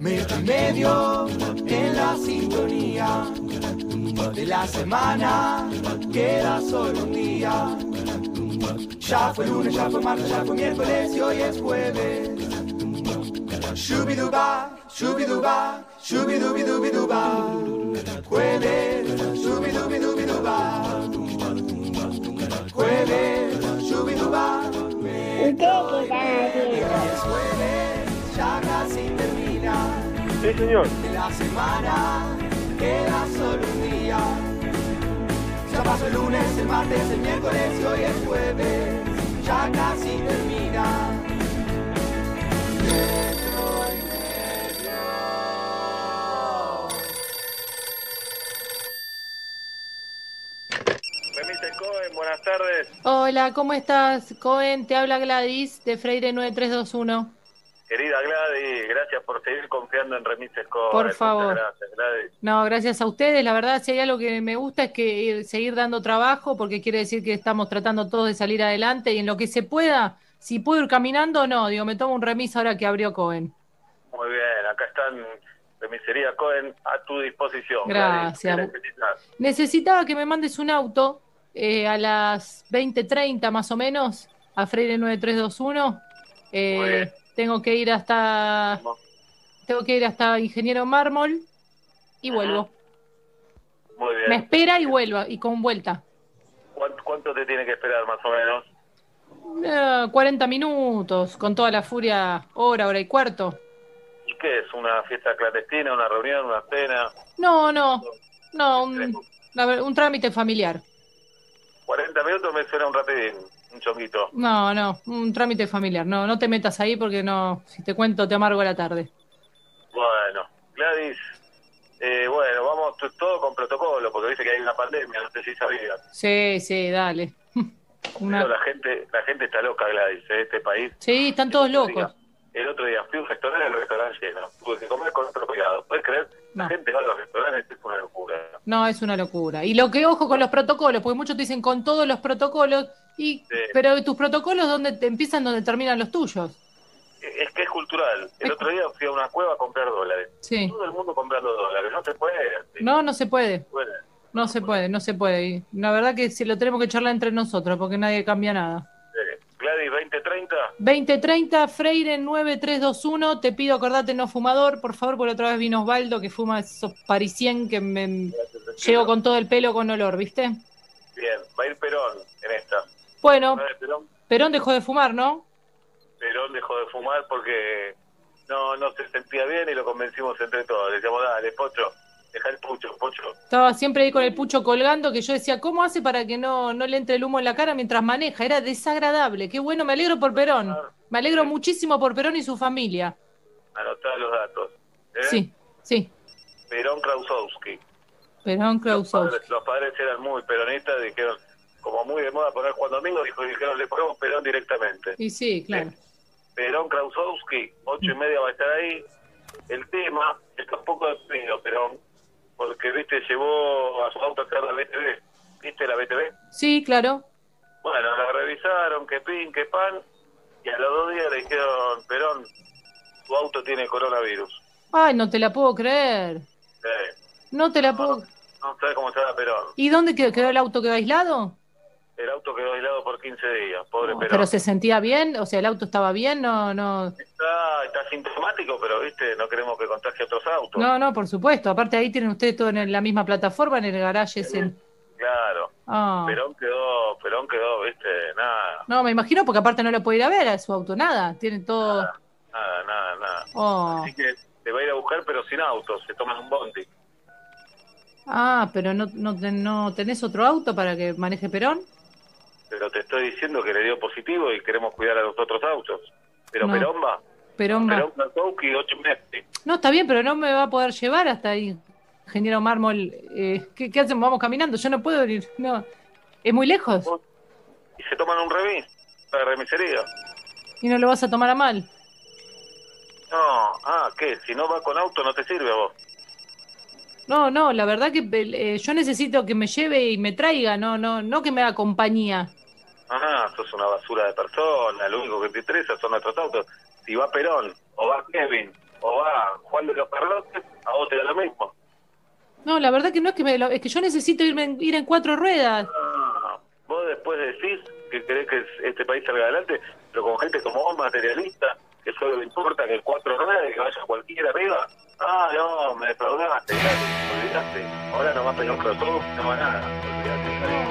Metro y medio en la sintonía de la semana queda solo un día. Ya fue lunes, ya fue martes, ya fue miércoles y hoy es jueves. Shubiduba, shubiduba, shubidubidubiduba. Jueves, shubidubidubiduba. Jueves, shubiduba. ¿Usted qué está Es jueves, ya casi termina. Sí, señor. La semana queda solo un día. Ya pasó el lunes, el martes, el miércoles y hoy es jueves. Ya casi termina. Buenas tardes. Hola, ¿cómo estás? Cohen, te habla Gladys de Freire 9321. Querida Gladys, gracias por seguir confiando en Remises Cohen. Por favor. Gracias, Gladys. No, gracias a ustedes. La verdad, si hay algo que me gusta es que eh, seguir dando trabajo, porque quiere decir que estamos tratando todos de salir adelante y en lo que se pueda, si puedo ir caminando, no, digo, me tomo un remis ahora que abrió Cohen. Muy bien, acá están Remisería Cohen a tu disposición. Gracias. Necesitaba que me mandes un auto eh, a las 20:30 más o menos a Freire 9321. Eh, tengo que ir hasta tengo que ir hasta Ingeniero Mármol y Ajá. vuelvo. Muy bien. Me espera y vuelvo y con vuelta. ¿Cuánto, cuánto te tiene que esperar más o menos? Eh, 40 minutos, con toda la furia, hora, hora y cuarto. ¿Y qué es? ¿Una fiesta clandestina, una reunión, una cena? No, no, no, un, un trámite familiar. 40 minutos me suena un rapidín, un chonguito. No, no, un trámite familiar. No, no te metas ahí porque no, si te cuento te amargo la tarde. Bueno, Gladys, eh, bueno, vamos todo con protocolo, porque dice que hay una pandemia, no sé si sabías. Sí, sí, dale. Una- Pero la gente, la gente está loca, Gladys, en este país. Sí, están todos locos. El otro día fui a un restaurante, el restaurante lleno. Tuve que comer con otro cuidado. ¿Puedes creer? La gente va a los restaurantes, es una locura. No, es una locura. Y lo que ojo con los protocolos, porque muchos te dicen con todos los protocolos, y Sí. pero tus protocolos dónde te empiezan donde terminan los tuyos. Es que es cultural. El Es- otro día fui a una cueva a comprar dólares. Sí. Todo el mundo comprando dólares. No se puede. sí, No, no se puede. se puede. No se puede, no se puede. Y la verdad que si lo tenemos que charlar entre nosotros, porque nadie cambia nada. Gladys, 2030. 2030, Freire 9321, te pido acordate no fumador, por favor, la otra vez vino Osvaldo que fuma esos parisien que me llego con todo el pelo con olor, ¿viste? Bien, va a ir Perón en esta. Bueno. Perón dejó de fumar, ¿no? Perón dejó de fumar porque no no se sentía bien y lo convencimos entre todos. Le decíamos, dale, Pocho, deja el pucho, Pocho. Estaba siempre ahí con el pucho colgando, que yo decía, ¿cómo hace para que no, no le entre el humo en la cara mientras maneja? Era desagradable. Qué bueno, me alegro por Perón. Me alegro muchísimo por Perón y su familia. Anotá los datos. ¿eh? Sí, sí. Perón Krausowski. Perón Los padres, los padres eran muy peronistas, dijeron, como muy de moda poner Juan Domingo, dijo, dijeron, le ponemos Perón directamente. Y sí, claro. Perón Krausowski, ocho y media va a estar ahí. El tema está un poco deprimido, Perón, porque, viste, llevó a su auto a hacer la BTV. ¿Viste la BTV? Sí, claro. Bueno, la revisaron, que pin, que pan, y a los dos días le dijeron, Perón, tu auto tiene coronavirus. Ay, no te la puedo creer. Eh, No te la puedo... no sabes cómo estaba Perón. ¿Y dónde quedó? ¿Quedó el auto quedó aislado? El auto quedó aislado por 15 días, pobre No, Perón. ¿Pero se sentía bien? O sea, ¿el auto estaba bien? No, no... Está, está sintomático, pero, viste, no queremos que contagie otros autos. No, no, por supuesto. Aparte ahí tienen ustedes todo en la misma plataforma, en el garage ese. Claro. Ah. Perón quedó, Perón quedó, viste, nada, No, me imagino porque aparte no lo puede ir a ver a su auto, nada. Tienen todo... nada, nada, nada. Oh. Así que te va a ir a buscar, pero sin auto, se toman un bondi. Ah, pero no, no, no tenés otro auto para que maneje Perón. Pero te estoy diciendo que le dio positivo y queremos cuidar a los otros autos. Pero No. Perón va. Perón va. Perón Krankowski, ocho meses. No, está bien, pero no me va a poder llevar hasta ahí. Ingeniero Mármol, eh, ¿qué, qué hacemos? Vamos caminando. Yo no puedo ir. No. Es muy lejos Y se toman un remis, la remisería. y no lo vas a tomar a mal. No, ah, ¿qué? Si no va con auto no te sirve a vos. No, no, la verdad que eh, yo necesito que me lleve y me traiga, no, no, no que me haga compañía. Ah, sos una basura de persona, lo único que te interesa son nuestros autos. si va Perón, o va Kevin, o va Juan de los Carrotes, a vos te da lo mismo. No, la verdad que no es que me lo- es que yo necesito irme en- ir en cuatro ruedas. Ah, vos después decís que querés que este país salga adelante, pero con gente como vos, materialista, que solo le importa que el cuatro ruedas que vaya cualquiera arriba. Ah, no, me defraudaste, olvidaste. Ahora no va a pedir un crossover, no va nada. Olvidate,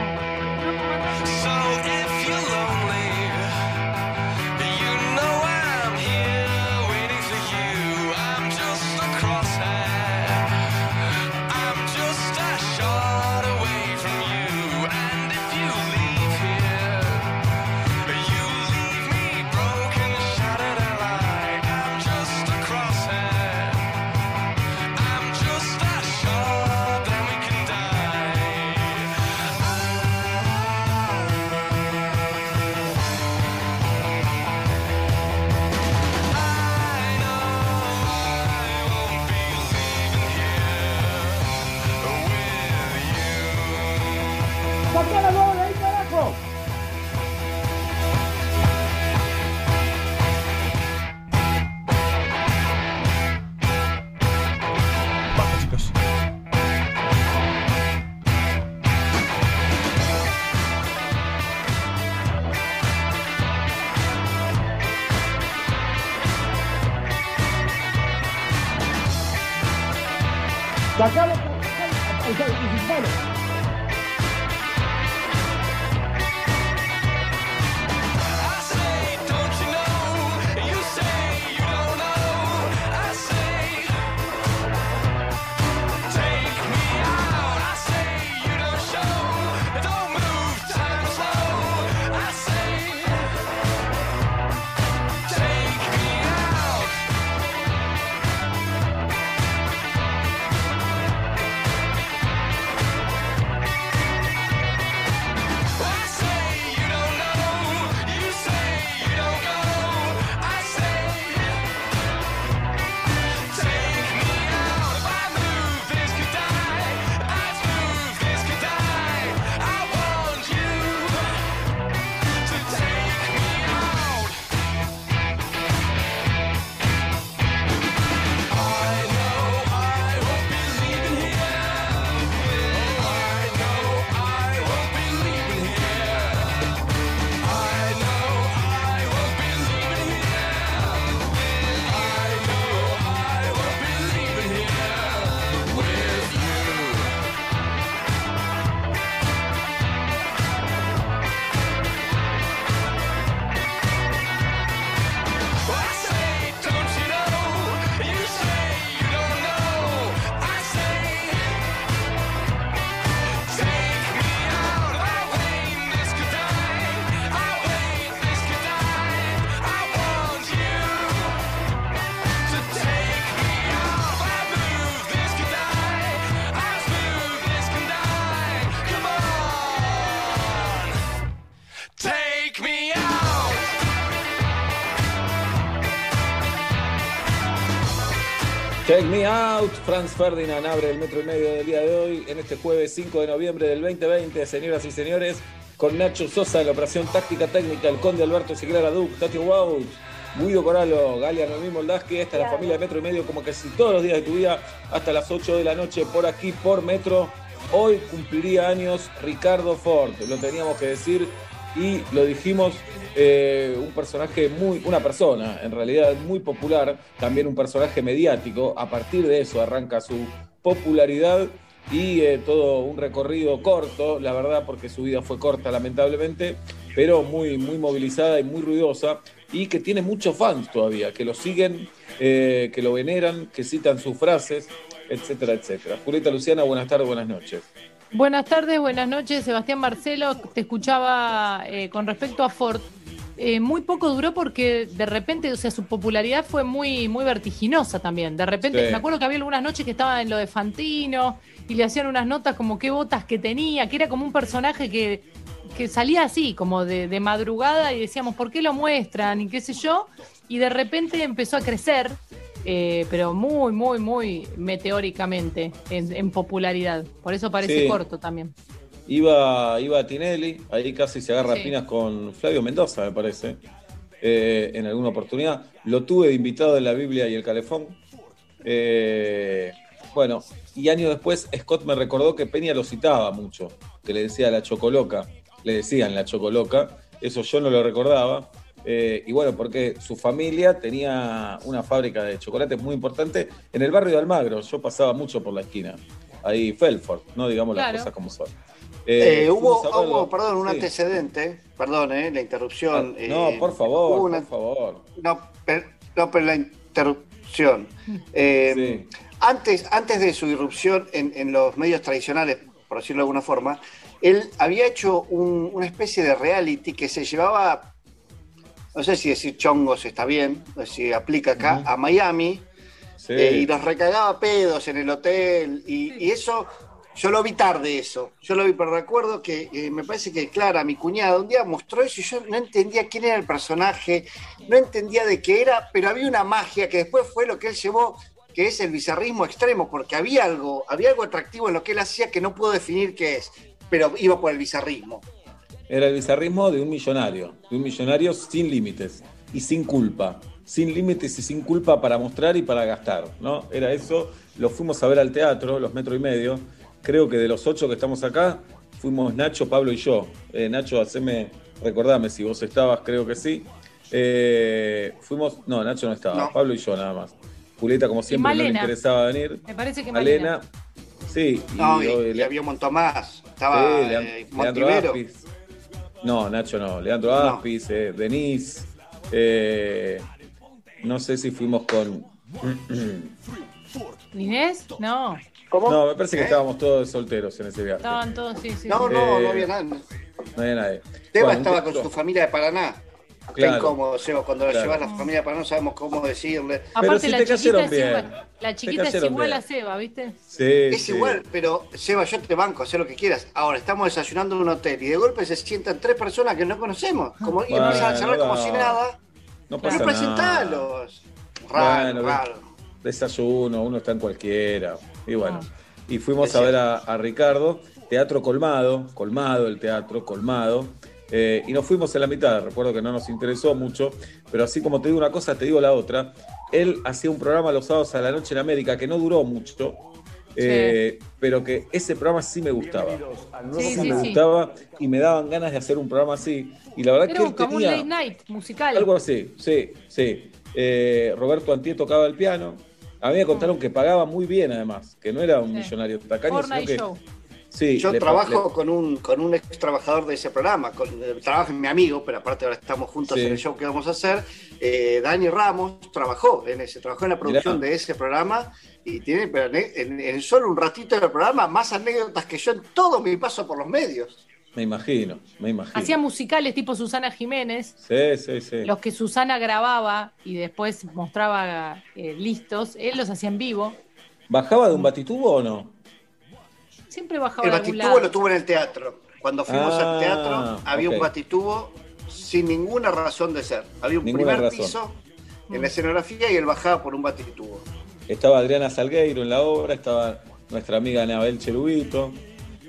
Franz Ferdinand abre el metro y medio del día de hoy, en este jueves 5 de noviembre del 2020, señoras y señores, con Nacho Sosa en la operación táctica técnica, el conde Alberto Siglara Duc, Tati Wout, Guido Coralo, Galia Noemí Moldaski, esta es la familia de Metro y Medio, como que si todos los días de tu vida, hasta las 8 de la noche, por aquí, por Metro. Hoy cumpliría años Ricardo Ford, lo teníamos que decir y lo dijimos, eh, un personaje muy, una persona en realidad muy popular, también un personaje mediático, a partir de eso arranca su popularidad y eh, todo un recorrido corto, la verdad, porque su vida fue corta lamentablemente, pero muy, muy movilizada y muy ruidosa y que tiene muchos fans todavía, que lo siguen, eh, que lo veneran, que citan sus frases, etcétera, etcétera. Julieta Luciana, buenas tardes, buenas noches. Buenas tardes, buenas noches, Sebastián Marcelo. Te escuchaba eh, con respecto a Ford. Eh, muy poco duró porque de repente, o sea, su popularidad fue muy, muy vertiginosa también. De repente, Sí. me acuerdo que había algunas noches que estaba en lo de Fantino y le hacían unas notas como qué botas que tenía, que era como un personaje que, que salía así, como de, de madrugada y decíamos, ¿por qué lo muestran? Y qué sé yo. Y de repente empezó a crecer, eh, pero muy, muy, muy meteóricamente en, en popularidad. Por eso parece Sí. corto también. Iba, iba a Tinelli, ahí casi se agarra Sí. pinas con Flavio Mendoza, me parece. eh, en alguna oportunidad. Lo tuve de invitado en la Biblia y el Calefón. Eh, bueno, y años después Scott me recordó que Peña lo citaba mucho, que le decía la chocoloca, le decían la chocoloca, eso yo no lo recordaba. Eh, y bueno, porque su familia tenía una fábrica de chocolates muy importante en el barrio de Almagro. Yo pasaba mucho por la esquina. Ahí, Felford, no digamos Claro. las cosas como son. Eh, Eh, hubo, hubo, perdón, un Sí. antecedente, perdón, eh, la interrupción. Ah, No, eh, por favor, una- por favor. no, per- no, pero la interrupción. Eh, Sí. antes, antes de su irrupción en, en los medios tradicionales, por decirlo de alguna forma, él había hecho un- una especie de reality que se llevaba, no sé si decir chongos está bien, no sé si aplica acá, a Miami, Sí. eh, y nos recagaba pedos en el hotel, y, y eso, yo lo vi tarde eso, yo lo vi, pero recuerdo que eh, me parece que Clara, mi cuñada, un día mostró eso y yo no entendía quién era el personaje, no entendía de qué era, pero había una magia que después fue lo que él llevó, que es el bizarrismo extremo, porque había algo, había algo atractivo en lo que él hacía que no puedo definir qué es, pero iba por el bizarrismo. Era el bizarrismo de un millonario, de un millonario sin límites y sin culpa, sin límites y sin culpa para mostrar y para gastar, ¿no? Era eso, lo fuimos a ver al teatro, los metro y medio, creo que de los ocho que estamos acá, fuimos Nacho, Pablo y yo. Eh, Nacho, haceme, recordame si vos estabas, creo que sí. Eh, fuimos, no, Nacho no estaba, No. Pablo y yo nada más. Julieta, como siempre, no le interesaba venir. Me parece que Malena. Malena, sí, No, y, y- y había un montón más. Estaba Sí, eh, Montivero. Aspis. No, Nacho no. Leandro No. Aspis, eh, Denise. eh, no sé si fuimos con. ¿Inés? No. ¿Cómo? No, me parece que ¿Eh? estábamos todos solteros en ese viaje. Estaban todos, sí, sí. No, sí. no, Eh, no había nada. No había nadie. Bueno, un estaba con su familia de Paraná. Está Claro. incómodo, Seba. Cuando Claro. lo llevas a la familia de Paraná no sabemos cómo decirle. Aparte, si la te chiquita es bien. igual. La chiquita es igual bien. a Seba, ¿viste? Sí, Es sí. igual, pero Seba, yo te banco, haz lo que quieras. Ahora estamos desayunando en un hotel y de golpe se sientan tres personas que no conocemos. Como, y Bueno, empiezan a charlar como no. si nada. No pasa nada. presentalos. Raro, Bueno, raro. Desayuno, uno está en cualquiera. Y bueno. Y fuimos a ver a, a Ricardo, teatro colmado, colmado el teatro, colmado. Eh, y nos fuimos en la mitad, recuerdo que no nos interesó mucho, pero así como te digo una cosa, te digo la otra. Él hacía un programa los sábados a la noche en América que no duró mucho, eh, pero que ese programa sí me gustaba. Sí, Sí, sí, me sí. gustaba y me daban ganas de hacer un programa así. Y la verdad que Era él como un late night musical. Algo así, sí, sí. Eh, Roberto Antier tocaba el piano. A mí me contaron que pagaba muy bien, además, que no era un Sí. millonario tacaño, sino que. Show. Sí, Yo trabajo le- con un con un ex trabajador de ese programa, con, eh, trabaja mi amigo, pero aparte ahora estamos juntos Sí. en el show que vamos a hacer. Eh, Dani Ramos trabajó en ese, trabajó en la producción Mirá. de ese programa y tiene pero en, en- en solo un ratito del programa más anécdotas que yo en todo mi paso por los medios. Me imagino, me imagino. Hacía musicales tipo Susana Jiménez, Sí, sí, sí. los que Susana grababa y después mostraba eh, listos, él los hacía en vivo. ¿Bajaba de un batitubo o no? Siempre bajaba El batitubo lo tuvo en el teatro. Cuando fuimos Ah, al teatro había un batitubo sin ninguna razón de ser. Había un Ninguna primer razón. piso en la escenografía y él bajaba por un batitubo. Estaba Adriana Salgueiro en la obra, estaba nuestra amiga Anabel Cherubito.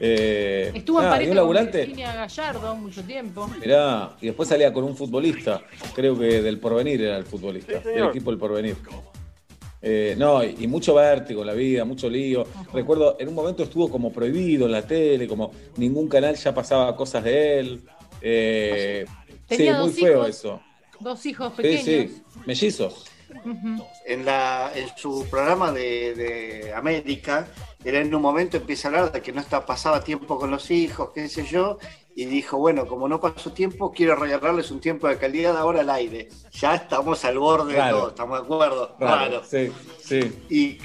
Eh, Estuvo en nada, y pareja un con laburante. Virginia Gallardo mucho tiempo. Mirá, y después salía con un futbolista, creo que del Porvenir era el futbolista, Sí, del equipo del Porvenir. Eh, no, y, mucho vértigo en la vida, mucho lío. Recuerdo, en un momento estuvo como prohibido en la tele, como ningún canal ya pasaba cosas de él. Eh, sí, Tenía muy dos feo hijos. eso. Dos hijos Sí, pequeños. sí, mellizos. Ujú. en, la, en su programa de, de América, él en un momento empieza a hablar de que no está, pasaba tiempo con los hijos, qué sé yo, y dijo, bueno, como no pasó tiempo, quiero regalarles un tiempo de calidad ahora al aire. Ya estamos al borde de todo, estamos de acuerdo. Raro, Raro. Sí, sí. Y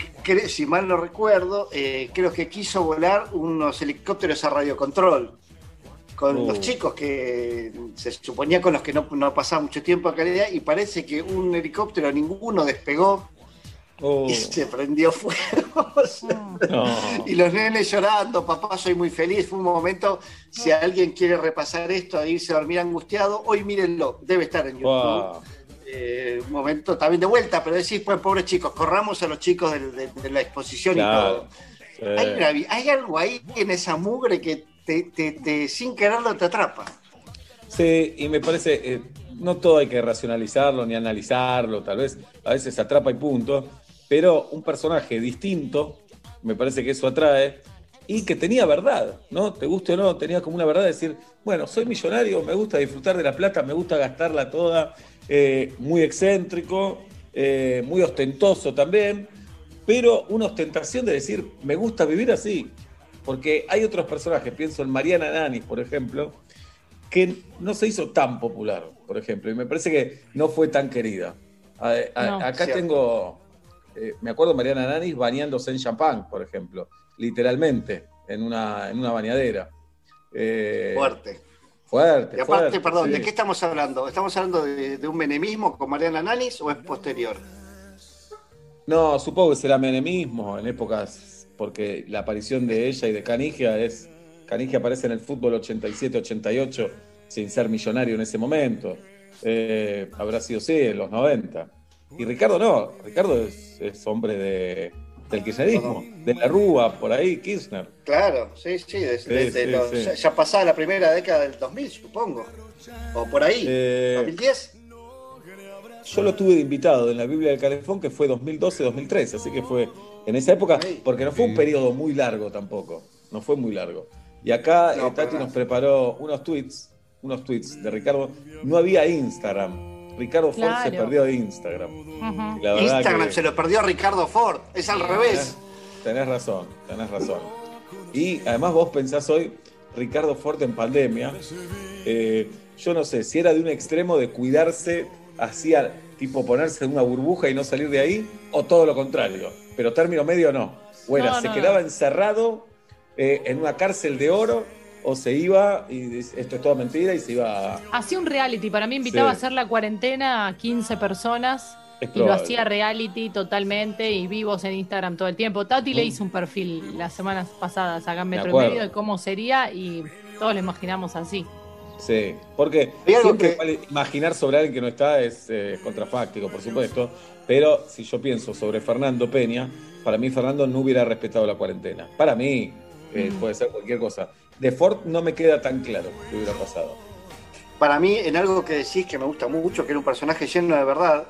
si mal no recuerdo, eh, creo que quiso volar unos helicópteros a radiocontrol con Uh. los chicos que se suponía con los que no, no pasaba mucho tiempo a calidad y parece que un helicóptero ninguno despegó Oh, y se prendió fuego. Y los nenes llorando, papá, soy muy feliz. Fue un momento, si alguien quiere repasar esto, a irse a dormir angustiado, hoy mírenlo, debe estar en YouTube. Wow. Eh, un momento también de vuelta, pero decís, pues pobres chicos, corramos a los chicos de, de la exposición y todo. Sí. Hay, una vi- hay algo ahí en esa mugre que te, te- te- sin quererlo te atrapa. Sí, y me parece, eh, no todo hay que racionalizarlo ni analizarlo, tal vez a veces atrapa y punto, pero un personaje distinto, me parece que eso atrae, y que tenía verdad, ¿no? Te guste o no, tenía como una verdad de decir, bueno, soy millonario, me gusta disfrutar de la plata, me gusta gastarla toda, eh, muy excéntrico, eh, muy ostentoso también, pero una ostentación de decir, me gusta vivir así, porque hay otros personajes, pienso en Mariana Nanis, por ejemplo, que no se hizo tan popular, por ejemplo, y me parece que no fue tan querida. A- a- No, acá cierto. tengo, eh, me acuerdo Mariana Nanis bañándose en champán, por ejemplo, literalmente, en una, en una bañadera. Eh, Fuerte. Fuerte. Y aparte, fuerte, perdón, sí. ¿de qué estamos hablando? ¿Estamos hablando de, de un menemismo con Mariana Nanis o es posterior? No, supongo que será menemismo en épocas, porque la aparición de ella y de Canigia es. Canigia aparece en el fútbol 87-88 sin ser millonario en ese momento. Eh, habrá sido sí, en los 90. Y Ricardo no, Ricardo es, es hombre de, del kirchnerismo, de la Rúa, por ahí, Kirchner. Claro, sí, sí, desde, Sí, desde sí, los- sí. Ya, ya pasada la primera década del 2000, supongo. O por ahí, Eh, 2010. Yo lo tuve de invitado en la Biblia del Calefón, que fue 2012-2013, así que fue en esa época, porque no fue un periodo muy largo tampoco, no fue muy largo. Y acá No, eh, Tati nos preparó unos tweets, unos tweets de Ricardo. No había Instagram. Ricardo Ford se perdió de Instagram. La Instagram que- se lo perdió a Ricardo Ford, es al revés. Tenés razón, tenés razón. Y además vos pensás hoy, Ricardo Ford en pandemia, eh, yo no sé si era de un extremo de cuidarse, hacía tipo ponerse en una burbuja y no salir de ahí, o todo lo contrario. Pero término medio no. O era, No, se no, quedaba no. encerrado eh, en una cárcel de oro, o se iba, y dice, esto es toda mentira, y se iba a... Hacía un reality, para mí invitaba Sí. a hacer la cuarentena a 15 personas y lo hacía reality totalmente y vivos en Instagram todo el tiempo. Tati le hizo un perfil las semanas pasadas acá en Me Metro. Medio de cómo sería y todos lo imaginamos así. Sí, porque siempre que- imaginar sobre alguien que no está es eh, contrafáctico, por supuesto, pero si yo pienso sobre Fernando Peña, para mí Fernando no hubiera respetado la cuarentena. Para mí, eh, Mm. puede ser cualquier cosa. De Ford no me queda tan claro qué hubiera pasado. Para mí, en algo que decís que me gusta mucho, que era un personaje lleno de verdad,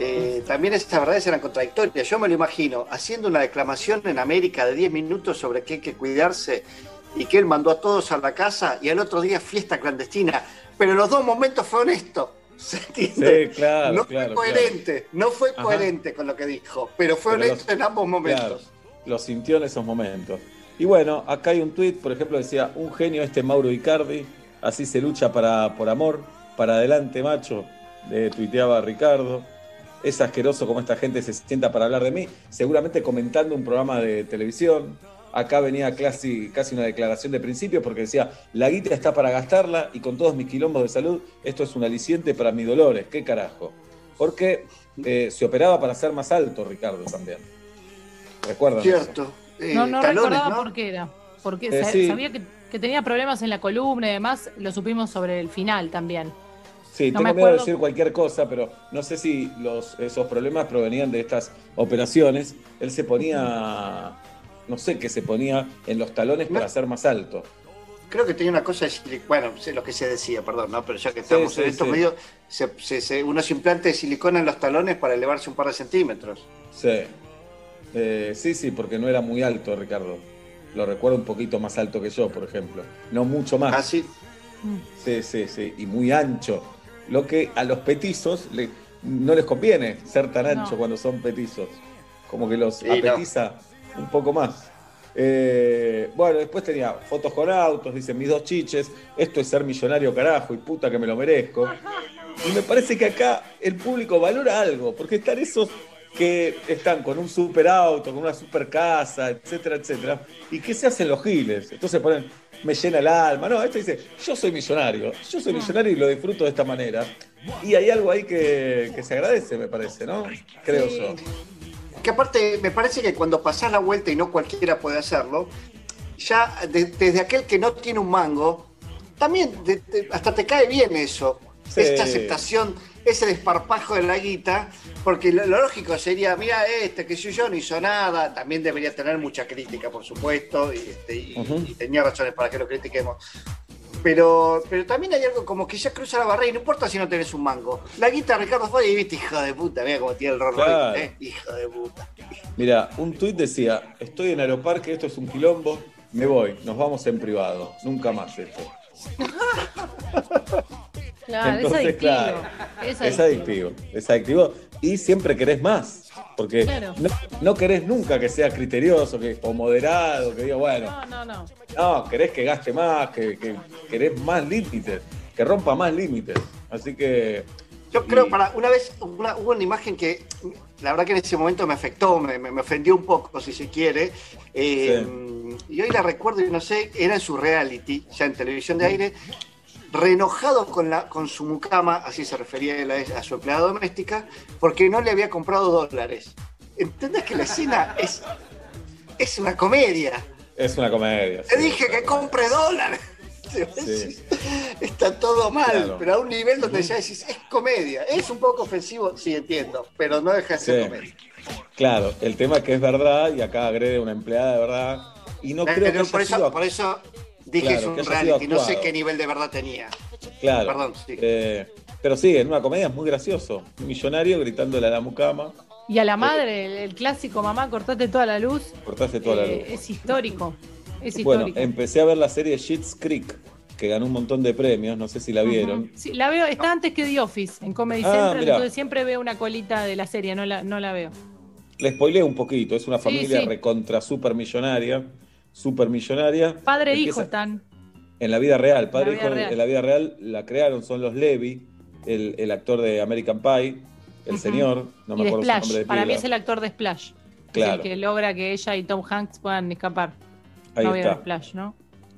eh, también estas verdades eran contradictorias. Yo me lo imagino haciendo una declamación en América de 10 minutos sobre que hay que cuidarse y que él mandó a todos a la casa y al otro día fiesta clandestina. Pero en los dos momentos fue honesto. ¿Se entiende? Sí, claro, no claro, fue coherente, no fue Ajá. coherente con lo que dijo, pero fue Pero honesto los- en ambos momentos. Lo sintió en esos momentos. Y bueno, acá hay un tuit, por ejemplo, decía, un genio este Mauro Icardi, así se lucha para, por amor, para adelante macho, le tuiteaba Ricardo. Es asqueroso como esta gente se sienta para hablar de mí, seguramente comentando un programa de televisión. Acá venía casi, casi una declaración de principio porque decía, la guita está para gastarla y con todos mis quilombos de salud, esto es un aliciente para mis dolores, qué carajo. Porque eh, se operaba para ser más alto, Ricardo, también. ¿Recuerdan? eso? Eh, No, no talones, recordaba ¿no? por qué era. Porque Eh, sí. sabía que, que tenía problemas en la columna y demás, lo supimos sobre el final también. Sí, No tengo me miedo de decir cualquier cosa, pero no sé si los, esos problemas provenían de estas operaciones. Él se ponía, no sé qué se ponía en los talones para ser más alto. Creo que tenía una cosa de silicona, bueno, sé lo que se decía, perdón, ¿no? Pero ya que estamos sí, en estos sí. medios, se, se- se- unos implantes de silicona en los talones para elevarse un par de centímetros. Sí. Eh, sí, sí, porque no era muy alto, Ricardo. Lo recuerdo un poquito más alto que yo, por ejemplo. No mucho más. Así, Sí, sí, sí. Y muy ancho. Lo que a los petizos le- no les conviene ser tan No. ancho cuando son petizos. Como que los Sí, no. apetiza un poco más. Eh, bueno, después tenía fotos con autos, dice mis dos chiches, esto es ser millonario carajo y puta que me lo merezco. Y me parece que acá el público valora algo, porque están esos que están con un super auto, con una super casa, etcétera, etcétera, y que se hacen los giles. Entonces ponen, me llena el alma. No, esto dice, yo soy millonario, yo soy millonario y lo disfruto de esta manera. Y hay algo ahí que, que se agradece, me parece, ¿no? Creo Sí. yo. que aparte me parece que cuando pasás la vuelta y no cualquiera puede hacerlo, ya de- desde aquel que no tiene un mango, también de- de- hasta te cae bien eso, Sí. esta aceptación, ese desparpajo de la guita, porque lo, lo lógico sería, mira este, que si yo no hizo nada, también debería tener mucha crítica, por supuesto, y, este, y- tenía razones para que lo critiquemos. Pero, pero también hay algo como que ya cruza la barrera y no importa si no tenés un mango. La guita Ricardo Ford y viste, hijo de puta, mira cómo tiene el Rolls Claro. ¿eh? Hijo de puta. Mira, un tuit decía, estoy en Aeroparque, esto es un quilombo, me voy, nos vamos en privado, nunca más esto. Claro, Entonces, es adictivo. claro, es Es adictivo. adictivo, es adictivo y siempre querés más, porque Claro. no, no querés nunca que sea criterioso que, o moderado, que diga, bueno, No, no, no. no, querés que gaste más, que, que querés más límites, que rompa más límites. Así que Yo creo, para una vez una- hubo una imagen que la verdad que en ese momento me afectó, me, me- ofendió un poco, si se quiere. Eh, Y hoy la recuerdo y no sé, era en su reality, ya en televisión de aire, reenojado con, la, con su mucama, así se refería él a, a su empleada doméstica, porque no le había comprado dólares. ¿Entendés que la escena es, es una comedia? es una comedia. Te sí. dije que compre dólares. Sí. Está todo mal, Claro. pero a un nivel donde ya decís, es comedia. Es un poco ofensivo, sí entiendo, pero no deja de ser Sí. comedia. Claro, el tema es que es verdad y acá agrede una empleada de verdad. Y no creo que Pero haya por, sido eso, por eso dije Claro, es un que sido reality, no sé qué nivel de verdad tenía. Claro. Perdón, sí. Eh, pero sí, en una comedia es muy gracioso. Un millonario gritándole a la mucama, Y a la madre, el, el clásico mamá, cortate toda la luz. cortaste toda la eh, luz. es histórico. Es Bueno, empecé a ver la serie Shit's Creek, que ganó un montón de premios, no sé si la vieron. Sí, la veo, está antes que The Office en Comedy Ah, Central, mirá. entonces siempre veo una colita de la serie, no la, no la veo. Le spoileé un poquito, es una Sí, familia sí. recontra super millonaria, super millonaria. Padre e hijo están. En la vida real, padre e hijo, real. en la vida real la crearon, son los Levy, el, el actor de American Pie, el señor, no me y de acuerdo su nombre Splash. de Para mí es el actor de Splash. Claro. el que logra que ella y Tom Hanks puedan escapar. Ahí no está.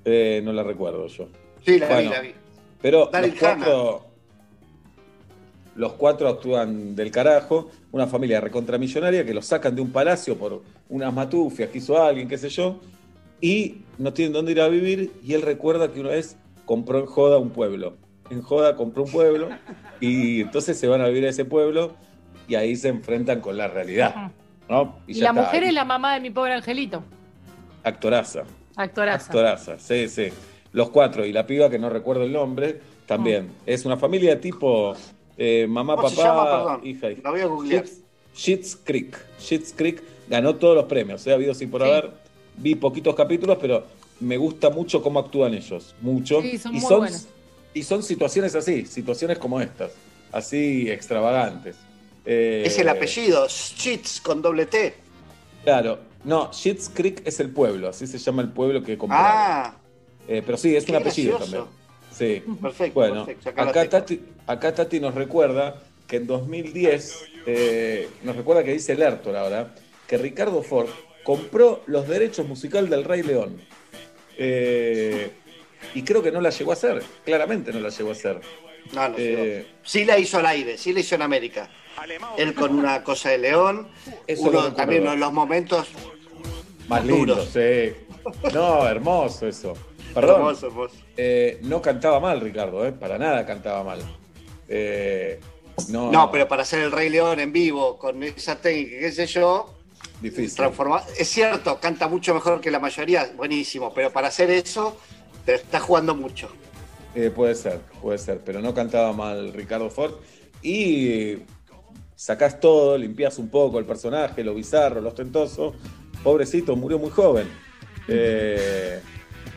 Eh, no la recuerdo yo. Sí, la Bueno. vi, la vi. Pero los cuatro, los cuatro actúan del carajo. Una familia recontramillonaria que los sacan de un palacio por unas matufias que hizo alguien, qué sé yo, y no tienen dónde ir a vivir. Y él recuerda que una vez compró en Joda un pueblo. En Joda compró un pueblo y entonces se van a vivir a ese pueblo y ahí se enfrentan con la realidad. ¿no? Y, la está, mujer ahí. es la mamá de mi pobre angelito. Actoraza. Actoraza. Actoraza, sí, sí. Los cuatro y la piba que no recuerdo el nombre, también. Es una familia tipo eh, mamá, ¿Cómo papá, se llama? Perdón. hija, hija. La voy a googlear. Schitt's Creek. Schitt's Creek ganó todos los premios, ha habido sí por Sí. haber. Vi poquitos capítulos, pero me gusta mucho cómo actúan ellos. Mucho. Sí, son y, muy son, y son situaciones así, situaciones como estas. Así extravagantes. Eh, Es el apellido, Sheets con doble T. Claro. No, Schitt's Creek es el pueblo, así se llama el pueblo que compraron. Ah, Eh, pero sí, es Qué un apellido gracioso. también. Sí. perfecto, Bueno, perfecto. acá. Tati, acá Tati nos recuerda que en 2010, eh, nos recuerda que dice Lertor ahora, que Ricardo Ford compró los derechos musicales del Rey León. Eh, y creo que no la llegó a hacer, claramente no la llegó a hacer. No, no, Eh, sí la hizo al aire, sí la hizo en América. Él con una cosa de León, uno también uno de los momentos Más lindo, sí. No, hermoso eso. Perdón, hermosos. hermosos. eh, no cantaba mal Ricardo, eh, para nada cantaba mal. Eh, no, No, pero para hacer el Rey León en vivo, con esa técnica, qué sé yo, difícil. transforma... Es cierto, canta mucho mejor que la mayoría, buenísimo, pero para hacer eso, te está jugando mucho. Eh, puede ser, puede ser, pero no cantaba mal Ricardo Ford. Y sacás todo, limpias un poco el personaje, lo bizarro, lo ostentoso. Pobrecito, murió muy joven. Eh,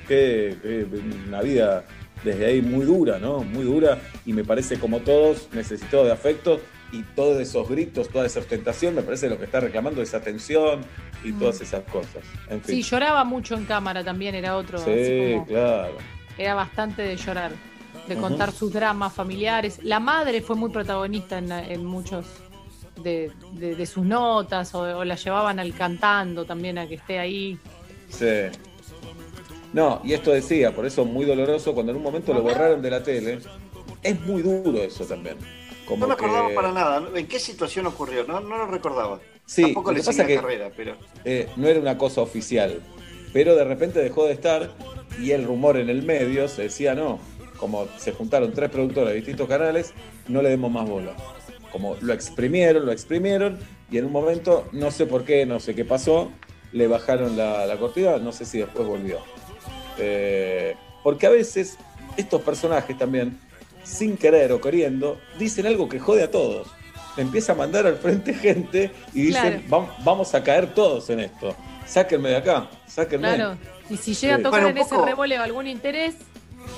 que, que una vida desde ahí muy dura, ¿no? Muy dura. Y me parece, como todos, necesitó de afecto. Y todos esos gritos, toda esa ostentación, me parece lo que está reclamando esa atención y todas esas cosas. En fin. Sí, lloraba mucho en cámara también, era otro. Sí, como- claro. Era bastante de llorar, de contar sus dramas familiares. La madre fue muy protagonista en, en muchos de, de- de sus notas, o, o la llevaban al cantando también a que esté ahí. Sí. No, y esto decía, por eso muy doloroso cuando en un momento lo borraron de la tele. Es muy duro eso también. Como No me acordaba que- para nada. ¿En qué situación ocurrió? No, no lo recordaba. Sí, Tampoco lo le que pasa que- carrera, pero. eh, no era una cosa oficial, pero de repente dejó de estar y el rumor en el medio se decía no, como se juntaron tres productores de distintos canales, no le demos más bola. Como lo exprimieron, lo exprimieron y en un momento, no sé por qué, no sé qué pasó, le bajaron la, la cortina, no sé si después volvió. Eh, porque a veces estos personajes también, sin querer o queriendo, dicen algo que jode a todos. Empieza a mandar al frente gente y dicen, Claro. "Vam- vamos a caer todos en esto. Sáquenme de acá, sáquenme. Claro. Y si llega Sí. a tocar Bueno, en ese revoleo algún interés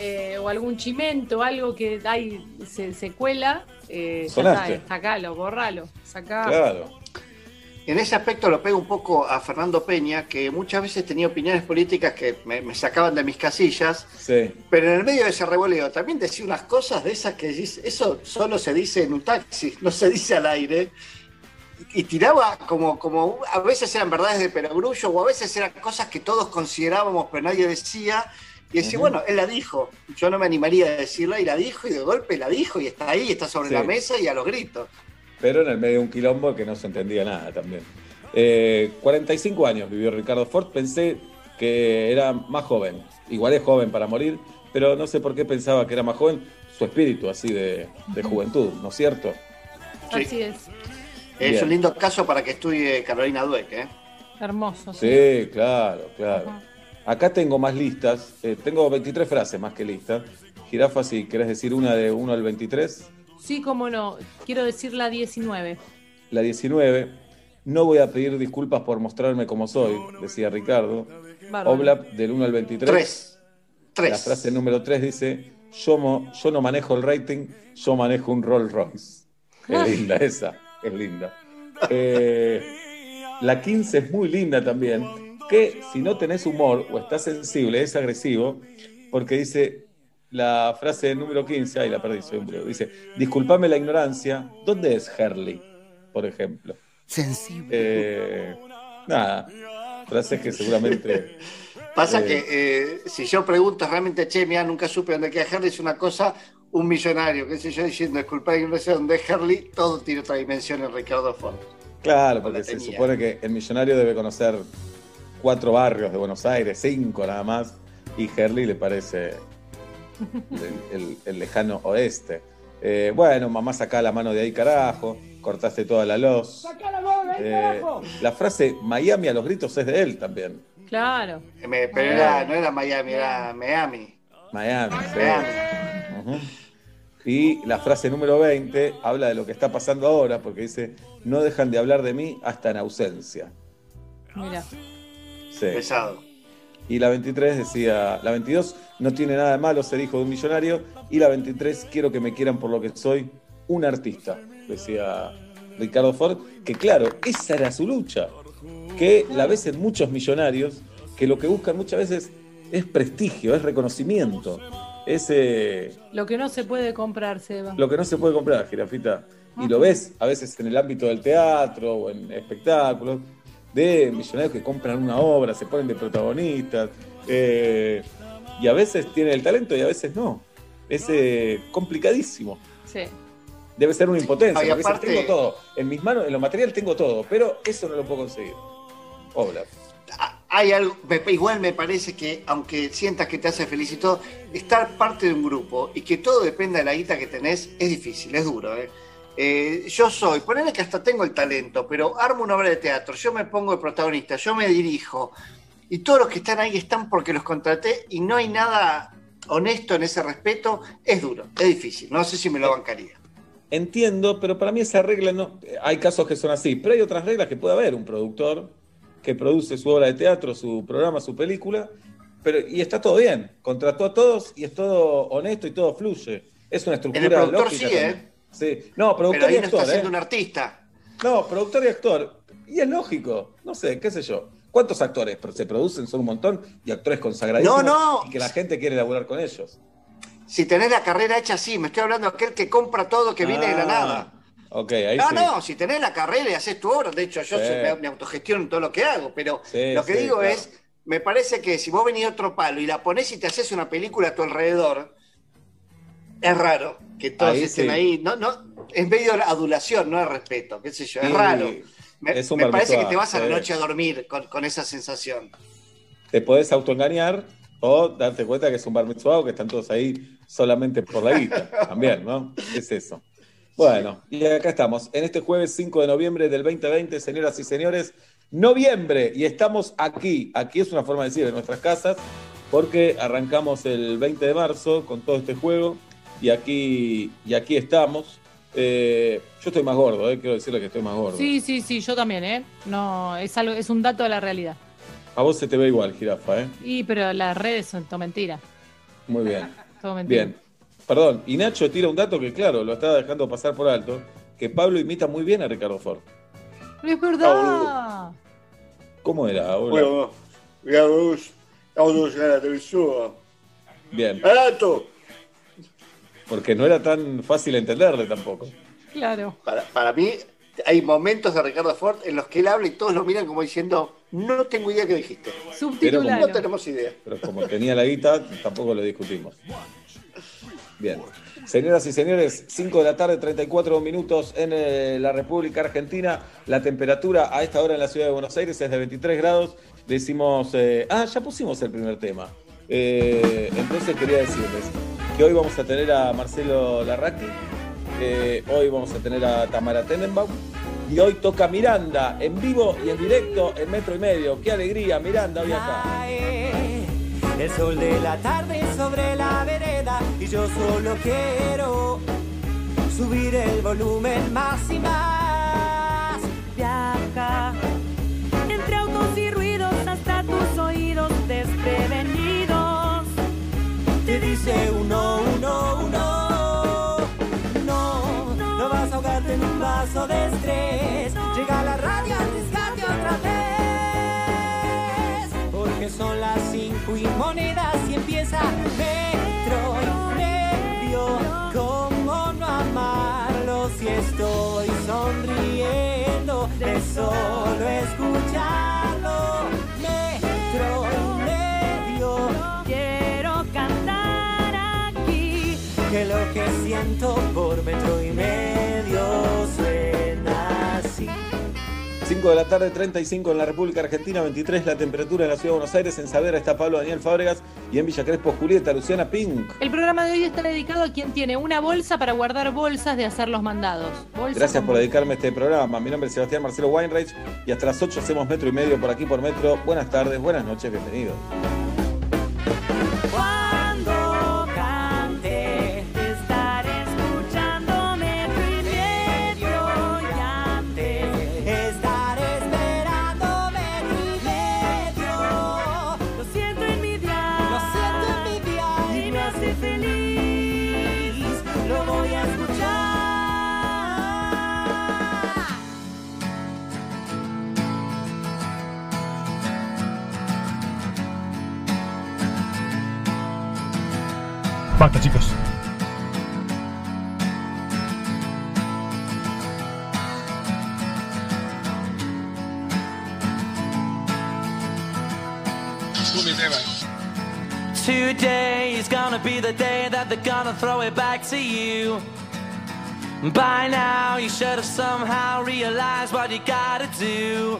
eh, o algún chimento, algo que ahí se, se cuela, eh, ya está, Sonaste. sacalo, borralo, sacá. Claro. En ese aspecto lo pego un poco a Fernando Peña, que muchas veces tenía opiniones políticas que me, me sacaban de mis casillas, Sí. pero en el medio de ese revoleo también decía unas cosas de esas que eso solo se dice en un taxi, no se dice al aire. Y tiraba como, como a veces eran verdades de perogrullo o a veces eran cosas que todos considerábamos pero nadie decía. Y decía, Ujú. bueno, él la dijo, yo no me animaría a decirla y la dijo y de golpe la dijo y está ahí, está sobre Sí. la mesa y a los gritos. pero en el medio de un quilombo que no se entendía nada también. Eh, 45 años vivió Ricardo Ford, pensé que era más joven, igual es joven para morir, pero no sé por qué pensaba que era más joven, su espíritu así de, de juventud, ¿no es cierto? Sí. Así es. Es Bien. un lindo caso para que estudie Carolina Dueck, ¿eh? Hermoso. Sí, claro, claro. Ajá. Acá tengo más listas, eh, tengo 23 frases más que listas. Jirafa, si querés decir una de 1 al 23, Sí, cómo no. Quiero decir la 19. la 19, no voy a pedir disculpas por mostrarme como soy, decía Ricardo. Bárbaro. Oblap del 1 al 23. Tres. Tres. La frase número 3 dice, yo, mo- yo no manejo el rating, yo manejo un Rolls Royce. Es linda esa, es linda. Eh, la 15 es muy linda también, que si no tenés humor o estás sensible, es agresivo, porque dice la frase número 15, ay la perdí, soy un boludo, dice, disculpame la ignorancia, ¿dónde es Herley? Por ejemplo. Sensible. Eh, nada, frases que seguramente... Pasa eh, que eh, si yo pregunto realmente, che, mira, nunca supe dónde queda Herley, es una cosa, un millonario, qué sé yo, diciendo, disculpa, no sé dónde es Herley, todo tiene otra dimensión en Ricardo Ford. Claro, porque se tenía. supone que el millonario debe conocer cuatro barrios de Buenos Aires, cinco nada más, y Herley le parece el, el- el lejano oeste. Eh, bueno, mamá, saca la mano de ahí, carajo, cortaste toda la luz. ¡Sacá la mano de ahí, Eh, carajo! la frase Miami a los gritos es de él también. Claro. Me- pero Ah. era, no era Miami, era Miami. Miami, sí. Miami. Y la frase número 20 habla de lo que está pasando ahora, porque dice, no dejan de hablar de mí hasta en ausencia. Mira. Sí. Pesado. Y la 23 decía, la 22 no tiene nada de malo ser hijo de un millonario. Y la 23 quiero que me quieran por lo que soy, un artista, decía Ricardo Ford, que claro, esa era su lucha, que la ves en muchos millonarios, que lo que buscan muchas veces es prestigio, es reconocimiento, es eh, Lo que no se puede comprar, Seba. lo que no se puede comprar, jirafita. Y lo ves a veces en el ámbito del teatro o en espectáculos, de millonarios que compran una obra, se ponen de protagonistas, eh, y a veces tienen el talento y a veces no. Es eh, complicadísimo. Sí. Debe ser una impotencia. No, y porque dices, aparte- tengo todo. En mis manos, en lo material tengo todo, pero eso no lo puedo conseguir. Obla. Ah, Hay algo, igual me parece que, aunque sientas que te hace feliz y todo, estar parte de un grupo y que todo dependa de la guita que tenés es difícil, es duro. ¿eh? Eh, yo soy, ponele que hasta tengo el talento, pero armo una obra de teatro, yo me pongo de protagonista, yo me dirijo, y todos los que están ahí están porque los contraté y no hay nada honesto en ese respeto, es duro, es difícil, no sé si me lo bancaría. Entiendo, pero para mí esa regla no. Hay casos que son así, pero hay otras reglas que puede haber un productor que produce su obra de teatro, su programa, su película, pero y está todo bien. Contrató a todos y es todo honesto y todo fluye. Es una estructura En el productor lógica sí, ¿eh? Sí. No, Pero productor ahí y no está actor, siendo ¿eh? un artista. No, productor y actor. Y es lógico. No sé, qué sé yo. ¿Cuántos actores se producen? Son un montón y actores consagradísimos No, no. y que la gente quiere laburar con ellos. Si tenés la carrera hecha así, me estoy hablando de aquel que compra todo que viene de la Ah, nada. Ok, ahí No, sí. no, si tenés la carrera y haces tu obra, de hecho yo Sí. me, me autogestiono en todo lo que hago, pero Sí, lo que digo claro. es, me parece que si vos venís de otro palo y la ponés y te haces una película a tu alrededor, es raro que todos Ahí estén sí. ahí, no, no, es medio adulación, no es respeto, qué sé yo, es raro. Me, es me parece que te vas a la noche a dormir con, con esa sensación. te podés autoengañar o darte cuenta que es un bar mitzvah que están todos ahí solamente por la guita. También, ¿no? Es eso. Bueno, y acá estamos, en este jueves 5 de noviembre del 2020, señoras y señores, noviembre, y estamos aquí, aquí es una forma de decir, en nuestras casas, porque arrancamos el 20 de marzo con todo este juego y aquí, y aquí estamos. Eh, yo estoy más gordo, eh, quiero decirle que estoy más gordo. Sí, sí, sí, yo también, ¿eh? No, es algo, es un dato de la realidad. A vos se te ve igual, jirafa, ¿eh? Y pero las redes son todo mentira. Muy bien. Todo mentira. Bien. Perdón, y Nacho tira un dato que, claro, lo estaba dejando pasar por alto, que Pablo imita muy bien a Ricardo Ford. Es verdad. ¿Cómo era? Hola. Bueno, digamos, vamos a la televisión. Bien, ¡Barato! Porque no era tan fácil entenderle tampoco. Claro. Para, para mí, hay momentos de Ricardo Ford en los que él habla y todos lo miran como diciendo, no tengo idea qué dijiste. Subtitulado. No tenemos idea. Pero como tenía la guita, tampoco lo discutimos. Bien. Señoras y señores, 5 de la tarde, 34 minutos en eh, la República Argentina. La temperatura a esta hora en la ciudad de Buenos Aires es de 23 grados. Decimos, eh, ah, ya pusimos el primer tema. Eh, entonces quería decirles que hoy vamos a tener a Marcelo Larraqui, eh, hoy vamos a tener a Tamara Tenenbaum y hoy toca Miranda en vivo y en directo en metro y medio. ¡Qué alegría, Miranda! Hoy acá. El sol de la tarde sobre la vereda y yo solo quiero subir el volumen más. Dice uno, uno, uno. No, no vas a ahogarte en un vaso de estrés. Llega la radio a arriesgarte otra vez. Porque son las cinco y monedas y empieza metro y medio. ¿Cómo no amarlo si estoy sonriendo de solo escucharlo? Que lo que siento por metro y medio suena así. 5 de la tarde, 35 en la República Argentina, 23 la temperatura en la ciudad de Buenos Aires. En Saavedra está Pablo Daniel Fábregas y en Villa Crespo Julieta Luciana Pink. El programa de hoy está dedicado a quien tiene una bolsa para guardar bolsas de hacer los mandados. Bolsa Gracias por dedicarme a este programa. Mi nombre es Sebastián Marcelo Weinreich y hasta las 8 hacemos metro y medio por aquí por metro. Buenas tardes, buenas noches, bienvenidos. Basta, chicos. Today is gonna be the day that they're gonna throw it back to you. By now, you should have somehow realized what you gotta do.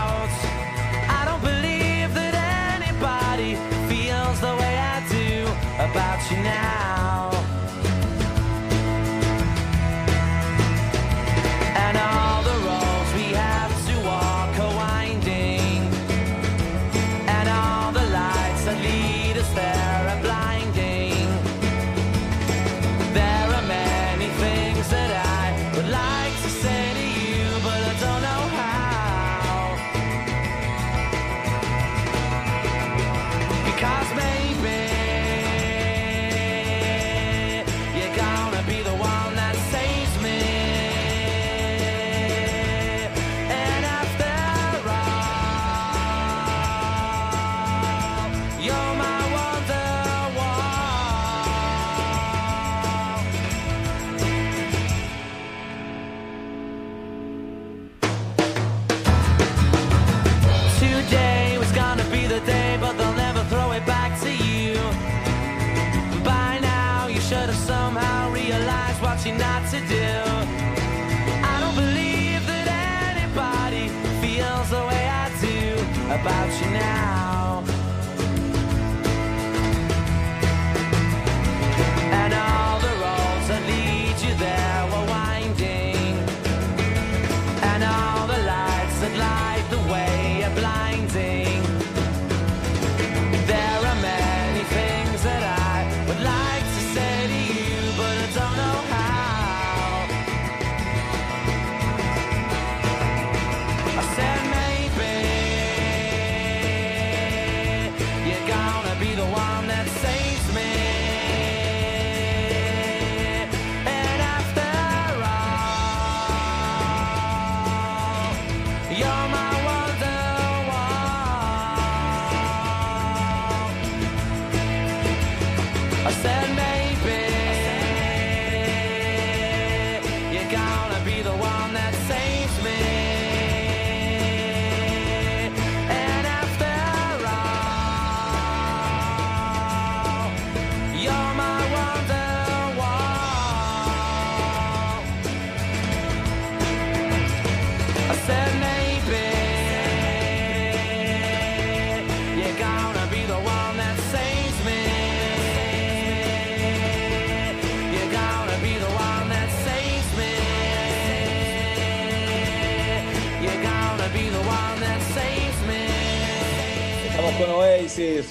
About you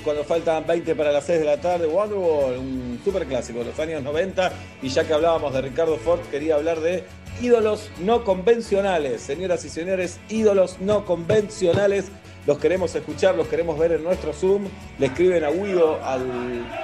cuando faltan 20 para las 6 de la tarde. Wonderwall, un super clásico de los años 90. Y ya que hablábamos de Ricardo Ford, quería hablar de ídolos no convencionales. Señoras y señores, ídolos no convencionales. Los queremos escuchar, los queremos ver en nuestro Zoom. Le escriben a Guido al,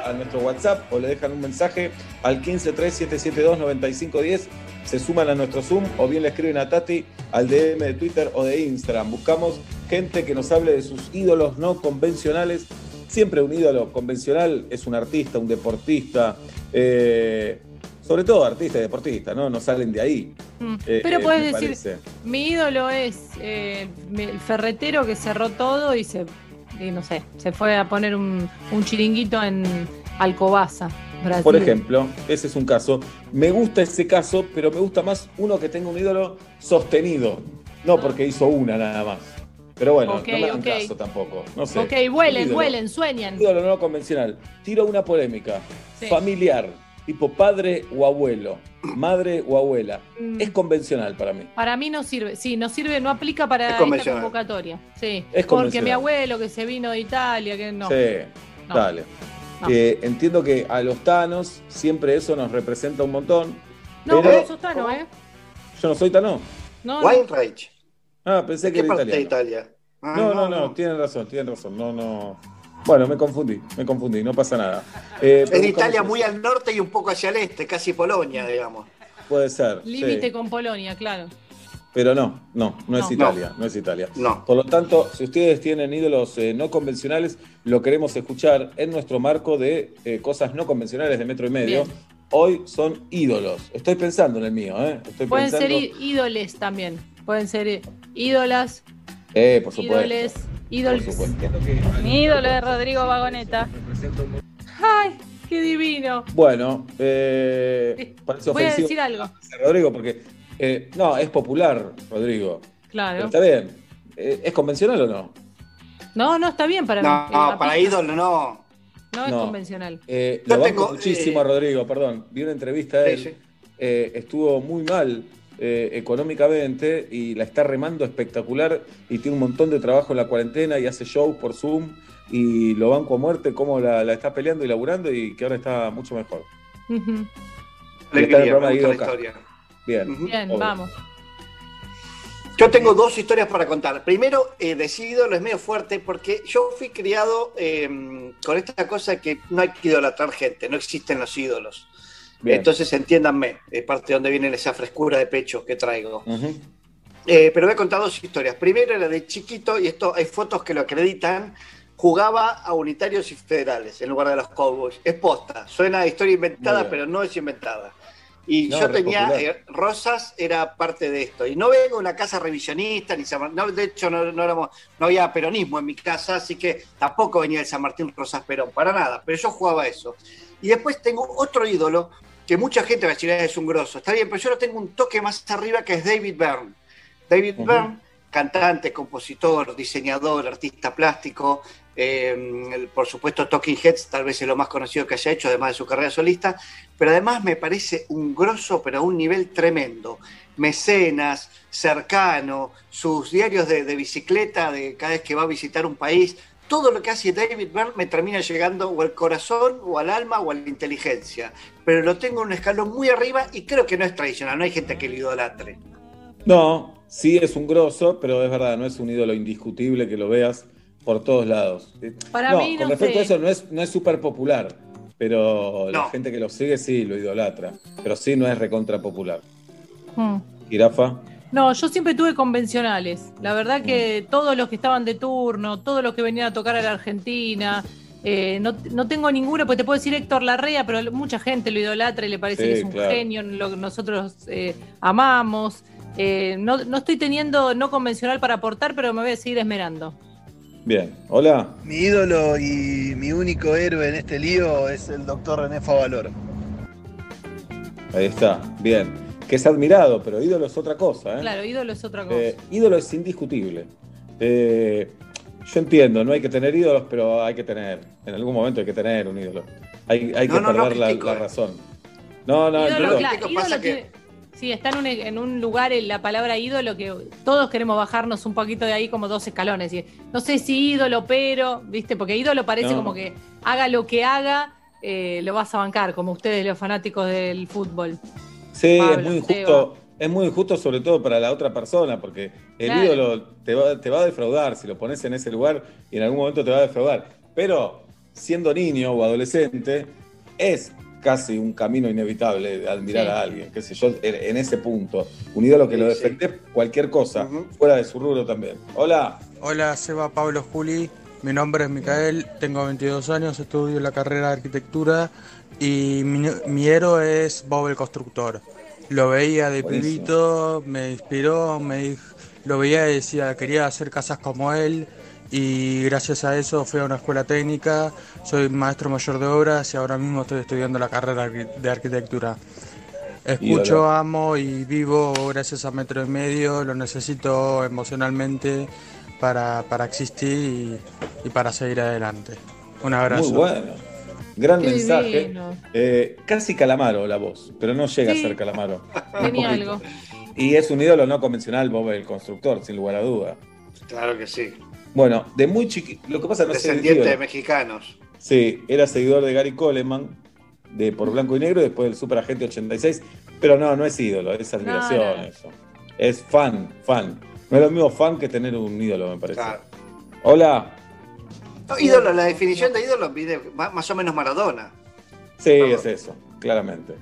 a nuestro WhatsApp o le dejan un mensaje al 1537729510. Se suman a nuestro Zoom o bien le escriben a Tati al DM de Twitter o de Instagram. Buscamos gente que nos hable de sus ídolos no convencionales. Siempre un ídolo convencional es un artista, un deportista, eh, sobre todo artista y deportista, ¿no? No salen de ahí. Mm. eh, Pero eh, puedes decir, parece. mi ídolo es eh, el ferretero que cerró todo y se, y no sé, se fue a poner un, un chiringuito en Alcobaza, Brasil. Por ejemplo, ese es un caso. Me gusta ese caso, pero me gusta más uno que tenga un ídolo sostenido. No porque hizo una nada más. Pero bueno, no me hagan caso tampoco. No sé. Ok, vuelen, vuelen, sueñan. Ídolo no convencional. Tiro una polémica. Sí. Familiar. Tipo padre o abuelo. Madre o abuela. Mm. Es convencional para mí. Para mí no sirve, sí, no sirve, no aplica para Es esta convocatoria. Sí, Es porque mi abuelo que se vino de Italia, que no. Sí, No. dale. No. Eh, entiendo que a los tanos siempre eso nos representa un montón. No, pero vos sos Tano, ¿eh? yo no soy tano. No, no. Weinreich. Ah, pensé que ¿Qué era parte de. Italia? Ah, No, no, no, tienen razón, tienen razón. No, no. Bueno, me confundí, me confundí, no pasa nada. Eh, Es de pero Italia muy al norte y un poco hacia el este, casi Polonia, digamos. Puede ser. sí. Límite con Polonia, claro. Pero no, no, no es No. Italia, no. es Italia. No. Por lo tanto, si ustedes tienen ídolos eh, no convencionales, lo queremos escuchar en nuestro marco de eh, cosas no convencionales de metro y medio. Bien. Hoy son ídolos. Estoy pensando en el mío, ¿eh? Estoy Pueden pensando. ser ídoles también. Pueden ser í- ídolas, Eh, por supuesto. ídoles, Por supuesto. Mi ídolo es Rodrigo Vagoneta. ¡Ay, qué divino! Bueno, eh, parece Voy a decir algo. Rodrigo, porque eh, no, es popular, Rodrigo. Pero Claro. está bien. Eh, ¿Es convencional o no? No, no está bien para No, mí. Eh, no, para ídolo no. No es No. convencional. Eh, lo banco tengo, muchísimo eh, a Rodrigo, perdón. Vi una entrevista de él. Sí, sí. eh, estuvo muy mal eh, económicamente y la está remando espectacular y tiene un montón de trabajo en la cuarentena y hace shows por Zoom y lo banco a muerte, cómo la, la está peleando y laburando y que ahora está mucho mejor. Está en el me gusta la historia. Bien. Bien, vamos. Yo tengo dos historias para contar. Primero, eh, decidido, lo es medio fuerte, porque yo fui criado eh, con esta cosa que no hay que idolatrar gente, no existen los ídolos. Bien. Entonces, entiéndanme, es parte de donde viene esa frescura de pecho que traigo. Eh, pero voy a contar dos historias. Primero era de chiquito, y esto hay fotos que lo acreditan, jugaba a unitarios y federales en lugar de los Cowboys. Es posta, suena a historia inventada, pero no es inventada. Y No, yo tenía, eh, Rosas era parte de esto. Y no vengo de una casa revisionista, ni San Mar- no, de hecho no, no éramos, no había peronismo en mi casa, así que tampoco venía el San Martín Rosas Perón, para nada, pero yo jugaba eso. Y después tengo otro ídolo que mucha gente va a decir "Ah, es un grosso. Está bien, pero yo lo tengo un toque más arriba que es David Byrne. David. Byrne cantante, compositor, diseñador, artista plástico. El- por supuesto, Talking Heads tal vez es lo más conocido que haya hecho, además de su carrera solista. Pero además me parece un grosso, pero a un nivel tremendo. Mecenas, cercano, sus diarios de, de bicicleta, de cada vez que va a visitar un país. Todo lo que hace David Byrne me termina llegando o al corazón, o al alma, o a la inteligencia. Pero lo tengo en un escalón muy arriba y creo que no es tradicional. No hay gente que lo idolatre. No, sí es un grosso, pero es verdad, no es un ídolo indiscutible que lo veas por todos lados. Para no, mí, con no respecto sé. a eso, no es, no es súper popular, pero la gente que lo sigue sí lo idolatra, pero sí no es recontra popular. Hmm. Jirafa, No, yo siempre tuve convencionales. La verdad que todos los que estaban de turno, todos los que venían a tocar a la Argentina, eh, no, no tengo ninguno, pues te puedo decir Héctor Larrea, pero mucha gente lo idolatra y le parece Sí, que es un claro. genio, lo que nosotros eh, amamos. Eh, no, no estoy teniendo no convencional para aportar, pero me voy a seguir esmerando. Bien. Hola. Mi ídolo y mi único héroe en este lío es el doctor René Favaloro. Ahí está, bien. Que es admirado, pero ídolo es otra cosa. ¿eh? Claro, ídolo es otra cosa. Eh, ídolo es indiscutible. Eh, yo entiendo, no hay que tener ídolos, pero hay que tener. En algún momento hay que tener un ídolo. Hay, hay No, que no, no perder la, critico, la eh. razón. No, no, ídolo, entiendo. claro, ídolo pasa que- tiene- sí, está en un, en un lugar en la palabra ídolo que todos queremos bajarnos un poquito de ahí como dos escalones. Y no sé si ídolo, pero, ¿viste? Porque ídolo parece No. como que haga lo que haga, eh, lo vas a bancar, como ustedes los fanáticos del fútbol. Sí, Pablo, es muy Seba. injusto. Es muy injusto sobre todo para la otra persona, porque el Claro. ídolo te va, te va a defraudar si lo pones en ese lugar y en algún momento te va a defraudar. Pero siendo niño o adolescente, es casi un camino inevitable de admirar Sí. a alguien, qué sé yo, en, ese punto. Un ídolo que lo sí. defende cualquier cosa, fuera de su rubro también. Hola. Hola, Seba Pablo Juli. Mi nombre es Micael, tengo 22 años, estudio la carrera de arquitectura y mi, mi héroe es Bob el Constructor. Lo veía de Buenísimo. pibito, me inspiró, me lo veía y decía, quería hacer casas como él y gracias a eso fui a una escuela técnica, soy maestro mayor de obras y ahora mismo estoy estudiando la carrera de arquitectura. Escucho, Ídolo. amo y vivo gracias a Metro y Medio, lo necesito emocionalmente para, para existir y, y para seguir adelante. Un abrazo. Muy bueno. Gran Qué mensaje. Eh, casi Calamaro la voz, pero no llega Sí. a ser Calamaro. Tenía algo. Y es un ídolo no convencional, Bob el constructor, sin lugar a duda. Claro que sí. Bueno, de muy chiquito. Lo que pasa no sé. Descendiente ídolo. de mexicanos. Sí, era seguidor de Gary Coleman, de Por Blanco y Negro, después del Super Agente 86. Pero no, no es ídolo, es admiración No, no. eso. Es fan, fan. No es lo mismo fan que tener un ídolo, me parece. Claro. Hola. No, ídolo, la definición de ídolo más o menos Maradona. Sí, es eso, claramente.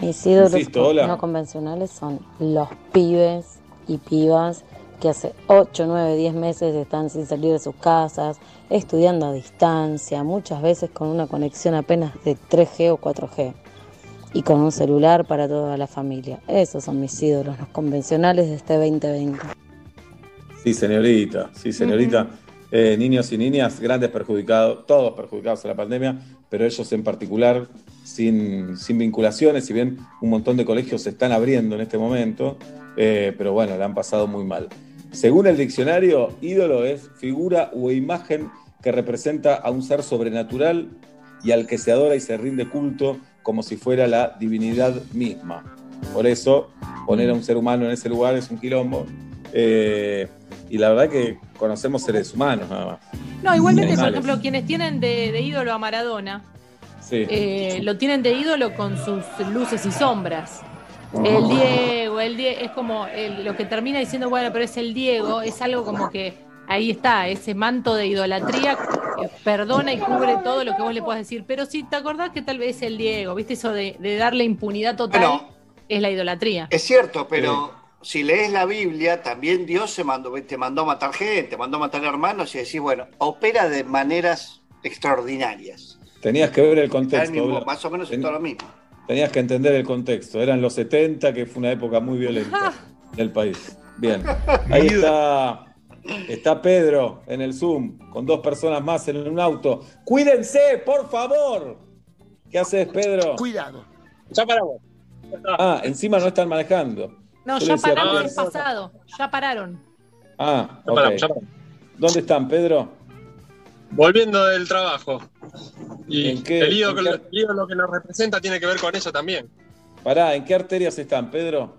Mis ídolos Insisto, no convencionales son los pibes y pibas que hace 8, 9, 10 meses están sin salir de sus casas, estudiando a distancia, muchas veces con una conexión apenas de 3G o 4G y con un celular para toda la familia. Esos son mis ídolos, los convencionales de este 2020. Sí, señorita, sí, señorita. Eh, niños y niñas, grandes perjudicados, todos perjudicados en la pandemia, pero ellos en particular sin, sin vinculaciones, si bien un montón de colegios se están abriendo en este momento, eh, pero bueno, la han pasado muy mal. Según el diccionario, ídolo es figura o imagen que representa a un ser sobrenatural y al que se adora y se rinde culto como si fuera la divinidad misma. Por eso, poner a un ser humano en ese lugar es un quilombo. Eh, y la verdad que conocemos seres humanos nada más. No, igualmente, por ejemplo, quienes tienen de, de ídolo a Maradona, Sí. eh, lo tienen de ídolo con sus luces y sombras. El Diego, el Diego, es como el- lo que termina diciendo, bueno, pero es el Diego, es algo como que ahí está, ese manto de idolatría que perdona y cubre todo lo que vos le puedas decir. Pero si te acordás que tal vez el Diego, ¿viste? Eso de, de darle impunidad total Bueno. es la idolatría. Es cierto, pero si lees la Biblia, también Dios se mandó, te mandó a matar gente, mandó a matar hermanos y decís, bueno, opera de maneras extraordinarias. Tenías que ver el contexto. mismo, más o menos es todo lo mismo. Tenías que entender el contexto. Eran los 70, que fue una época muy violenta del país. Bien. Ahí está. Está Pedro en el Zoom, con dos personas más en un auto. ¡Cuídense, por favor! ¿Qué haces, Pedro? Cuidado. Ya para vos. Ah, encima no están manejando. No, Yo ya pararon el pasado, ya pararon. Ah, Ya paramos, ok. ya paramos. ¿Dónde están, Pedro? Volviendo del trabajo. Y ¿En qué- el, lío en que, qué- el lío lo que nos representa tiene que ver con eso también. Pará, ¿en qué arterias están, Pedro?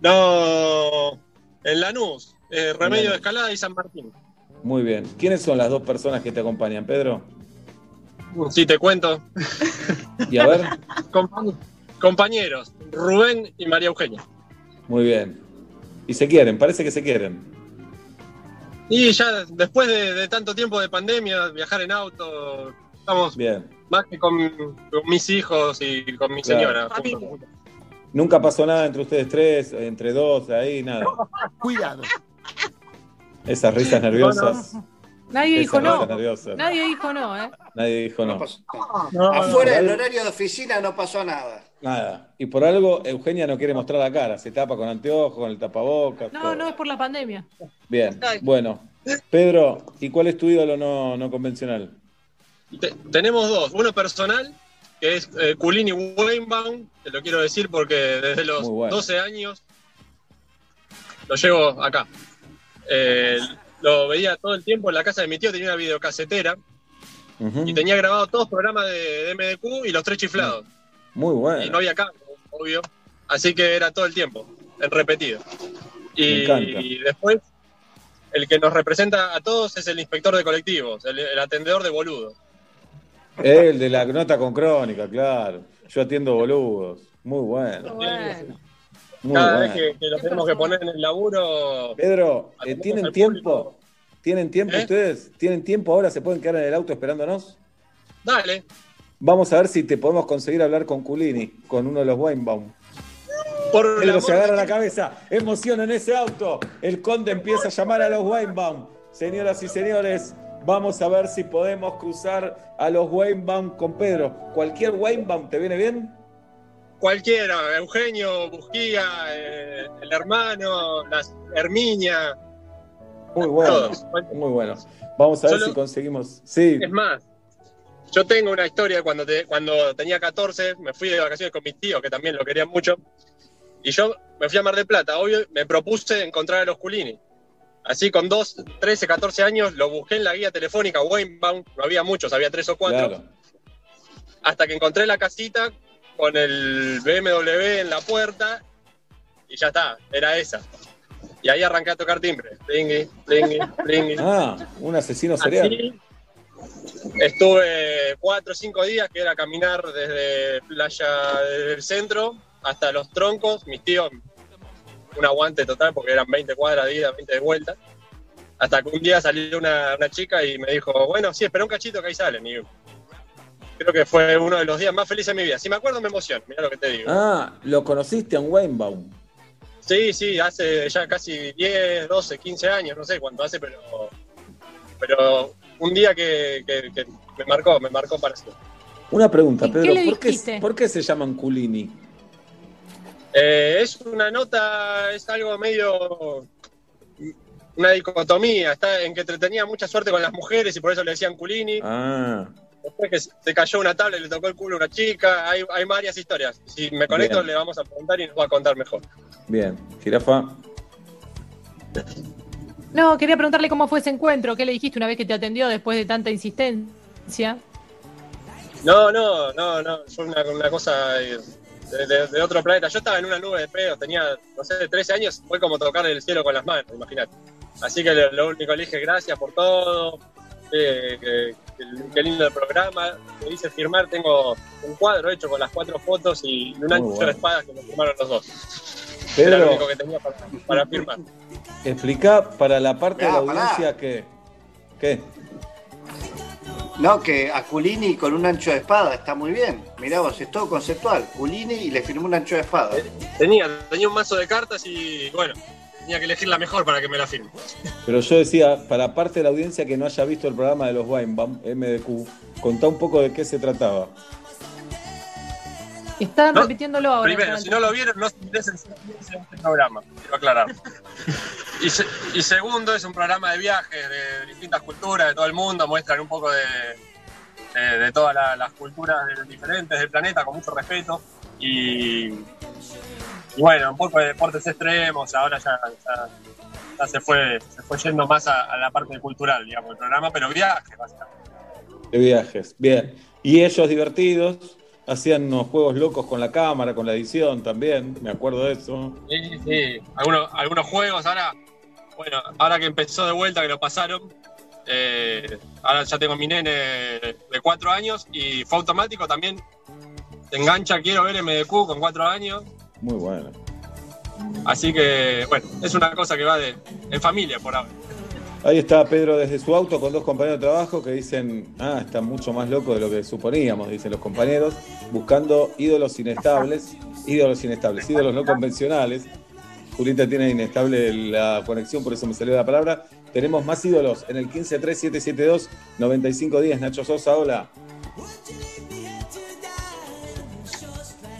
No, en Lanús, eh, Remedio de Escalada y San Martín. Muy bien. ¿Quiénes son las dos personas que te acompañan, Pedro? Si te cuento, Y a ver, Compañ- compañeros, Rubén y María Eugenia. muy bien. Y se quieren, parece que se quieren. Y ya después de, de tanto tiempo de pandemia, viajar en auto, estamos Bien. más que con, con mis hijos y con mi Claro. señora. Nunca pasó nada entre ustedes tres, entre dos, ahí, nada. Cuidado. Esas risas nerviosas. Nadie dijo no. Nadie dijo no, ¿eh? Nadie dijo No no. pasó- no. Afuera del horario de oficina no pasó nada. Nada. Y por algo, Eugenia no quiere mostrar la cara. Se tapa con anteojos, con el tapabocas. No, todo. no es por la pandemia. Bien. Bueno. Pedro, ¿y cuál es tu ídolo no, no convencional? Te- tenemos dos. Uno personal, que es eh, Culini Weinbaum, te lo quiero decir porque desde los bueno. 12 años lo llevo acá. Eh, lo veía todo el tiempo en la casa de mi tío, tenía una videocasetera y tenía grabado todos los programas de, de MDQ y los tres chiflados. Muy Y no bueno. había cambio, obvio. Así que era todo el tiempo, en repetido. Me Y, encanta. y después, el que nos representa a todos es el inspector de colectivos, el, el atendedor de boludos. El de la nota con crónica, claro. Yo atiendo boludos. Muy bueno. Bueno. Muy Cada vez que, que lo tenemos que poner en el laburo. Pedro, eh, ¿tienen tiempo? ¿Tienen tiempo ¿Eh? ustedes? ¿Tienen tiempo ahora? ¿Se pueden quedar en el auto esperándonos? Dale, Vamos a ver si te podemos conseguir hablar con Culini, con uno de los Weinbaum. por Pedro se de agarra la cabeza. Emoción en ese auto. El conde empieza a llamar a los Weinbaum. Señoras y señores, vamos a ver si podemos cruzar a los Weinbaum con Pedro. ¿Cualquier Weinbaum te viene bien? Cualquiera, Eugenio, Busquía, eh, el hermano, las Herminia, Muy bueno. todos. Muy bueno. Vamos a ver si conseguimos. Sí, Es más, yo tengo una historia cuando, te- cuando tenía 14, me fui de vacaciones con mis tíos, que también lo querían mucho, y yo me fui a Mar del Plata, obvio, me propuse encontrar a los Culini. Así con dos, 13, 14 años, lo busqué en la guía telefónica Weinbaum, no había muchos, había tres o cuatro, claro. hasta que encontré la casita con el BMW en la puerta, y ya está, era esa. Y ahí arranqué a tocar timbre, plingui, plingui, plingui. Ah, un asesino serial. Así, estuve cuatro o cinco días que era caminar desde playa del centro hasta los troncos. Mis tíos, un aguante total porque eran 20 cuadras de ida, 20 de vuelta. Hasta que un día salió una, una chica y me dijo, bueno, sí, espera un cachito que ahí salen. Y creo que fue uno de los días más felices de mi vida. Si me acuerdo, me emociono, mira lo que te digo. Ah, lo conociste a un Weinbaum. Sí, sí, hace ya casi 10, 12, 15 años, no sé cuánto hace, pero, pero un día que, que- que me marcó, me marcó para siempre. Una pregunta, ¿Y qué Pedro. le ¿por, qué, por qué se llaman Culini? Eh, es una nota, es algo medio. una dicotomía, está en que te- tenía mucha suerte con las mujeres y por eso le decían culini. Ah, Después que se cayó una tabla y le tocó el culo a una chica, hay, hay varias historias. Si me conecto Bien. le vamos a preguntar y nos va a contar mejor. bien. Jirafa. No, quería preguntarle cómo fue ese encuentro. ¿Qué le dijiste una vez que te atendió después de tanta insistencia? No, no, no, no, fue una, una cosa eh, de, de- de otro planeta. Yo estaba en una nube de pedos, tenía, no sé, 13 años, fue como tocar el cielo con las manos, imagínate. Así que lo, lo único que le dije, gracias por todo, eh, que- qué lindo el programa. Me hice firmar, tengo un cuadro hecho con las cuatro fotos y un ancho bueno. de espadas que me firmaron los dos. Era lo único que tenía para, para firmar. explica para la parte de la pará. audiencia que. ¿Qué? No, que a Culini con un ancho de espada está muy bien. Mirá vos, es todo conceptual. Culini y le firmó un ancho de espada. Tenía, tenía un mazo de cartas y bueno, tenía que elegir la mejor para que me la firme. Pero yo decía, para parte de la audiencia que no haya visto el programa de los Weinbaum, MDQ, contá un poco de qué se trataba. Están No, repitiéndolo ahora. Primero, si no lo vieron, no se interesen en este programa, quiero aclarar. Y, se- y segundo, es un programa de viajes de distintas culturas de todo el mundo, muestran un poco de, de, de todas la- las culturas de- diferentes del planeta con mucho respeto. Y bueno, un poco de deportes extremos, ahora ya, ya ya se fue, se fue yendo más a, a la parte cultural, digamos, el programa, pero viajes, básicamente. De viajes, bien. Y ellos divertidos, hacían unos juegos locos con la cámara, con la edición también, me acuerdo de eso. Sí, sí. Algunos, algunos juegos, ahora, bueno, ahora que empezó de vuelta, que lo pasaron, eh, ahora ya tengo mi nene de cuatro años y fue automático también. Te engancha, quiero ver MDQ con cuatro años. Muy bueno. Así que, bueno, es una cosa que va de, en familia por ahora. Ahí está Pedro desde su auto con dos compañeros de trabajo que dicen, ah, está mucho más loco de lo que suponíamos, dicen los compañeros, buscando ídolos inestables, ídolos inestables, ídolos no convencionales. Julita tiene inestable la conexión, por eso me salió la palabra. Tenemos más ídolos en el 153772-9510. Nacho Sosa, hola.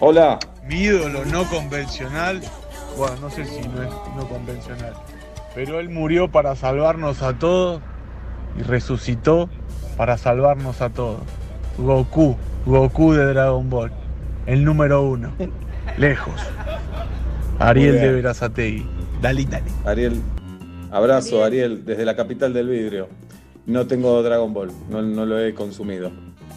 Hola. Mi ídolo no convencional, bueno, no sé si no es no convencional, pero él murió para salvarnos a todos y resucitó para salvarnos a todos. Goku, Goku de Dragon Ball, el número uno, lejos. Ariel de. Verazategui, dale, dale. Ariel, abrazo, Ariel, desde la capital del vidrio. No tengo Dragon Ball, no, no lo he consumido.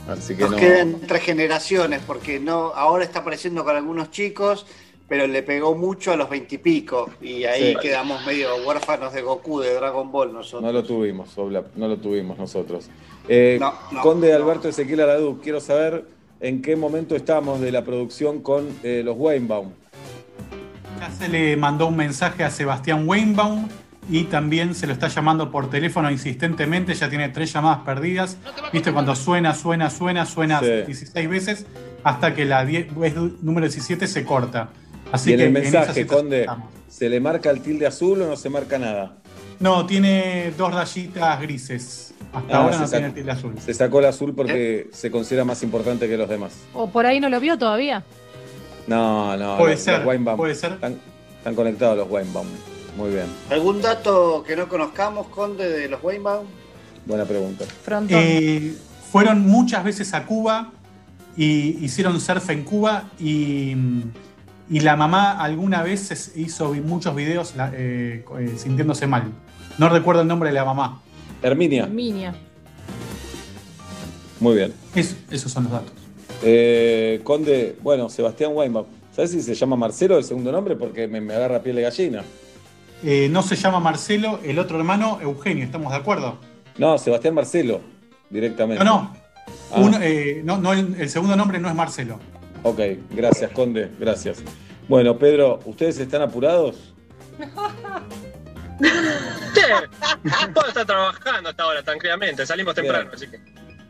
Así que Nos no. quedan tres generaciones, porque no, ahora está apareciendo con algunos chicos, pero le pegó mucho a los veintipico. Y, ahí Sí. quedamos medio huérfanos de Goku, de Dragon Ball nosotros. No lo tuvimos, Obla, no lo tuvimos nosotros. Eh, No, no, Conde Alberto Ezequiel Aradú, quiero saber en qué momento estamos de la producción con eh, los Weinbaum. Ya se le mandó un mensaje a Sebastián Weinbaum y también se lo está llamando por teléfono insistentemente. Ya tiene tres llamadas perdidas. Viste cuando suena, suena, suena, suena Sí. 16 veces hasta que la 10 es número 17 se corta. Así y en que el mensaje, Conde, estamos. ¿se le marca el tilde azul o no se marca nada? No, tiene dos rayitas grises. Hasta Ah, ahora se no sacó- tiene tilde azul. Se sacó el azul porque se considera más importante que los demás. O por ahí no lo vio todavía. No, no. Puede los, ser, los puede ser. Están, están conectados los Weinbaum. Muy bien. ¿Algún dato que no conozcamos, Conde, de los Weinbaum? Buena pregunta. Eh, fueron muchas veces a Cuba y hicieron surf en Cuba y, y la mamá alguna vez hizo muchos videos eh, eh, sintiéndose mal. No recuerdo el nombre de la mamá. Herminia. Minia. Muy bien. Es- esos son los datos. Eh, Conde, bueno, Sebastián Weinbaum. ¿Sabes si se llama Marcelo el segundo nombre? Porque me, me agarra piel de gallina. Eh, no se llama Marcelo, el otro hermano Eugenio, ¿estamos de acuerdo? No, Sebastián Marcelo, directamente. No, no. Ah. Uno, eh, no, no, el, el segundo nombre no es Marcelo. Ok, gracias, Conde, gracias. Bueno, Pedro, ¿ustedes están apurados? Che, todo está trabajando hasta ahora, tranquilamente. Salimos temprano, Bien. así que.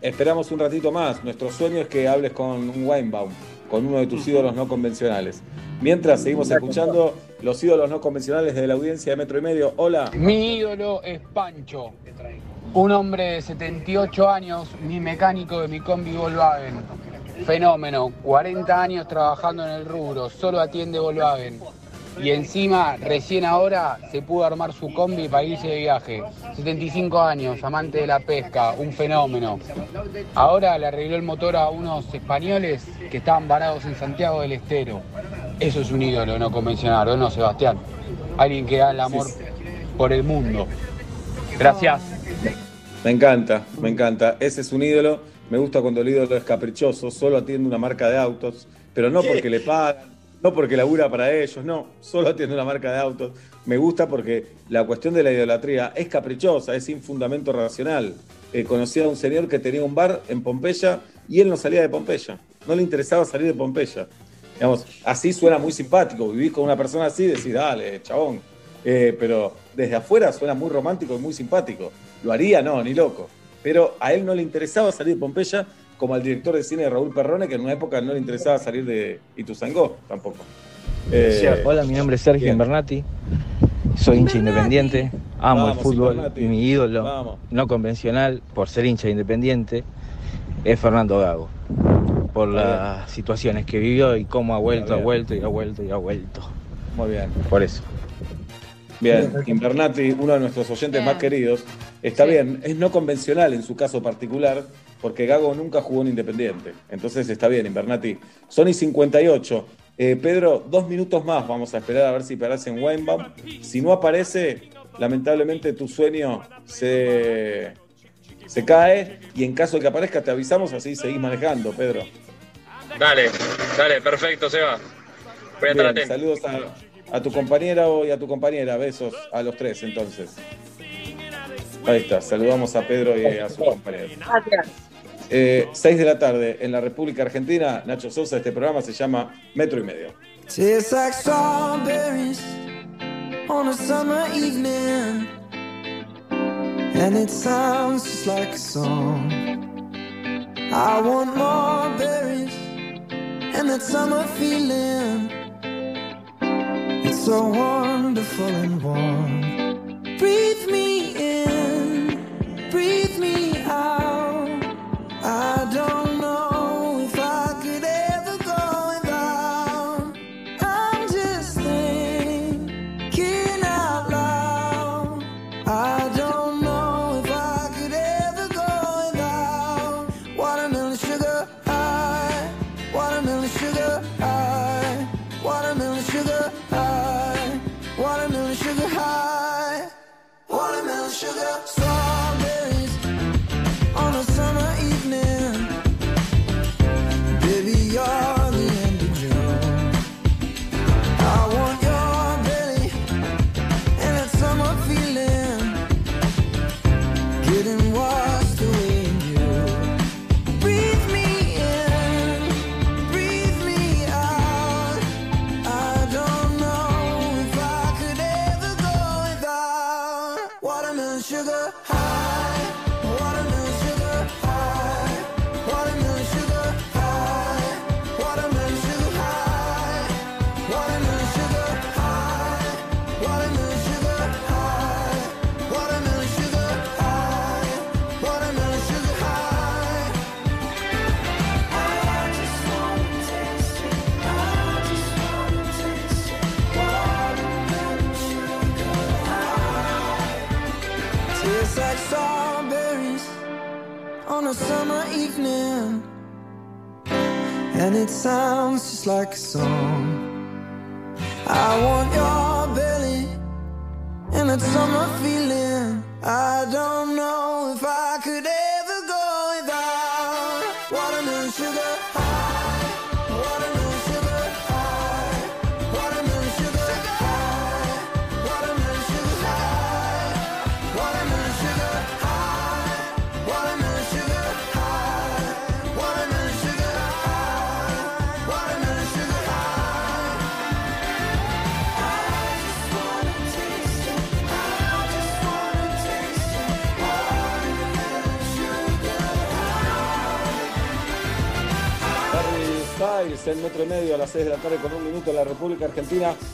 Esperamos un ratito más. Nuestro sueño es que hables con un Weinbaum, con uno de tus ídolos no convencionales. Mientras seguimos escuchando los ídolos no convencionales de la audiencia de Metro y Medio. Hola. Mi ídolo es Pancho, un hombre de 78 años, mi mecánico de mi combi Volkswagen. Fenómeno, 40 años trabajando en el rubro, solo atiende Volkswagen. Y encima, recién ahora, se pudo armar su combi para irse de viaje. 75 años, amante de la pesca, un fenómeno. Ahora le arregló el motor a unos españoles que estaban varados en Santiago del Estero. Eso es un ídolo no convencional, ¿o no, Sebastián? Alguien que da el amor por el mundo. Gracias. Me encanta, me encanta. Ese es un ídolo. Me gusta cuando el ídolo es caprichoso, solo atiende una marca de autos, pero no porque le pagan, no porque labura para ellos, no, solo atiende una marca de autos. Me gusta porque la cuestión de la idolatría es caprichosa, es sin fundamento racional. Eh, conocí a un señor que tenía un bar en Pompeya y él no salía de Pompeya, no le interesaba salir de Pompeya. Digamos, así suena muy simpático, vivís con una persona así y decís, dale, chabón. Eh, pero desde afuera suena muy romántico y muy simpático. ¿Lo haría? No, ni loco. Pero a él no le interesaba salir de Pompeya, como al director de cine Raúl Perrone, que en una época no le interesaba salir de Ituzaingó tampoco. Eh, Hola, mi nombre es Sergio bien. Invernati, soy hincha independiente, amo Vamos, el fútbol y mi ídolo Vamos. no convencional por ser hincha independiente es Fernando Gago, por las situaciones que vivió y cómo ha vuelto, ha bien. vuelto y ha vuelto y ha vuelto. Muy bien. Por eso. Bien, Invernati, uno de nuestros oyentes más queridos, está bien, es no convencional en su caso particular, porque Gago nunca jugó en Independiente. Entonces está bien, Invernati. Sony 58. Eh, Pedro, dos minutos más vamos a esperar a ver si aparece en Weinbaum. Si no aparece, lamentablemente tu sueño se, se cae y en caso de que aparezca te avisamos, así seguís manejando, Pedro. Dale, dale, perfecto, Seba. Voy a estar Bien, atento. saludos a, a tu compañero y a tu compañera, besos a los tres entonces. Ahí está, saludamos a Pedro y a su compañero. Gracias. Eh, 6 de la tarde en la República Argentina, Nacho Sosa, este programa se llama Metro y Medio. Tastes like strawberries on a summer evening, and it sounds just like a song. I want more berries and that summer feeling. It's so wonderful and warm. Breathe me in, breathe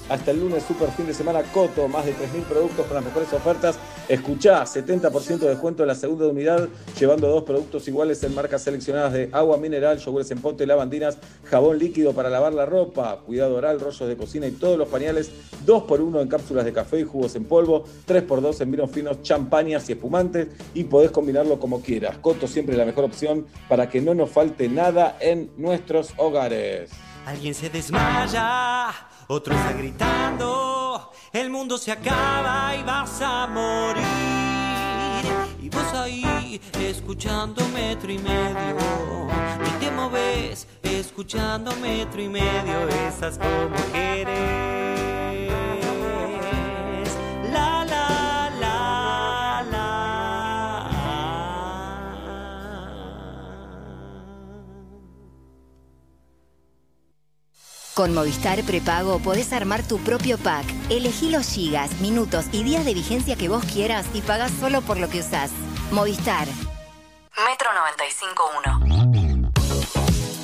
Hasta el lunes, super fin de semana, Coto, más de 3.000 productos con las mejores ofertas. Escuchá, 70% de descuento en la segunda unidad, llevando dos productos iguales en marcas seleccionadas de agua mineral, yogures en pote, lavandinas, jabón líquido para lavar la ropa, cuidado oral, rollos de cocina y todos los pañales, 2x1 en cápsulas de café y jugos en polvo, 3x2 en vinos finos, champañas y espumantes y podés combinarlo como quieras. Coto siempre la mejor opción para que no nos falte nada en nuestros hogares. Alguien se desmaya, otro está gritando, el mundo se acaba y vas a morir. Y vos ahí, escuchando metro y medio, y te moves, escuchando metro y medio, estás como querés. Con Movistar Prepago podés armar tu propio pack. Elegí los gigas, minutos y días de vigencia que vos quieras y pagás solo por lo que usás. Movistar. Metro 95.1.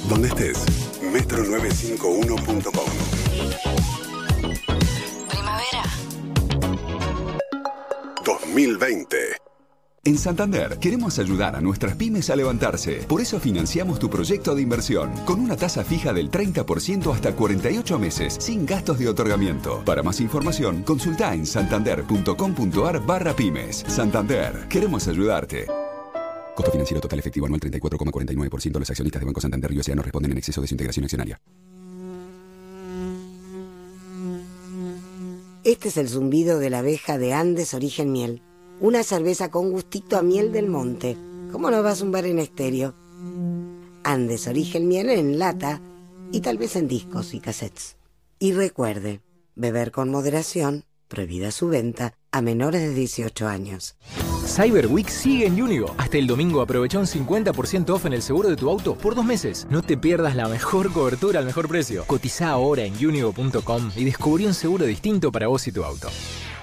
Donde estés, metro951.com. Primavera. 2020. En Santander queremos ayudar a nuestras pymes a levantarse. Por eso financiamos tu proyecto de inversión con una tasa fija del 30% hasta 48 meses, sin gastos de otorgamiento. Para más información, consulta en santander.com.ar barra pymes. Santander, queremos ayudarte. Costo financiero total efectivo anual 34,49%. Los accionistas de Banco Santander y USA no responden en exceso de su integración accionaria. Este es el zumbido de la abeja de Andes Origen Miel. Una cerveza con gustito a miel del monte. ¿Cómo no va a zumbar en estéreo? Andes Origen Miel en lata y tal vez en discos y cassettes. Y recuerde, beber con moderación, prohibida su venta a menores de 18 años. Cyber Week sigue en Unigo. Hasta el domingo aprovecha un 50% off en el seguro de tu auto por dos meses. No te pierdas la mejor cobertura al mejor precio. Cotiza ahora en unigo.com y descubrí un seguro distinto para vos y tu auto.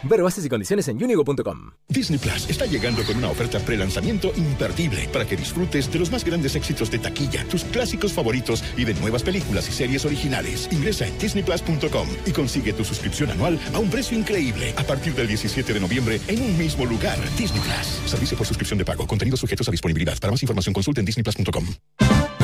Ver bases y condiciones en unigo.com. Disney Plus está llegando con una oferta pre-lanzamiento imperdible para que disfrutes de los más grandes éxitos de taquilla, tus clásicos favoritos y de nuevas películas y series originales. Ingresa en disneyplus.com y consigue tu suscripción anual a un precio increíble a partir del 17 de noviembre en un mismo lugar. Disney Plus. Servicio por suscripción de pago. Contenidos sujetos a disponibilidad. Para más información consulte en disneyplus.com.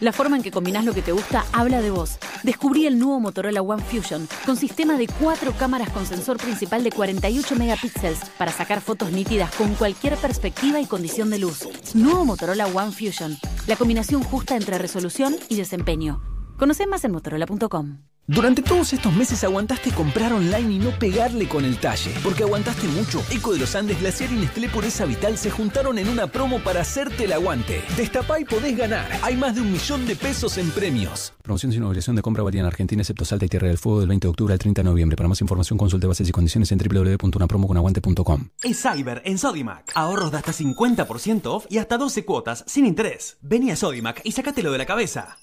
La forma en que combinás lo que te gusta habla de vos. Descubrí el nuevo Motorola One Fusion con sistema de cuatro cámaras con sensor principal de 48 megapíxeles para sacar fotos nítidas con cualquier perspectiva y condición de luz. Nuevo Motorola One Fusion. La combinación justa entre resolución y desempeño. Conoce más en motorola.com. Durante todos estos meses aguantaste comprar online y no pegarle con el talle. Porque aguantaste mucho. Eco de los Andes, Glaciar y Nestlé Pureza Vital se juntaron en una promo para hacerte el aguante. Destapá y podés ganar. Hay más de un millón de pesos en premios. Promoción sin obligación de compra válida en Argentina, excepto Salta y Tierra del Fuego del 20 de octubre al 30 de noviembre. Para más información consulte bases y condiciones en www.unapromoconaguante.com. Es Cyber en Sodimac. Ahorros de hasta 50% off y hasta 12 cuotas sin interés. Vení a Sodimac y sacátelo de la cabeza.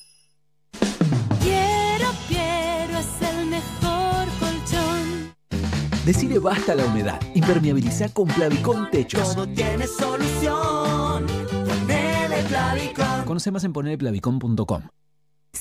Decide basta a la humedad. Impermeabiliza con Plavicón Techos. Todo tiene solución. Ponele Plavicón. Conoce más en ponerplavicón.com.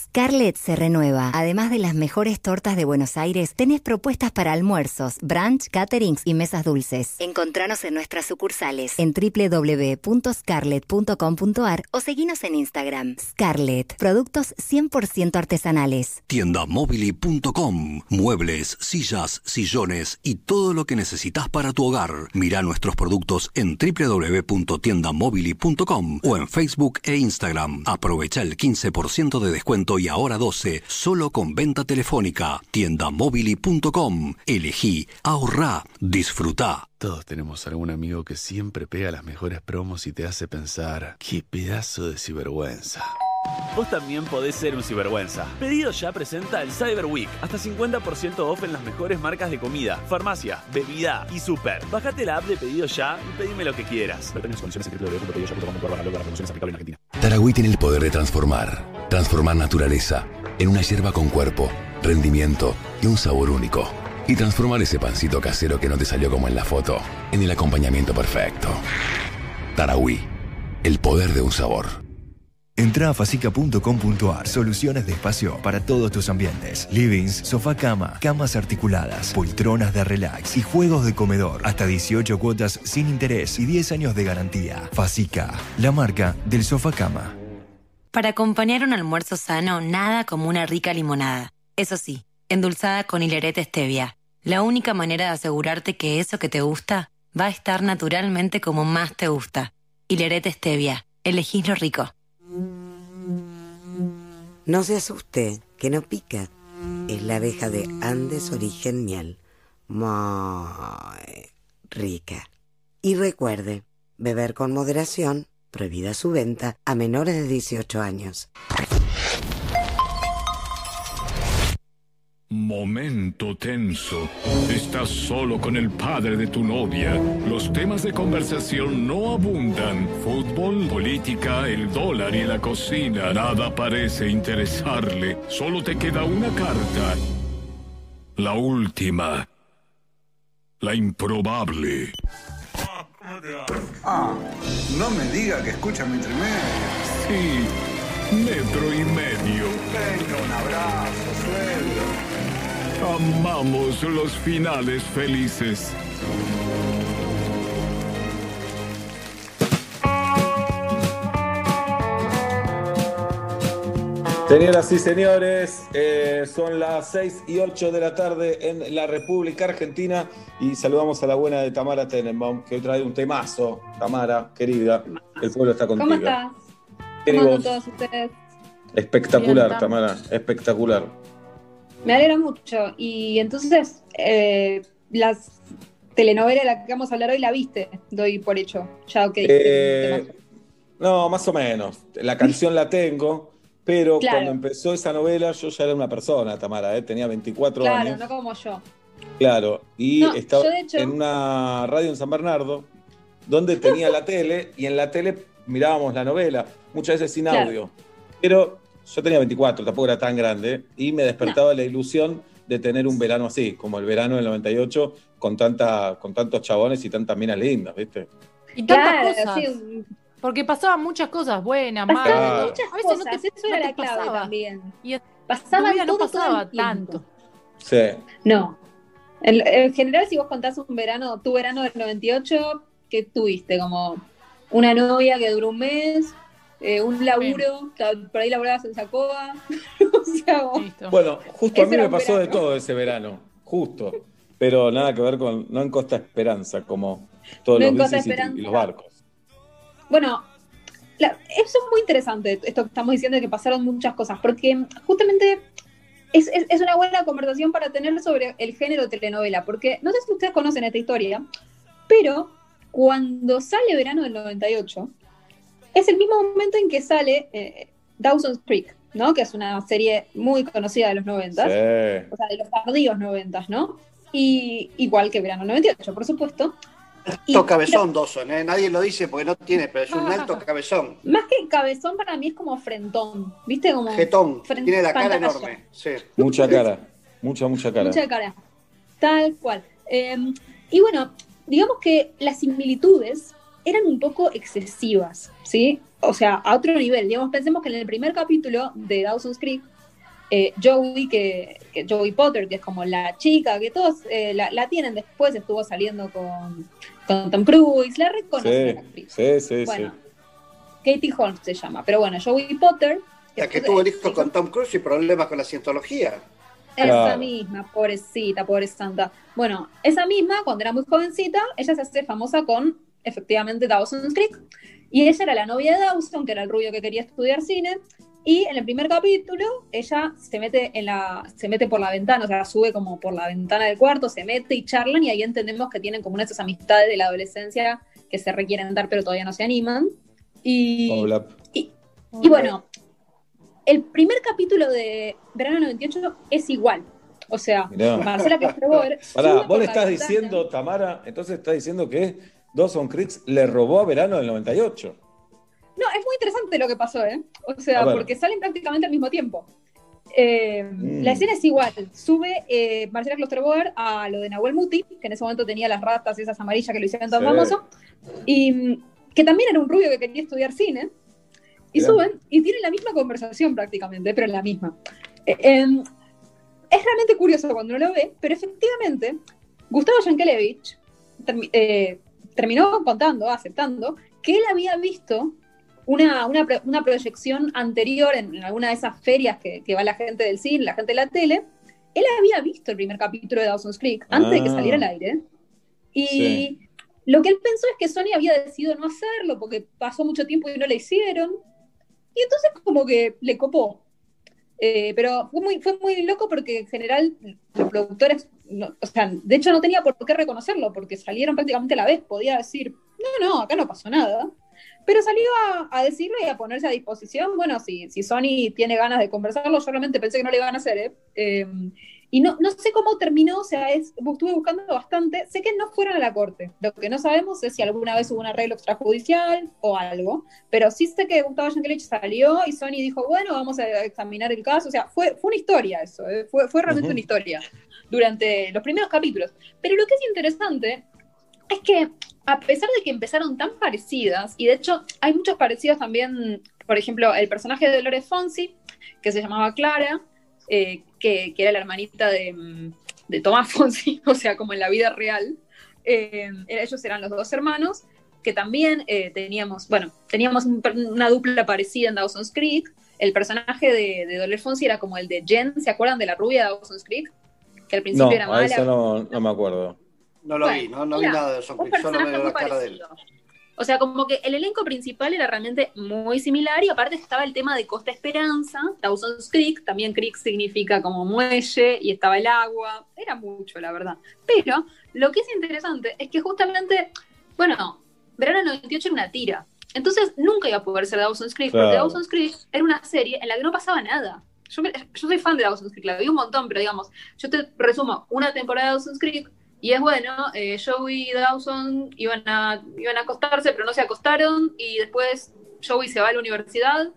Scarlett se renueva. Además de las mejores tortas de Buenos Aires, tenés propuestas para almuerzos, brunch, caterings y mesas dulces. Encontranos en nuestras sucursales en www.scarlett.com.ar o seguinos en Instagram. Scarlett, productos 100% artesanales. Tiendamobili.com. Muebles, sillas, sillones y todo lo que necesitas para tu hogar. Mira nuestros productos en www.tiendamobili.com o en Facebook e Instagram. Aprovecha el 15% de descuento y ahora 12 solo con venta telefónica. Tiendamobili.com. Elegí, ahorrá, disfrutá. Todos tenemos algún amigo que siempre pega las mejores promos y te hace pensar, qué pedazo de sinvergüenza. Vos también podés ser un cibergüenza. Pedido ya presenta el Cyber Week. Hasta 50% off en las mejores marcas de comida, farmacia, bebida y súper. Bájate la app de Pedido Ya y pedime lo que quieras. Taragüí tiene el poder de transformar. Transformar naturaleza en una hierba con cuerpo, rendimiento y un sabor único. Y transformar ese pancito casero que no te salió como en la foto en el acompañamiento perfecto. Taragüí, el poder de un sabor. Entra a facica.com.ar. Soluciones de espacio para todos tus ambientes. Livings, sofá cama, camas articuladas, poltronas de relax y juegos de comedor. Hasta 18 cuotas sin interés y 10 años de garantía. Facica, la marca del sofá cama. Para acompañar un almuerzo sano, nada como una rica limonada. Eso sí, endulzada con hilerete stevia. La única manera de asegurarte que eso que te gusta va a estar naturalmente como más te gusta. Hilerete stevia. Elegís lo rico. No se asuste, que no pica. Es la abeja de Andes Origen Miel. Muy rica. Y recuerde, beber con moderación, prohibida su venta a menores de 18 años. Momento tenso. Estás solo con el padre de tu novia. Los temas de conversación no abundan. Fútbol, política, el dólar y la cocina. Nada parece interesarle. Solo te queda una carta. La última. La improbable. Ah, no me diga que escucha Metro y Medio. Sí, metro y medio. Venga, un abrazo. Amamos los finales felices. Señoras y señores, eh, son las 6 y 8 de la tarde en la República Argentina y saludamos a la buena de Tamara Tenenbaum, que hoy trae un temazo. Tamara, querida, el pueblo está contigo. ¿Cómo estás? ¿Qué ¿Cómo todos ustedes? Espectacular, Bien, Tamara, espectacular. Me alegra mucho. Y entonces, eh, las telenovelas de las que vamos a hablar hoy la viste, doy por hecho. Ya, ok. Eh, no, más o menos. La canción la tengo, pero Claro. cuando empezó esa novela yo ya era una persona, Tamara, eh, tenía 24 claro, años. no como yo. Claro, y No, estaba hecho- en una radio en San Bernardo, donde tenía la tele, y en la tele mirábamos la novela, muchas veces sin Claro. audio. Pero yo tenía 24, tampoco era tan grande, y me despertaba la ilusión de tener un verano así, como el verano del 98, con, tanta, con tantos chabones y tantas minas lindas, ¿viste? Y tantas Claro, cosas. sí. Porque pasaban muchas cosas buenas, Pasaban malas. muchas A veces no te, eso era no te la clave pasaba. también. Y Pasaban no todo, todo el pasaba tanto. Sí. No. En, en general, si vos contás un verano, tu verano del 98, ¿qué tuviste? Como una novia que duró un mes, eh, un laburo, que por ahí laburabas en Sacoa. o sea, vos- Bueno, justo a mí me pasó de todo ese verano, justo. Pero nada que ver con, no en Costa Esperanza, como todos No los bicis y- y, los barcos. Bueno, la- eso es muy interesante, esto que estamos diciendo de que pasaron muchas cosas, porque justamente es, es- es una buena conversación para tener sobre el género telenovela, porque no sé si ustedes conocen esta historia, pero cuando sale verano del 98, es el mismo momento en que sale eh, Dawson's Creek, ¿no? Que es una serie muy conocida de los 90, Sí. o sea, de los tardíos 90, ¿no? Y igual que verano 98, por supuesto. Alto cabezón, Dawson, ¿eh? Nadie lo dice porque no tiene, pero es un alto cabezón. Más que cabezón para mí es como frentón, ¿viste? Como Jetón, fren- tiene la cara pantalla. enorme. Sí. Mucha cara, mucha, mucha cara. Mucha cara. Tal cual. Eh, y bueno, digamos que las similitudes eran un poco excesivas, ¿sí? O sea, a otro nivel. Digamos, pensemos que en el primer capítulo de Dawson's Creek, eh, Joey, que, que Joey Potter, que es como la chica, que todos eh, la, la tienen después, estuvo saliendo con, con Tom Cruise, la reconocen. Sí, sí, sí, Bueno, Katie Holmes se llama. Pero bueno, Joey Potter. La que tuvo el hijo con Tom Cruise y problemas con la cientología. Esa Claro. misma, pobrecita, pobre santa. Bueno, esa misma, cuando era muy jovencita, ella se hace famosa con, efectivamente, Dawson's Creek. Y ella era la novia de Dawson, que era el rubio que quería estudiar cine. Y en el primer capítulo, ella se mete, en la, se mete por la ventana, o sea, sube como por la ventana del cuarto, se mete y charlan, y ahí entendemos que tienen como una de esas amistades de la adolescencia que se requieren dar, pero todavía no se animan. Y, Hola. y bueno, el primer capítulo de Verano 98 es igual. O sea, Mirá. Marcela Castrebauer Pará, vos le estás ventana. diciendo, Tamara, entonces estás diciendo que Dawson Creek le robó a verano del 98. No, es muy interesante lo que pasó, ¿eh? O sea, porque salen prácticamente al mismo tiempo. Eh, Mm. La escena es igual. Sube eh, Marcela Klosterboer a lo de Nahuel Muti, que en ese momento tenía las ratas esas amarillas que lo hicieron tan Sí. famoso, y mm, que también era un rubio que quería estudiar cine. Y Mirá. suben y tienen la misma conversación prácticamente, pero la misma. Eh, em, es realmente curioso cuando uno lo ve, pero efectivamente, Gustavo Yankelevich eh, terminó contando, aceptando, que él había visto una, una, pro- una proyección anterior en, en alguna de esas ferias que, que va la gente del cine, la gente de la tele. Él había visto el primer capítulo de Dawson's Creek antes de que Ah. saliera al aire. Y Sí. lo que él pensó es que Sony había decidido no hacerlo porque pasó mucho tiempo y no lo hicieron. Y entonces como que le copó. Eh, pero fue muy, fue muy loco porque en general los productores, o sea, de hecho no tenía por qué reconocerlo porque salieron prácticamente a la vez. Podía decir, no, no, acá no pasó nada. Pero salió a, a decirlo y a ponerse a disposición. Bueno, si, si Sony tiene ganas de conversarlo, yo realmente pensé que no le iban a hacer, ¿eh? Eh, y no, no sé cómo terminó, o sea, es, estuve buscando bastante. Sé que no fueron a la corte. Lo que no sabemos es si alguna vez hubo un arreglo extrajudicial o algo. Pero sí sé que Gustavo Yankelevich salió y Sony dijo, bueno, vamos a examinar el caso. O sea, fue, fue una historia eso, ¿eh? fue, fue realmente Ujú. una historia durante los primeros capítulos. Pero lo que es interesante es que a pesar de que empezaron tan parecidas, y de hecho hay muchos parecidos también, por ejemplo, el personaje de Dolores Fonsi, que se llamaba Clara, eh, que, que era la hermanita de, mm, de Tomás Fonsi, o sea, como en la vida real, eh, ellos eran los dos hermanos, que también eh, teníamos, bueno, teníamos un- una dupla parecida en Dawson's Creek, el personaje de, de Dolores Fonsi era como el de Jen, ¿se acuerdan de la rubia de Dawson's Creek? Que al principio No, era a mala. eso no, no me acuerdo. No lo Bueno, vi, no, no vi nada de Son un Creek, solo me veo la cara de él. O sea, como que el elenco principal era realmente muy similar y aparte estaba el tema de Costa Esperanza, Dawson's Creek, también Creek significa como muelle y estaba el agua, era mucho la verdad. Pero lo que es interesante es que justamente, bueno, Verano 98 era una tira, entonces nunca iba a poder ser Dawson's Creek porque Claro. Dawson's Creek era una serie en la que no pasaba nada. Yo, me- yo soy fan de Dawson's Creek, la vi un montón, pero digamos, yo te resumo una temporada de Dawson's Creek y es bueno, eh, Joey y Dawson iban a, iban a acostarse, pero no se acostaron, y después Joey se va a la universidad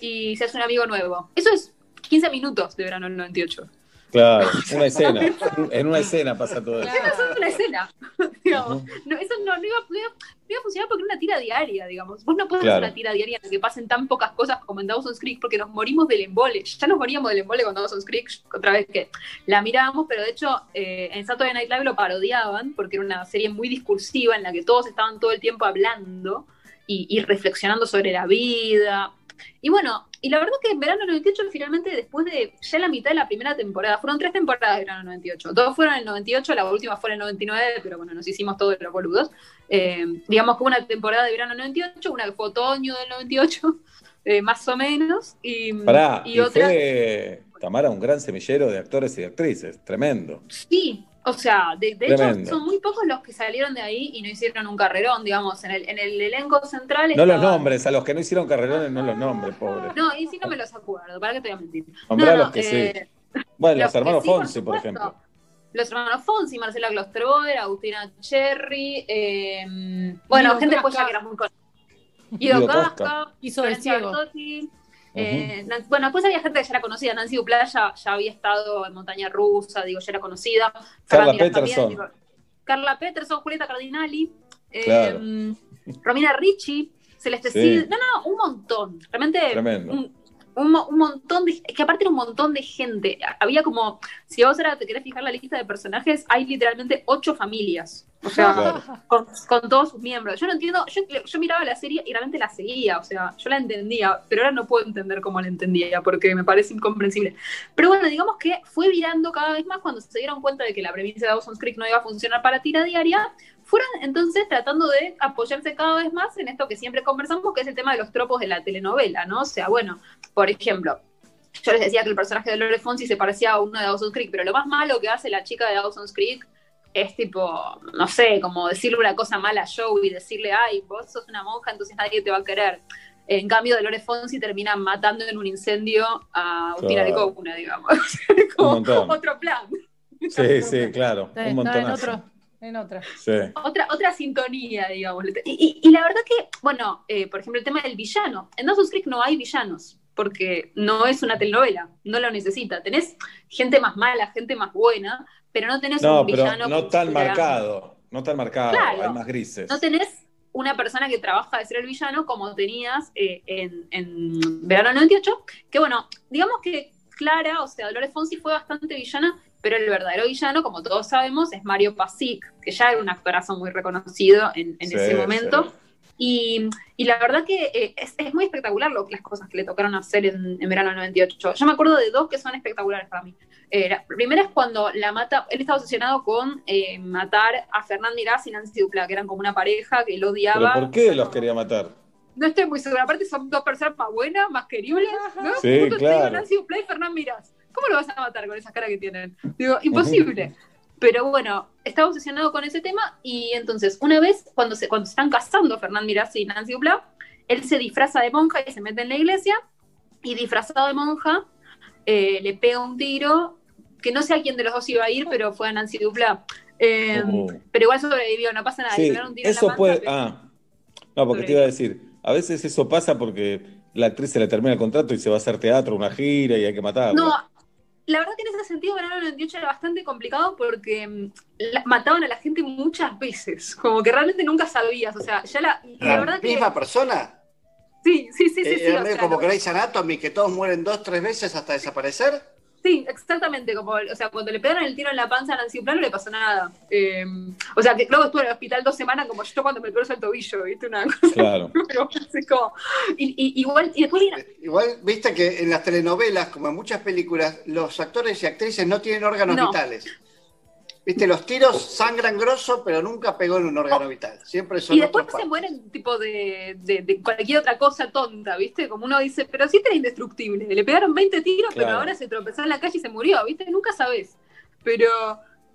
y se hace un amigo nuevo. Eso es 15 minutos de verano del 98. Claro, una escena. En una escena pasa todo eso. Eso es una escena, digamos. No, eso no, no iba, no iba- no iba a funcionar porque era una tira diaria, digamos. Vos no podés Claro. hacer una tira diaria en la que pasen tan pocas cosas como en Dawson's Creek porque nos morimos del embole. Ya nos moríamos del embole con Dawson's Creek, otra vez que la mirábamos, pero de hecho eh, en Saturday Night Live lo parodiaban porque era una serie muy discursiva en la que todos estaban todo el tiempo hablando y, y reflexionando sobre la vida. Y bueno, y la verdad que en verano 98 finalmente después de ya la mitad de la primera temporada, fueron tres temporadas de verano 98, dos fueron en el 98, la última fue en el 99, pero bueno, nos hicimos todos los boludos. Eh, digamos que una temporada de verano 98, una que fue otoño del 98, eh, más o menos, y, Pará, y y otra... fue Tamara un gran semillero de actores y de actrices. Tremendo. Sí, o sea, de, de hecho son muy pocos los que salieron de ahí y no hicieron un carrerón, digamos, en el, en el elenco central No los nombres, a los que no hicieron carrerones no los nombres, pobre. No, y sí no me los acuerdo, ¿para qué te voy a mentir? Nombrá No, no, los que eh, sí. Bueno, los hermanos sí, por Fonsi, por ejemplo. Los hermanos Fonsi, Marcela Klosterboer, Agustina Cherry, eh, bueno, gente Casca. después ya que era muy conocida. Guido Casca. Hizo de Florencia eh, bueno, después había gente que ya era conocida. Nancy Duplá ya, ya había estado en Montaña Rusa, digo, ya era conocida. Carla Peterson. también, Carla Peterson, Julieta Cardinali, eh, Claro. Romina Ricci, Celeste Sí. Cid. No, no, un montón. Realmente Tremendo. un, un montón de. Es que aparte era un montón de gente. Había como. Si vos ahora te querés fijar la lista de personajes, hay literalmente ocho familias. O sea, Claro. con, con todos sus miembros. Yo no entiendo, yo, yo miraba la serie y realmente la seguía, o sea, yo la entendía, pero ahora no puedo entender cómo la entendía porque me parece incomprensible. Pero bueno, digamos que fue virando cada vez más cuando se dieron cuenta de que la premisa de Dawson's Creek no iba a funcionar para tira diaria. Fueron entonces tratando de apoyarse cada vez más en esto que siempre conversamos, que es el tema de los tropos de la telenovela, ¿no? O sea, bueno, por ejemplo, yo les decía que el personaje de Lore Fonsi se parecía a uno de Dawson's Creek, pero lo más malo que hace la chica de Dawson's Creek es tipo, no sé, como decirle una cosa mala a Joe y decirle, ay, vos sos una monja, entonces nadie te va a querer. En cambio, Dolores Fonsi termina matando en un incendio a un tira de cocuna, digamos. Como otro plan. Sí, sí, claro. Está, Un en otro. En otra. Sí. Otra, otra sintonía, digamos. Y, y- y la verdad que, bueno, eh, por ejemplo, el tema del villano. En Dawson's Creek no hay villanos, porque no es una telenovela, no lo necesita. Tenés gente más mala, gente más buena, pero no tenés No, un pero villano. no tan marcado. No tan marcado. Claro. Hay más grises. No tenés una persona que trabaja de ser el villano como tenías eh, en, en Verano 98, que bueno, digamos que Clara, o sea, Dolores Fonsi fue bastante villana, pero el verdadero villano, como todos sabemos, es Mario Pasic, que ya era un actorazo muy reconocido en, en Sí, ese momento. sí. Y, y la verdad que eh, es, es muy espectacular lo, las cosas que le tocaron hacer en, en verano del 98. Yo me acuerdo de dos que son espectaculares para mí. Eh, la primera es cuando la mata, él estaba obsesionado con eh, matar a Fernán Mirás y Nancy Dupla, que eran como una pareja que lo ¿Pero odiaba. por qué los quería matar? No estoy muy segura, aparte son dos personas más buenas, más queribles, ¿no? Sí, Justo te digo claro. Nancy Dupla y Fernán Mirás. ¿Cómo lo vas a matar con esa cara que tienen? Digo, imposible. Pero bueno, estaba obsesionado con ese tema y entonces, una vez, cuando se, cuando se están casando Fernán Mirás y Nancy Dupla, él se disfraza de monja y se mete en la iglesia y disfrazado de monja eh, le pega un tiro que no sé a quién de los dos iba a ir, pero fue a Nancy Dupla. Eh, Oh. Pero igual sobrevivió, no pasa nada. le Sí, un tiro en la eso panza, puede. pero- Ah, no, porque te iba a decir. A veces eso pasa porque la actriz se le termina el contrato y se va a hacer teatro, una gira y hay que matarla. No, la verdad que en ese sentido Verano 98 era bastante complicado porque mm, la- mataban a la gente muchas veces, como que realmente nunca sabías, o sea, ya la, la ¿La verdad que misma persona? Sí, sí, sí, sí, Eh, sí, ¿Era o medio sea, como Grey's Anatomy, que todos mueren dos, tres veces hasta desaparecer? Sí, exactamente, como, o sea, cuando le pegaron el tiro en la panza a Nancy Plan no le pasó nada. Eh, o sea, que luego estuve en el hospital dos semanas como yo cuando me torzo el tobillo, ¿viste? Una cosa. Claro. Pero como, y, y- igual, y después vino- Igual, viste que en las telenovelas, como en muchas películas, los actores y actrices no tienen órganos No. vitales. Viste, los tiros sangran grosso, pero nunca pegó en un órgano vital. Siempre son y después se mueren tipo de, de- de cualquier otra cosa tonta, ¿viste? Como uno dice, pero sí era indestructible. Le pegaron 20 tiros, pero ahora se tropezó en la calle y se murió, ¿viste? Nunca sabes. Pero,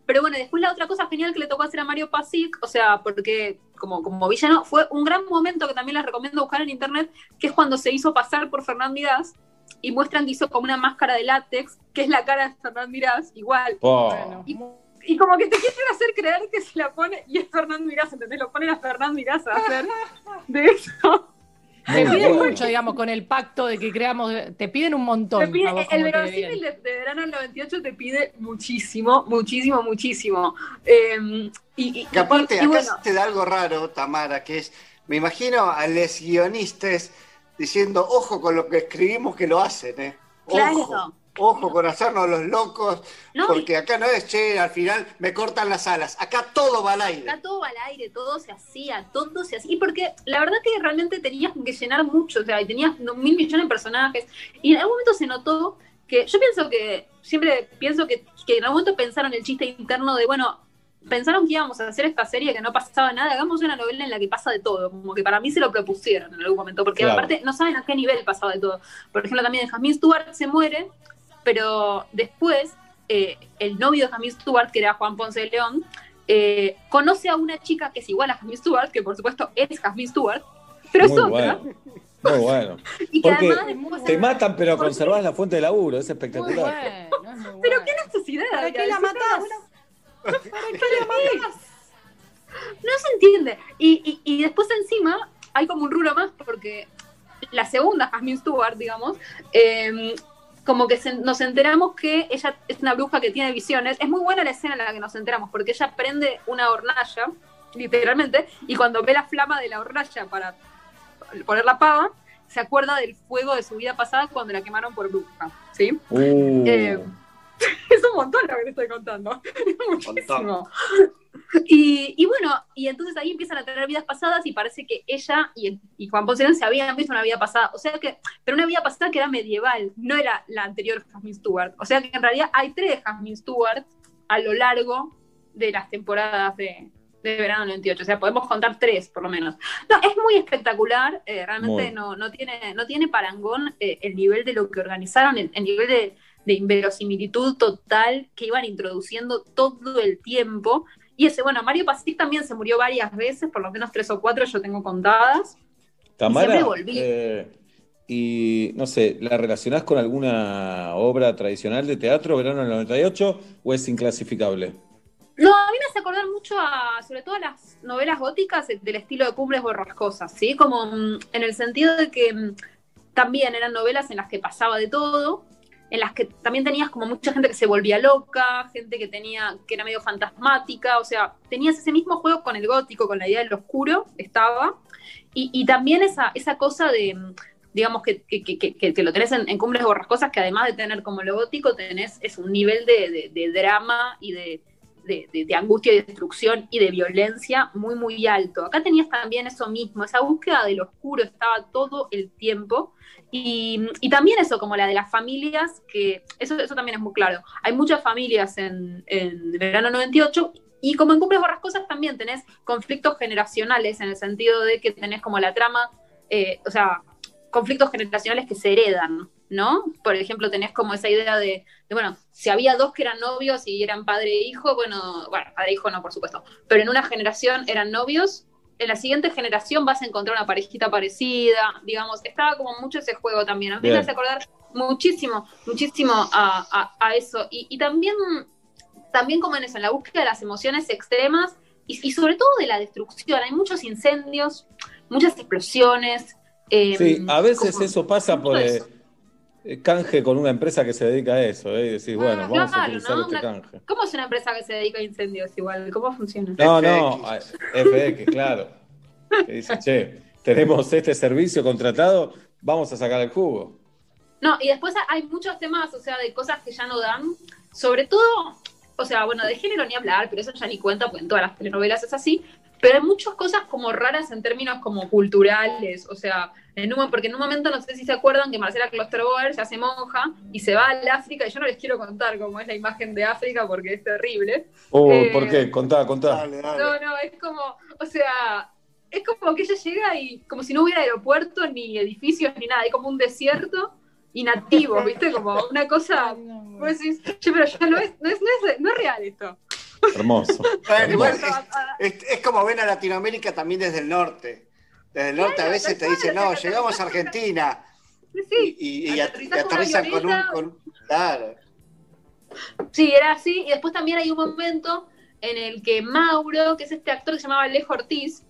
pero bueno, después la otra cosa genial que le tocó hacer a Mario Pasic, o sea, porque como, como villano, fue un gran momento que también les recomiendo buscar en internet, que es cuando se hizo pasar por Fernán Mirás y muestran que hizo como una máscara de látex, que es la cara de Fernán Mirás, igual. Y, y como que te quieren hacer creer que se la pone, y es Fernán Mirás, ¿entendés? Lo ponen a Fernán Mirás a hacer de eso. Te piden bueno. mucho, digamos, con el pacto de que creamos. Te piden un montón. Te pide- a vos el verosímil de, de verano del 98 te pide muchísimo, muchísimo, muchísimo. Eh, y, y- Que aparte, y acá bueno, te da algo raro, Tamara, que es, me imagino a los guionistas diciendo, ojo con lo que escribimos que lo hacen, ¿eh? Ojo, Claro. Ojo con hacernos los locos, No, porque acá no es, che, al final me cortan las alas, acá todo va al aire. Está todo al aire, todo se hacía, todo se hacía. Y porque la verdad que realmente tenías que llenar mucho, o sea, y tenías mil millones de personajes. Y en algún momento se notó que, yo pienso que, siempre pienso que, que en algún momento pensaron el chiste interno de, bueno, pensaron que íbamos a hacer esta serie que no pasaba nada, hagamos una novela en la que pasa de todo. Como que para mí se lo propusieron en algún momento, porque Claro. aparte no saben a qué nivel pasaba de todo. Por ejemplo, también Jasmine Stewart se muere, pero después eh, el novio de Jasmine Stewart, que era Juan Ponce de León, eh, conoce a una chica que es igual a Jasmine Stewart, que por supuesto es Jasmine Stewart, pero Muy es otra. bueno. Muy bueno. Y que Porque además después- te matan, pero ¿Por qué? conservás la fuente de laburo. Es Muy espectacular. bueno, es muy bueno. Pero qué necesidad. ¿Para qué la matás? "No, ¿Para qué la matás? No se entiende. Y, y, y después encima hay como un rulo más porque la segunda, Jasmine Stewart, digamos, eh, como que se- nos enteramos que ella es una bruja que tiene visiones. Es muy buena la escena en la que nos enteramos porque ella prende una hornalla, literalmente, y cuando ve la flama de la hornalla para poner la pava, se acuerda del fuego de su vida pasada cuando la quemaron por bruja, ¿sí? Uh, Eh, es un montón lo que te estoy contando. Es muchísimo. Y, y bueno, y entonces ahí empiezan a tener vidas pasadas y parece que ella y, Juan Ponce se habían visto una vida pasada. O sea que, pero una vida pasada que era medieval, no era la anterior Jasmine Stewart. O sea que en realidad hay tres Jasmine Stewart a lo largo de las temporadas de, de verano 98. O sea, podemos contar tres por lo menos. No, es muy espectacular. eh, realmente Muy. no, no, tiene, no tiene parangón eh, el nivel de lo que organizaron, el, el nivel de, de inverosimilitud total que iban introduciendo todo el tiempo. Y ese, bueno, Mario Pasic también se murió varias veces, por lo menos tres o cuatro yo tengo contadas. Tamara, siempre volví. eh, y no sé, ¿la relacionás con alguna obra tradicional de teatro, verano del 98, o es inclasificable? No, a mí me hace acordar mucho a, sobre todo a las novelas góticas del estilo de Cumbres Borrascosas, ¿sí? Como mm, en el sentido de que mm, también eran novelas en las que pasaba de todo, en las que también tenías como mucha gente que se volvía loca, gente que tenía, que era medio fantasmática, o sea, tenías ese mismo juego con el gótico, con la idea del oscuro, estaba, y, también esa, esa cosa de, digamos, que, que, que, que- lo tenés en, en Cumbres Borrascosas, que además de tener como lo gótico, tenés es un nivel de, drama y de- de angustia y destrucción y de violencia muy, muy alto. Acá tenías también eso mismo, esa búsqueda del oscuro estaba todo el tiempo. Y, y también eso, como la de las familias, que eso, eso también es muy claro. Hay muchas familias en, verano 98 y como en Cumbres Borrascosas también tenés conflictos generacionales en el sentido de que tenés como la trama, eh, o sea, conflictos generacionales que se heredan, ¿no? Por ejemplo, tenés como esa idea de, de, bueno, si había dos que eran novios y eran padre e hijo, bueno, bueno, padre e hijo no, por supuesto, pero en una generación eran novios, en la siguiente generación vas a encontrar una parejita parecida, digamos, estaba como mucho ese juego también. A mí me hace acordar muchísimo, muchísimo a, a- a eso. Y, y también, también como en eso, en la búsqueda de las emociones extremas y, y sobre todo de la destrucción. Hay muchos incendios, muchas explosiones. eh, Sí, a veces como- eso pasa por eh, eso. eh, canje con una empresa que se dedica a eso, ¿eh? Y decís, bueno, vamos a utilizar ¿no? este canje. ¿Cómo es una empresa que se dedica a incendios igual? ¿Cómo funciona? No, no, a- FX, claro. Que dice, che, tenemos este servicio contratado, vamos a sacar el jugo. No, y después hay muchos temas, o sea, de cosas que ya no dan. Sobre todo, o sea, bueno, de género ni hablar, pero eso ya ni cuenta, porque en todas las telenovelas es así. Pero hay muchas cosas como raras en términos como culturales, o sea, en un, porque en un momento, no sé si se acuerdan, que Marcela Klosterboer se hace monja y se va al África, y yo no les quiero contar cómo es la imagen de África porque es terrible. Oh, Eh, ¿Por qué? Contá, contá. No, no, es como, o sea, es como que ella llega y como si no hubiera aeropuerto, ni edificios, ni nada, hay como un desierto y nativos, ¿viste? Como una cosa, decís, che, pero ya no es, no es, no es, no es real esto. Hermoso. Bueno, igual hermoso. es, es- es como ven a Latinoamérica también desde el norte. Desde el norte a veces te dicen, no, llegamos a Argentina. Sí, Y, y, con aterrizan con un, avioneta. con- Claro. Sí, era así. Y después también hay un momento en el que Mauro, que es este actor que se llamaba Alejo Ortiz,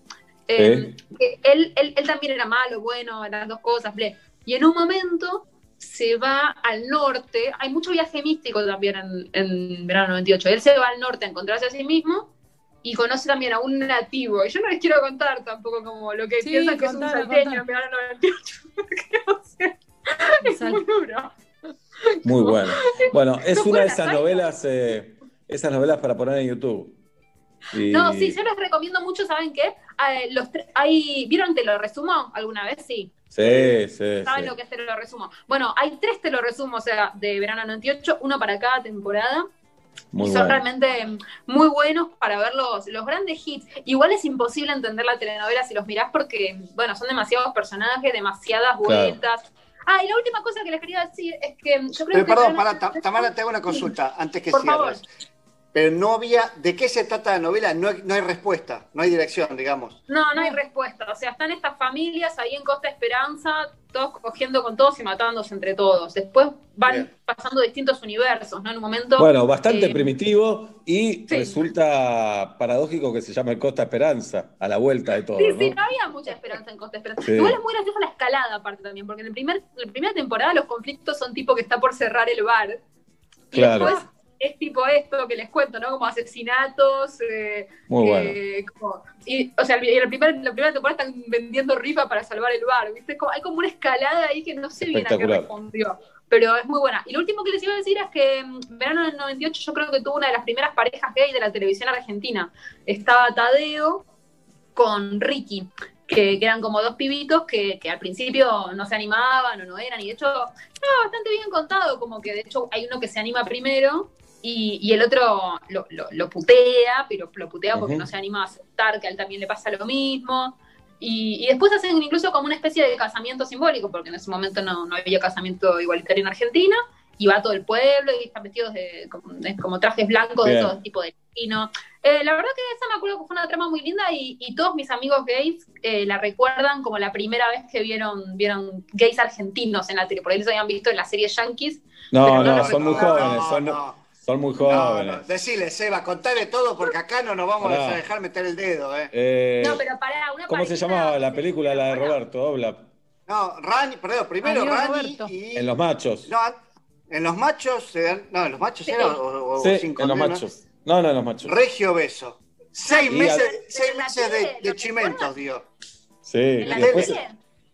eh, que él, él, él también era malo, bueno, las dos cosas, ble. Y en un momento se va al norte, hay mucho viaje místico también en, en verano 98, él se va al norte a encontrarse a sí mismo y conoce también a un nativo, y yo no les quiero contar tampoco como lo que Sí, piensan que es un salteño en verano 98, porque, o sea, es muy duro. Muy bueno. Bueno, es No una de esas novelas, eh, esas novelas para poner en YouTube. Y- No, sí, yo les recomiendo mucho, ¿saben qué? Eh, los tre- hay, ¿Vieron Te lo resumo alguna vez? Sí. Sí, sí, ¿Saben sí. lo que es Te lo resumo? Bueno, hay tres Te lo resumo, o sea, de verano 98, uno para cada temporada. Muy y son bueno. realmente muy buenos para ver los, los grandes hits. Igual es imposible entender la telenovela si los mirás porque, bueno, son demasiados personajes, demasiadas Claro. vueltas. Ah, y la última cosa que les quería decir es que yo creo Pero que... perdón, para, Tamara, te hago una consulta antes que Por favor. Pero no había, ¿de qué se trata la novela? No hay, no hay respuesta, no hay dirección, digamos. No, no hay respuesta. O sea, están estas familias ahí en Costa Esperanza, todos cogiendo con todos y matándose entre todos. Después van Bien. pasando distintos universos, ¿no? En un momento. Bueno, bastante eh, primitivo y resulta paradójico que se llame Costa Esperanza, a la vuelta de todo, Sí, ¿no? sí, no había mucha esperanza en Costa Esperanza. Sí. Igual es muy graciosa la escalada aparte también, porque en, el primer, en la primera temporada los conflictos son tipo que está por cerrar el bar. Y Claro. después es tipo esto que les cuento, ¿no? Como asesinatos. eh, Muy eh, como- y, o sea, en la primera, la primera temporada están vendiendo rifa para salvar el bar, ¿viste? Como- hay como una escalada ahí que no sé bien a qué respondió. Pero es muy buena. Y lo último que les iba a decir es que mm, verano del 98 yo creo que tuvo una de las primeras parejas gay de la televisión argentina. Estaba Tadeo con Ricky, que, que eran como dos pibitos que, que al principio no se animaban o no eran, y de hecho estaba bastante bien contado, como que de hecho hay uno que se anima primero y, y el otro lo, lo- lo putea, pero lo putea porque Ujú. no se anima a aceptar que a él también le pasa lo mismo. Y, y después hacen incluso como una especie de casamiento simbólico, porque en ese momento no, no había casamiento igualitario en Argentina, y va todo el pueblo y están vestidos de como, de- como trajes blancos de Bien. todo tipo de lino. Eh, la verdad que esa me acuerdo que fue una trama muy linda y, y todos mis amigos gays eh, la recuerdan como la primera vez que vieron, vieron gays argentinos en la tele, por ahí los habían visto en la serie Yankees. No, pero no, lo son muy jóvenes, son, son muy No, jóvenes. no, decile, Seba, contale todo porque acá no nos vamos Pará. a dejar meter el dedo, ¿eh? Eh, No, pero pará, una ¿Cómo se llamaba la película, la de Roberto Obla? No, Rani, perdón, primero Rani y... En Los Machos. No, en los machos, se dan- no, en los machos era o, o Sí, en Los. Machos. No, no, en Los Machos. Regio Beso. Seis Y meses, seis meses de, de chimentos, dio. Sí, y la después, tele?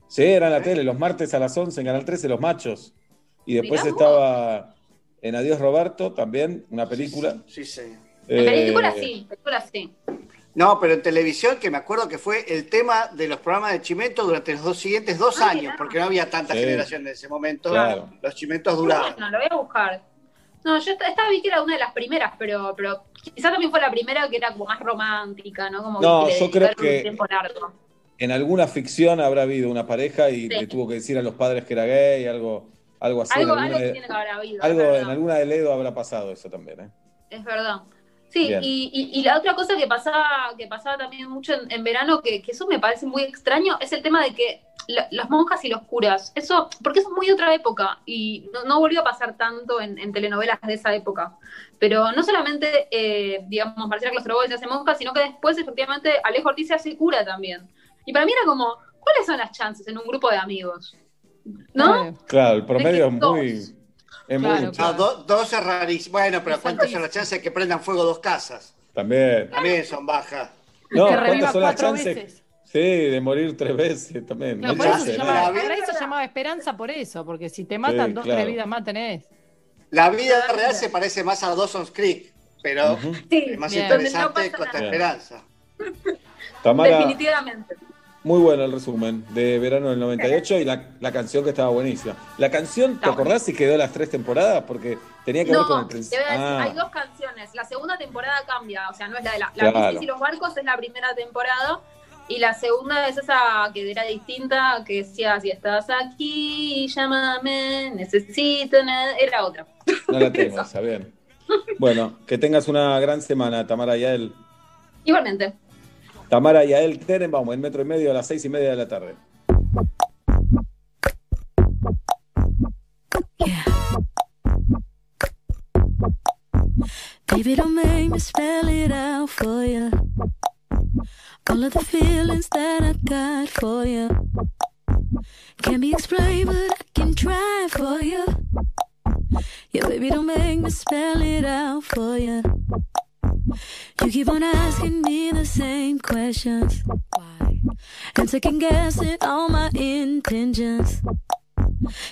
sí, era en la tele, los martes a las 11 en Canal 13, Los Machos. Y después Mirá estaba en Adiós Roberto, también, una película. Sí, sí. En Eh, película sí, en película sí. No, pero en televisión, que me acuerdo que fue el tema de los programas de Chimento durante los dos siguientes dos años, porque no había tanta Sí. generación en ese momento. Claro. Los chimentos duraban. Bueno, lo voy a buscar. No, yo esta, esta vi que era una de las primeras, pero, pero quizás también fue la primera que era como más romántica, ¿no? Como No, que yo creo que- un tiempo largo. En alguna ficción habrá habido una pareja y Sí. le tuvo que decir a los padres que era gay, algo, algo así. Algo, en alguna algo tiene que haber habido. algo en alguna de Ledo habrá pasado eso también, ¿eh? Es verdad. Sí, y, y- y la otra cosa que pasaba, que pasaba también mucho en, en verano, que, que eso me parece muy extraño, es el tema de que la- las monjas y los curas, eso, porque eso es muy otra época y no, no volvió a pasar tanto en, en telenovelas de esa época. Pero no solamente, eh, digamos, Marcela Claustroboy se hace monja, sino que después efectivamente Alejo Ortiz se hace cura también. Y para mí era como, ¿cuáles son las chances en un grupo de amigos? ¿No? Claro, el promedio es muy. Es muy Claro. No, do- dos es rarísimo. Bueno, pero ¿cuántas son las chances de que prendan fuego dos casas? También. También son bajas. No, que ¿cuántas reviva son las chances? veces. Sí, de morir tres veces también. Claro, Mil por eso, se llamaba, ¿no? por eso se llamaba esperanza por eso, porque si te matan, dos, claro. tres vidas más tenés. La vida real se parece más a Dawson's Creek, pero es más Bien. interesante no nada. Esperanza. Tamara, Definitivamente. Muy bueno el resumen de verano del 98 y la, la canción que estaba buenísima. La canción, ¿te acordás si quedó las tres temporadas? Porque tenía que ver con el No, principio. Ah, hay dos canciones. La segunda temporada cambia, o sea, no es la de la, la Claro. Y los barcos es la primera temporada y la segunda es esa que era distinta, que decía si estás aquí, llámame, necesito, na-". era otra. no la tengo, está bien. Bueno, que tengas una gran semana, Tamara Yael. Igualmente. Tamara Yael Tenenbaum, en metro y medio a las seis y media de la tarde. Baby, don't make me spell it out for you. All of the feelings that I got for you can't be explained, but I can try for you. Yeah, baby, don't make me spell it out for you. You keep on asking me the same questions. Why? And second guessing all my intentions.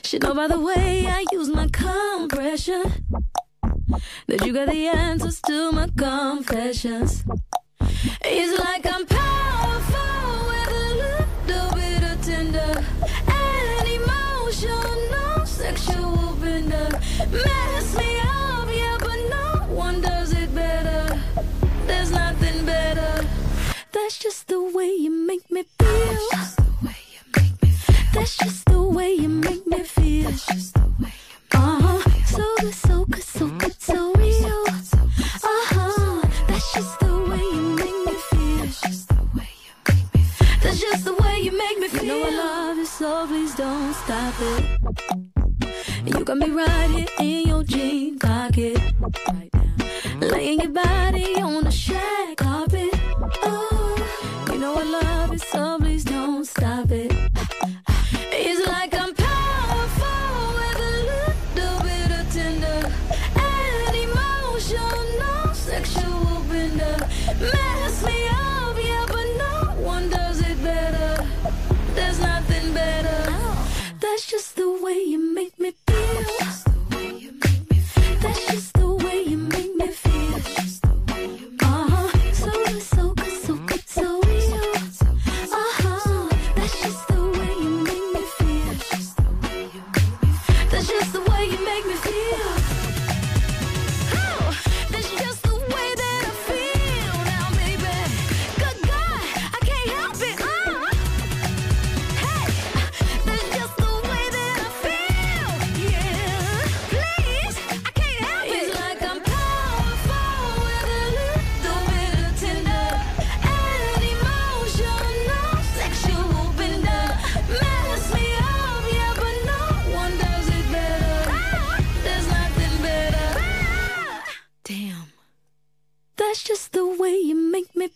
Should know by the way I use my compression that you got the answers to my confessions. It's like I'm powerful with a little bit of tender and emotional, sexual bender. Mess me That's just the way you make me feel. That's just the way you make me feel. Uh-huh. So good, so good, so good, so real. Uh-huh. That's just the way you make me feel. That's just the way you make me feel. You know I love you, so please don't stop it. You got me right here in your jean pocket. Laying your body on the shag carpet. Oh, you so please don't stop it. It's like I'm powerful with a little bit of tender and emotional, sexual bender. Mess me up, yeah, but no one does it better. There's nothing better. That's just the way you make me feel. The way you make me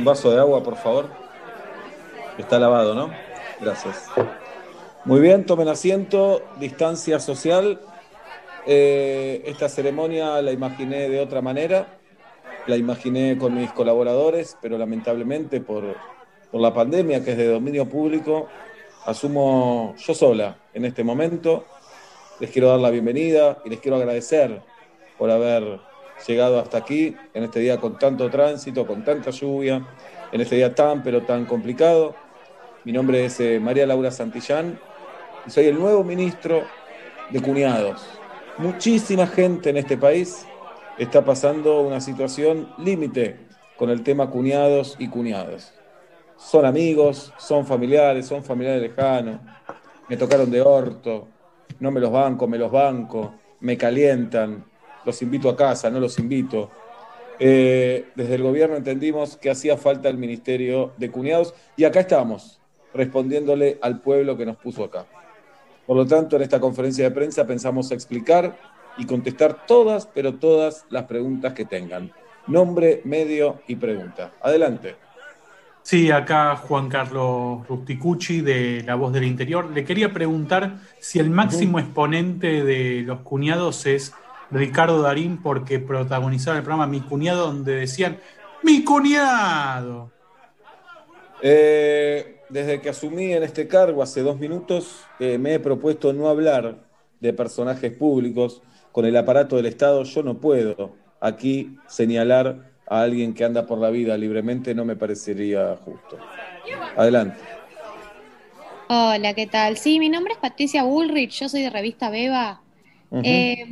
un vaso de agua, por favor. Está lavado, ¿no? Gracias. Muy bien, tomen asiento, distancia social. Eh, esta ceremonia la imaginé de otra manera. La imaginé con mis colaboradores, pero lamentablemente por, por la pandemia, que es de dominio público, asumo yo sola en este momento. Les quiero dar la bienvenida y les quiero agradecer por haber llegado hasta aquí, en este día con tanto tránsito, con tanta lluvia, en este día tan, pero tan complicado. Mi nombre es eh, María Laura Santillán y soy el nuevo ministro de cuñados. Muchísima gente en este país está pasando una situación límite con el tema cuñados y cuñadas. son amigos, son familiares, son familiares lejanos, me tocaron de orto, no me los banco, me los banco, me calientan, los invito a casa, no los invito. Eh, desde el gobierno entendimos que hacía falta el Ministerio de Cuñados y acá estamos, respondiéndole al pueblo que nos puso acá. Por lo tanto, en esta conferencia de prensa pensamos explicar y contestar todas, pero todas las preguntas que tengan. Nombre, medio y pregunta. Adelante. Sí, acá Juan Carlos Rusticucci de La Voz del Interior. Le quería preguntar si el máximo exponente de los cuñados es Ricardo Darín porque protagonizaba el programa Mi Cuñado donde decían ¡Mi cuñado! Eh, desde que asumí en este cargo hace dos minutos, eh, me he propuesto no hablar de personajes públicos. Con el aparato del Estado yo no puedo aquí señalar a alguien que anda por la vida libremente no me parecería justo. Adelante. Hola, ¿qué tal? Sí, mi nombre es Patricia Bullrich, yo soy de revista Beba. Eh,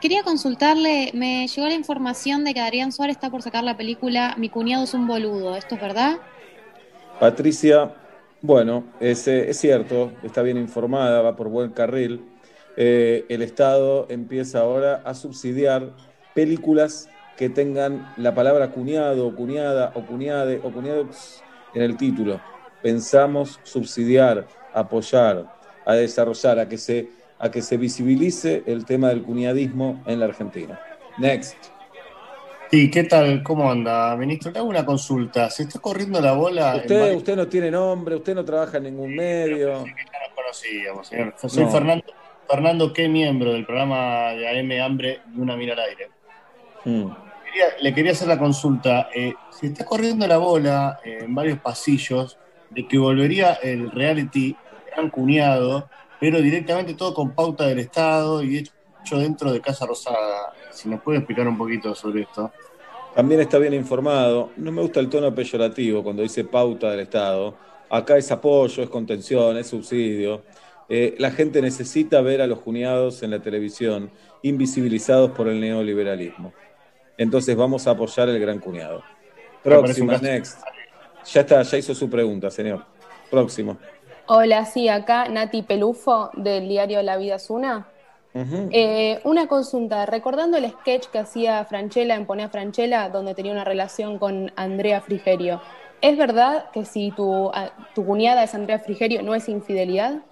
quería consultarle, me llegó la información de que Adrián Suárez está por sacar la película Mi cuñado es un boludo, ¿esto es verdad? Patricia, bueno, es, es cierto, está bien informada, va por buen carril. Eh, el Estado empieza ahora a subsidiar películas que tengan la palabra cuñado o cuñada o cuñade o cuñados en el título. Pensamos subsidiar, apoyar, a desarrollar, a que se, a que se visibilice el tema del cuñadismo en la Argentina. Next. Sí, ¿qué tal? ¿Cómo anda, ministro? Le hago una consulta. ¿Se está corriendo la bola? Usted, usted no tiene nombre, usted no trabaja en ningún medio. ya nos conocíamos, señor. Soy Fernando, Fernando, ¿qué miembro del programa de AM Hambre y una mira al aire? Hmm. le quería hacer la consulta. Eh, se está corriendo la bola eh, en varios pasillos de que volvería el reality Gran Cuñado, pero directamente todo con pauta del Estado y hecho dentro de Casa Rosada. Si nos puede explicar un poquito sobre esto. También está bien informado. No me gusta el tono peyorativo cuando dice pauta del Estado. Acá es apoyo, es contención, es subsidio. Eh, la gente necesita ver a los cuñados en la televisión, invisibilizados por el neoliberalismo. Entonces vamos a apoyar el gran cuñado. Próximo, next. Ya está, ya hizo su pregunta, señor. Próximo. Hola, sí, acá Nati Pelufo del diario La Vida es una. Eh, una consulta, recordando el sketch que hacía Franchella en Pone a Franchella, donde tenía una relación con Andrea Frigerio, ¿es verdad que si tu, tu cuñada es Andrea Frigerio no es infidelidad?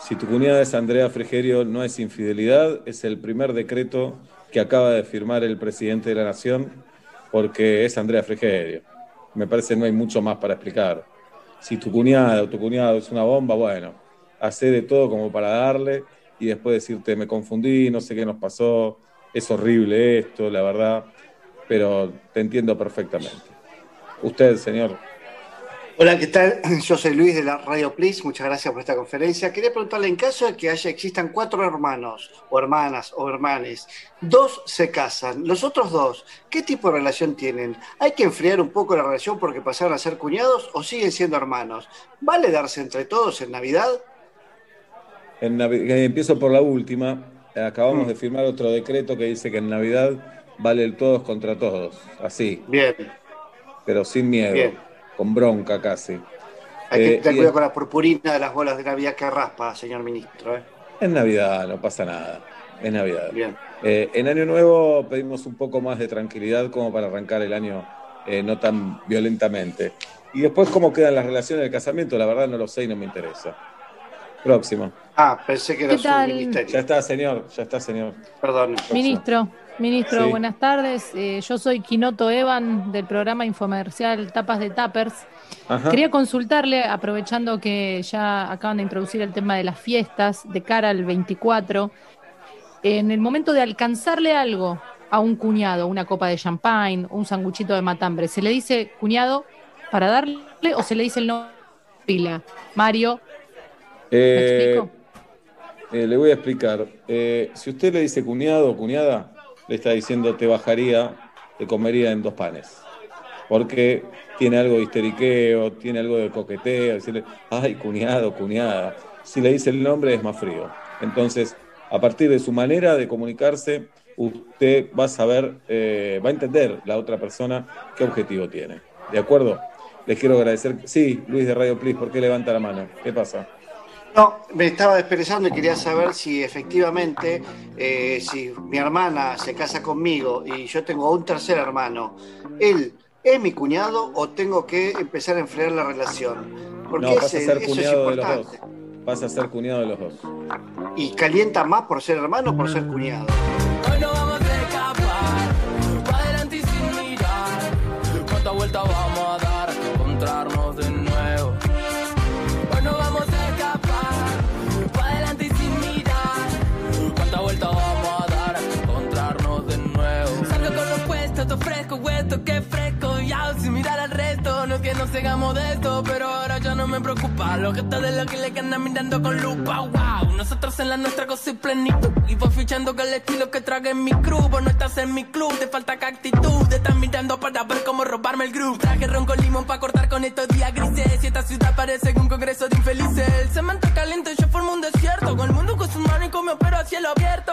Si tu cuñada es Andrea Frigerio no es infidelidad, es el primer decreto que acaba de firmar el presidente de la Nación, porque es Andrea Frigerio. Me parece que no hay mucho más para explicar. Si tu cuñada o tu cuñado es una bomba, bueno, hace de todo como para darle y después decirte, me confundí, no sé qué nos pasó, es horrible esto, la verdad, pero te entiendo perfectamente. Usted, señor. Hola, ¿qué tal? Yo soy Luis de la Radio Please, muchas gracias por esta conferencia. Quería preguntarle, en caso de que haya, existan cuatro hermanos, o hermanas, o hermanes, dos se casan, los otros dos, ¿qué tipo de relación tienen? ¿Hay que enfriar un poco la relación porque pasaron a ser cuñados o siguen siendo hermanos? ¿Vale darse entre todos en Navidad? En eh, empiezo por la última. Acabamos mm. de firmar otro decreto que dice que en Navidad vale el todos contra todos, así. Bien. Pero sin miedo. Bien con bronca casi. Hay que eh, tener cuidado con la purpurina de las bolas de Navidad que raspa, señor ministro. ¿eh? Es Navidad, no pasa nada. Es Navidad. Bien. Eh, en Año Nuevo pedimos un poco más de tranquilidad como para arrancar el año no tan violentamente. Y después, cómo quedan las relaciones del casamiento, la verdad no lo sé y no me interesa. Próximo. Ah, pensé que era su ministerio. Ya está, señor, ya está, señor. Perdón. Ministro. Ministro, buenas tardes. Eh, yo soy Quinoto Evan del programa infomercial Tapas de Tappers. Quería consultarle, aprovechando que ya acaban de introducir el tema de las fiestas de cara al 24, en el momento de alcanzarle algo a un cuñado, una copa de champagne, un sanguchito de matambre, ¿se le dice cuñado para darle o se le dice el nombre pila? Mario, ¿me eh, explico? Eh, le voy a explicar. si usted le dice cuñado o cuñada, le está diciendo te bajaría, te comería en dos panes. Porque tiene algo de histeriqueo, tiene algo de coqueteo, decirle, ay, cuñado, cuñada. Si le dice el nombre es más frío. Entonces, a partir de su manera de comunicarse, usted va a saber, eh, va a entender la otra persona qué objetivo tiene. ¿De acuerdo? Les quiero agradecer. Sí, Luis de Radio Please, ¿por qué levanta la mano? ¿Qué pasa? No, me estaba expresando y quería saber si efectivamente, eh, si mi hermana se casa conmigo y yo tengo un tercer hermano, ¿él es mi cuñado o tengo que empezar a enfriar la relación? Porque no, vas a ser cuñado de los dos. Vas a ser cuñado de los dos. ¿Y calienta más por ser hermano o por ser cuñado? Resto, no es que nos sigamos de esto, pero ahora ya no me preocupa. Lo que está de lo que le andan mirando con lupa, wow. Nosotros en la nuestra cosa y plenitud. Y voy fichando que el estilo que trague en mi crew. Vos no estás en mi club, te falta que actitud. Te están mirando para ver cómo robarme el groove. Traje ron con limón para cortar con estos días grises. Y esta ciudad parece un congreso de infelices. El cemento caliente, yo formo un desierto. Con el mundo con sus manos y come pero a cielo abierto.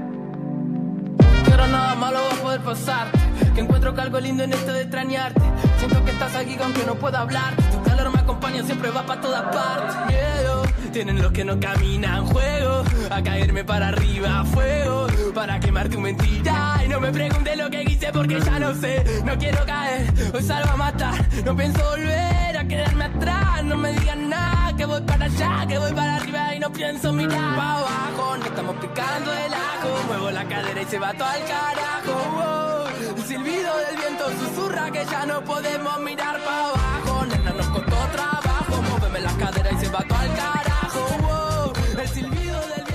nada malo va a poder pasar. Que encuentro que algo lindo en esto de extrañarte. Siento que estás aquí aunque no pueda hablar. Tu calor me acompaña, siempre va para todas partes. Miedo, tienen los que no caminan. Juego a caerme para arriba, fuego. Para quemar tu mentira. No me preguntes lo que hice porque ya no sé. No quiero caer, hoy salgo a matar. No pienso volver a quedarme atrás. No me digan nada, que voy para allá, que voy para arriba y no pienso mirar. Pa' abajo, no estamos picando el ajo. Muevo la cadera y se va todo al carajo. El silbido del viento susurra que ya no podemos mirar para abajo. Nena, nos costó trabajo. Móveme la cadera y se va todo al carajo.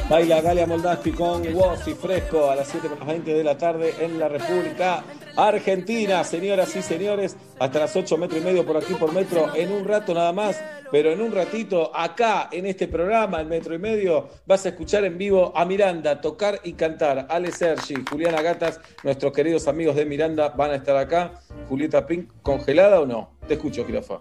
Baila Galia Moldavsky con Woz y Fresco a las 7 más 20 de la tarde en la República Argentina. Señoras y señores, hasta las 8 metros y medio por aquí por metro. En un rato nada más, pero en un ratito, acá en este programa, en metro y medio, vas a escuchar en vivo a Miranda tocar y cantar. Ale Sergi, Juliana Gatas, nuestros queridos amigos de Miranda van a estar acá. Julieta Pink, ¿congelada o no? Te escucho, Jirafa.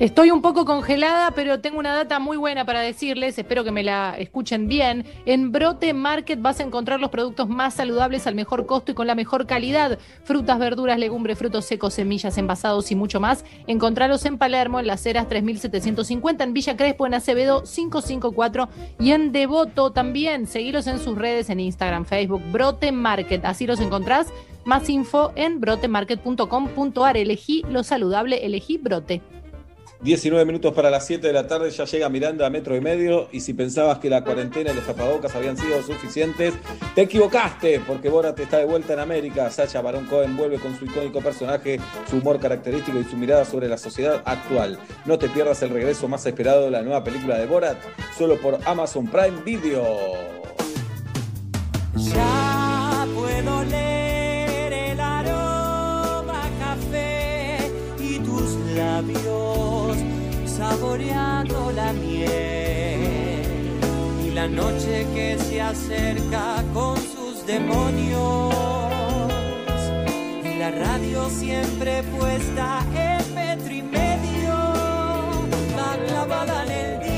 Estoy un poco congelada, pero tengo una data muy buena para decirles, espero que me la escuchen bien. En Brote Market vas a encontrar los productos más saludables al mejor costo y con la mejor calidad. Frutas, verduras, legumbres, frutos secos, semillas, envasados y mucho más. Encontralos en Palermo, en las Heras 3750, en Villa Crespo, en Acevedo 554 y en Devoto también. Seguilos en sus redes, en Instagram, Facebook, Brote Market. Así los encontrás. Más info en brotemarket.com.ar. Elegí lo saludable, elegí Brote. 19 minutos para las 7 de la tarde, ya llega Miranda a metro y medio. Y si pensabas que la cuarentena y los tapabocas habían sido suficientes, te equivocaste, porque Borat está de vuelta en América. Sacha Baron Cohen vuelve con su icónico personaje, su humor característico y su mirada sobre la sociedad actual. No te pierdas el regreso más esperado de la nueva película de Borat, solo por Amazon Prime Video. Ya puedo leer saboreando la miel. Y la noche que se acerca con sus demonios. Y la radio siempre puesta en metro y medio va clavada en el día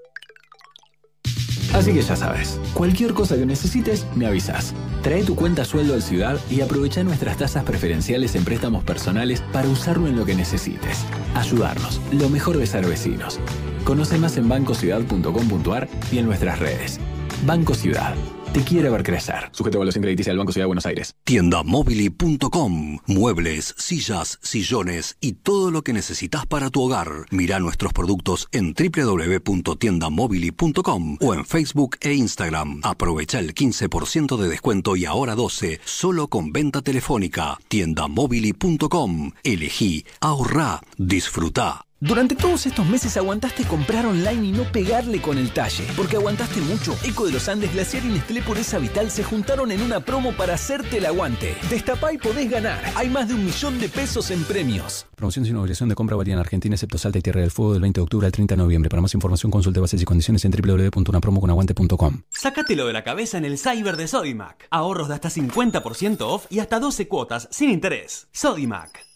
Así que ya sabes, cualquier cosa que necesites, me avisas. Trae tu cuenta sueldo al Ciudad y aprovecha nuestras tasas preferenciales en préstamos personales para usarlo en lo que necesites. Ayudarnos, lo mejor de ser vecinos. Conoce más en bancociudad.com.ar y en nuestras redes. Banco Ciudad te quiere ver crecer. Sujeto a evaluación crediticia del Banco Ciudad de Buenos Aires. Tiendamobili.com. Muebles, sillas, sillones y todo lo que necesitas para tu hogar. Mira nuestros productos en www.tiendamobili.com o en Facebook e Instagram. Aprovecha el 15% de descuento y ahora 12 solo con venta telefónica. Tiendamobili.com. Elegí, ahorrá, disfruta. Durante todos estos meses aguantaste comprar online y no pegarle con el talle. Porque aguantaste mucho. Eco de los Andes, Glaciar y Nestlé Pureza Vital se juntaron en una promo para hacerte el aguante. Destapá y podés ganar. Hay más de un millón de pesos en premios. Promoción sin obligación de compra varía en Argentina, excepto Salta y Tierra del Fuego del 20 de octubre al 30 de noviembre. Para más información consulte bases y condiciones en www.unapromoconaguante.com. Sácatelo de la cabeza en el cyber de Sodimac. Ahorros de hasta 50% off y hasta 12 cuotas sin interés. Sodimac.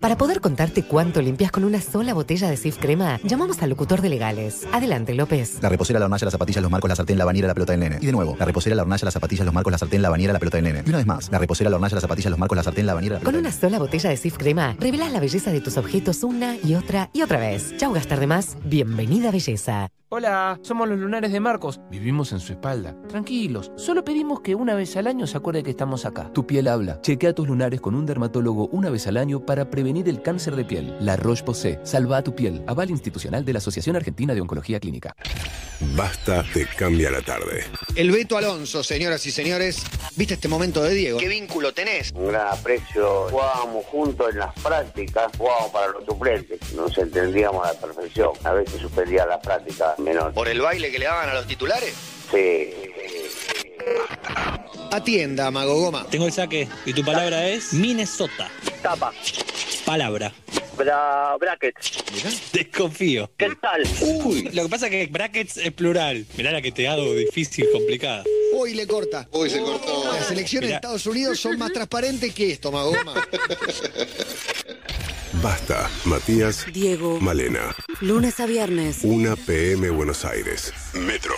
Para poder contarte cuánto limpias con una sola botella de Sif Crema, llamamos al locutor de legales. Adelante, López. La reposera, la hornalla, las zapatillas, los marcos, la sartén, la bañera, la pelota del nene. Y de nuevo, la reposera, la hornalla, las zapatillas, los marcos, la sartén, la bañera, la pelota del nene. Y una vez más, la reposera, la hornalla, las zapatillas, los marcos, la sartén, la bañera, la Con una sola botella de Sif Crema, revelas la belleza de tus objetos una y otra y otra vez. Chau, gastar de más. Bienvenida, belleza. Hola, somos los lunares de Marcos. Vivimos en su espalda. Tranquilos, solo pedimos que una vez al año se acuerde que estamos acá. Tu piel habla. Chequea tus lunares con un dermatólogo una vez al año para prevenir el cáncer de piel. La Roche-Posay. Salva a tu piel. Aval institucional de la Asociación Argentina de Oncología Clínica. Basta te cambia la tarde. El Beto Alonso, señoras y señores. ¿Viste este momento de Diego? ¿Qué vínculo tenés? Un gran aprecio. Jugábamos juntos en las prácticas, jugábamos para los suplentes. Nos entendíamos a la perfección. A veces suspendía las prácticas menor. ¿Por el baile que le daban a los titulares? Sí. Atienda, Mago Goma. Tengo el saque y tu palabra es Minnesota. Tapa. Palabra. Bra brackets. Desconfío. ¿Qué tal? Uy, lo que pasa es que brackets es plural. Mirá la que te hago difícil, complicada. Hoy le corta. Hoy se cortó. Las elecciones Mirá. de Estados Unidos son más transparentes que esto, Mago Goma. Basta, Matías, Diego. Malena. Lunes a viernes. 1 PM Buenos Aires. Metro.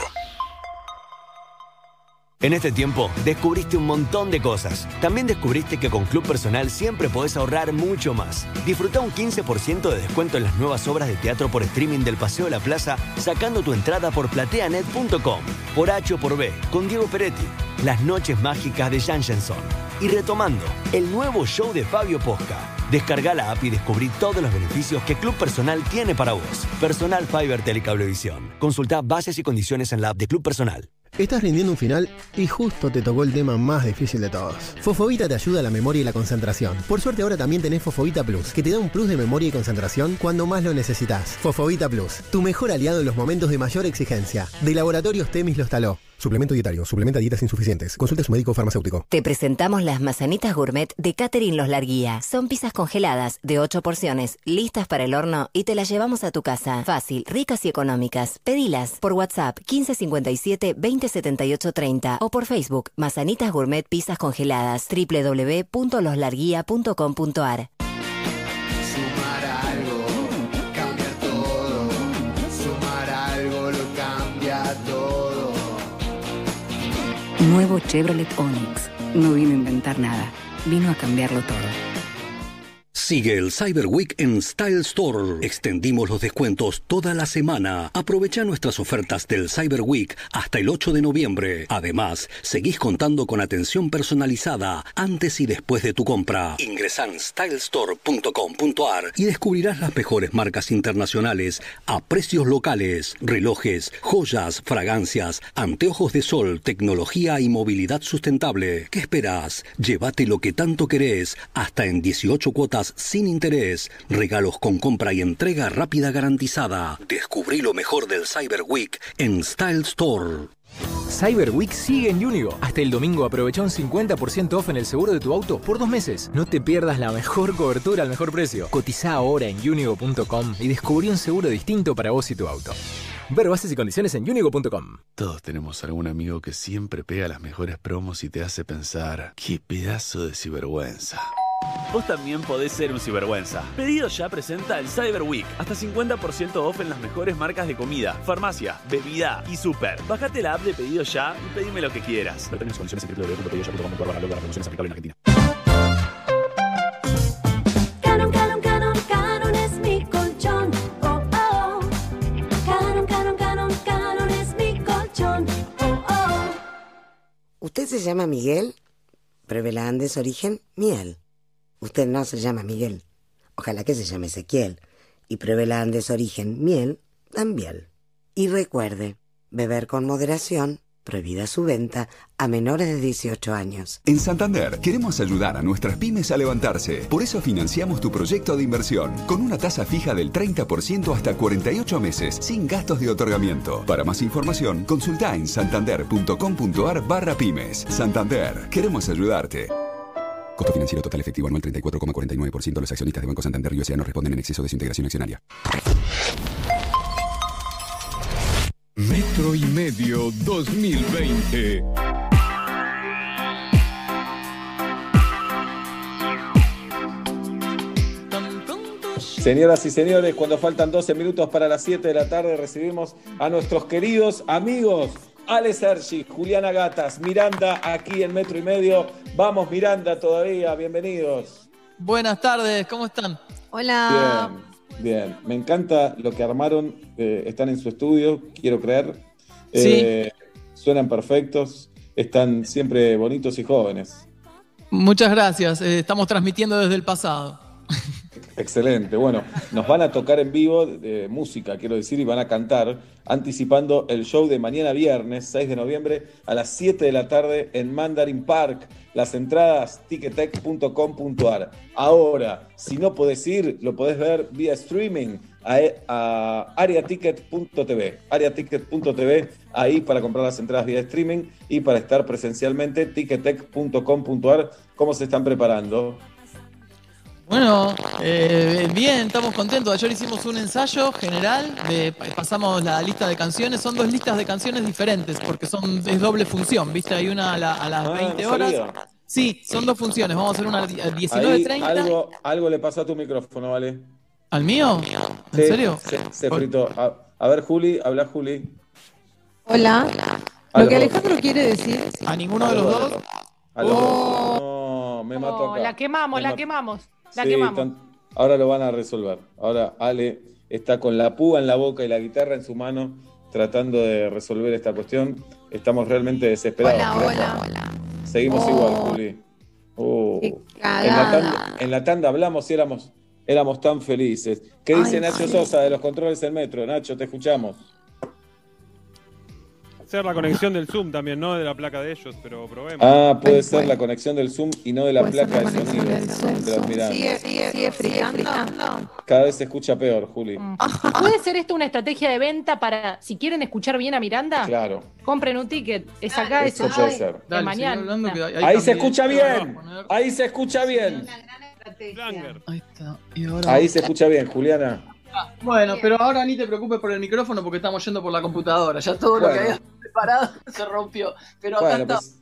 En este tiempo descubriste un montón de cosas. También descubriste que con Club Personal siempre podés ahorrar mucho más. Disfruta un 15% de descuento en las nuevas obras de teatro por streaming del Paseo de la Plaza sacando tu entrada por plateanet.com. Por H o por B, con Diego Peretti. Las noches mágicas de Jan Jenson. Y retomando, el nuevo show de Fabio Posca. Descarga la app y descubrí todos los beneficios que Club Personal tiene para vos. Personal Fiber Telecablevisión. Consulta bases y condiciones en la app de Club Personal. Estás rindiendo un final y justo te tocó el tema más difícil de todos. Fosfovita te ayuda a la memoria y la concentración. Por suerte ahora también tenés Fosfovita Plus, que te da un plus de memoria y concentración cuando más lo necesitas. Fosfovita Plus, tu mejor aliado en los momentos de mayor exigencia. De Laboratorios Temis los taló. Suplemento dietario, suplementa dietas insuficientes. Consulte a su médico farmacéutico. Te presentamos las mazanitas gourmet de Catherine Los Larguía. Son pizzas congeladas de 8 porciones, listas para el horno y te las llevamos a tu casa. Fácil, ricas y económicas. Pedilas por WhatsApp 1557 2078 30 o por Facebook Mazanitas Gourmet Pizzas Congeladas www.loslarguía.com.ar Nuevo Chevrolet Onix. No vino a inventar nada, vino a cambiarlo todo. Sigue el Cyber Week en Style Store. Extendimos los descuentos toda la semana. Aprovecha nuestras ofertas del Cyber Week hasta el 8 de noviembre. Además, seguís contando con atención personalizada antes y después de tu compra. Ingresa en stylestore.com.ar y descubrirás las mejores marcas internacionales a precios locales, relojes, joyas, fragancias, anteojos de sol, tecnología y movilidad sustentable. ¿Qué esperas? Llévate lo que tanto querés hasta en 18 cuotas sin interés, regalos con compra y entrega rápida garantizada. Descubrí lo mejor del Cyber Week en Style Store. Cyber Week sigue en Unigo. Hasta el domingo aprovecha un 50% off en el seguro de tu auto por dos meses. No te pierdas la mejor cobertura al mejor precio. Cotiza ahora en unigo.com y descubrí un seguro distinto para vos y tu auto. Ver bases y condiciones en unigo.com. Todos tenemos algún amigo que siempre pega las mejores promos y te hace pensar, qué pedazo de sinvergüenza. Vos también podés ser un cibergüenza. Pedido ya presenta el Cyber Week. Hasta 50% off en las mejores marcas de comida, farmacia, bebida y super. Bájate la app de Pedido Ya y pedime lo que quieras. Términos condiciones en www.pedidoya.com.ar logo. Promociones aplicables en Argentina. Canon, Canon, Canon, Canon es mi colchón. Oh, oh. Canon, Canon, Canon, Canon es mi colchón. Oh, oh. ¿Usted se llama Miguel? Pruebe la Andes Origen Miel. Usted no se llama Miguel. Ojalá que se llame Ezequiel. Y pruebe la Andes Origen Miel también. Y recuerde, beber con moderación, prohibida su venta a menores de 18 años. En Santander queremos ayudar a nuestras pymes a levantarse. Por eso financiamos tu proyecto de inversión con una tasa fija del 30% hasta 48 meses sin gastos de otorgamiento. Para más información, consulta en santander.com.ar barra pymes. Santander, queremos ayudarte. Costo financiero total efectivo anual 34,49%. Los accionistas de Banco Santander y USA no responden en exceso de su integración accionaria. Metro y medio 2020. Señoras y señores, cuando faltan 12 minutos para las 7 de la tarde, recibimos a nuestros queridos amigos Ale Sergi, Juliana Gatas, Miranda, aquí en Metro y Medio. Vamos, Miranda, todavía, bienvenidos. Buenas tardes, ¿cómo están? Hola. Bien, bien. Me encanta lo que armaron. eh, están en su estudio, quiero creer. Sí. Eh, Suenan perfectos, están siempre bonitos y jóvenes. Muchas gracias, eh, estamos transmitiendo desde el pasado. Excelente. Bueno, nos van a tocar en vivo de música, quiero decir, y van a cantar, anticipando el show de mañana viernes, 6 de noviembre, a las 7 de la tarde en Mandarin Park. Las entradas, ticketek.com.ar. Ahora, si no podés ir, lo podés ver vía streaming a, a areaticket.tv. Areaticket.tv, ahí para comprar las entradas vía streaming y para estar presencialmente, ticketek.com.ar. ¿Cómo se están preparando? Bueno, eh, bien, estamos contentos. Ayer hicimos un ensayo general, de- pasamos la lista de canciones. Son dos listas de canciones diferentes porque son es doble función, ¿viste? Hay una a, la- a las Ah, 20 no horas. Sí, son dos funciones. Vamos a hacer una a Ahí 19.30. algo, algo le pasó a tu micrófono, ¿vale? ¿Al mío? ¿En Sí, serio? Se, se fritó. A, a ver, Juli, habla Juli. Hola. Lo que Alejandro quiere decir. ¿A ninguno de los dos? Oh. No, me mató Oh, acá. la quemamos, Me la mató. quemamos. La Sí, quemamos. están- ahora lo van a resolver. Ahora Ale está con la púa en la boca y la guitarra en su mano tratando de resolver esta cuestión. Estamos realmente desesperados. Hola, hola, hola. Seguimos Oh. igual, Juli. Oh. Qué En, la tanda, en la tanda hablamos y éramos, éramos tan felices. ¿Qué dice Ay, Nacho. Sosa de los controles del metro? Nacho, te escuchamos. Hacer la conexión del Zoom también, no de la placa de ellos, pero probemos. Ah, puede ser la conexión del Zoom y no de la ser placa la de sonido. Sigue, sigue, sigue. Cada vez se escucha peor, Juli. ¿Puede ser esto una estrategia de venta para, si quieren escuchar bien a Miranda, Claro. compren un ticket? Es acá, es puede ser. de Dale, mañana. hay- Ahí se escucha bien. Ahí se escucha bien. Ahí está. Y ahora- Ahí se escucha bien, Juliana. Bueno, pero ahora ni te preocupes por el micrófono porque estamos yendo por la computadora. Ya todo lo que Bueno. se rompió. Pero acá Bueno, está. pues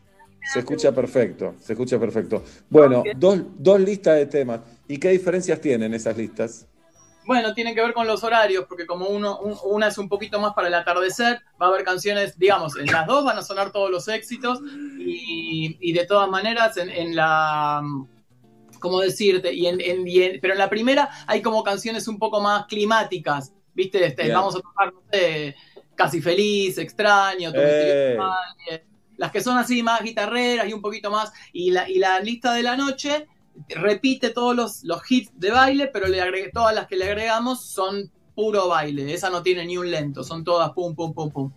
se escucha perfecto, se escucha perfecto. Bueno, dos, dos listas de temas. ¿Y qué diferencias tienen esas listas? Bueno, tienen que ver con los horarios, porque como uno, un- una es un poquito más para el atardecer, va a haber canciones, digamos, en las dos van a sonar todos los éxitos y, y de todas maneras en, en la... ¿Cómo decirte? Y en, en- y en- pero en la primera hay como canciones un poco más climáticas, ¿viste? Este, vamos a tocar, no sé, Casi Feliz, Extraño, Tu Eh. Las que son así más guitarreras y un poquito más, y la, y la lista de la noche repite todos los, los hits de baile, pero le agregué, todas las que le agregamos son puro baile. Esa no tiene ni un lento, son todas pum, pum, pum, pum.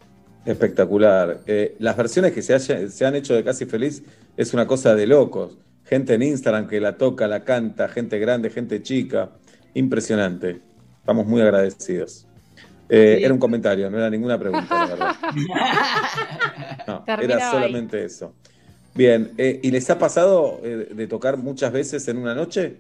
Espectacular. Eh, las versiones que se, haya- se han hecho de Casi Feliz es una cosa de locos. Gente en Instagram que la toca, la canta, gente grande, gente chica. Impresionante. Estamos muy agradecidos. Eh, Sí. Era un comentario, no era ninguna pregunta, la verdad. No, era ahí. solamente eso. Bien, eh, ¿y les ha pasado eh, de tocar muchas veces en una noche?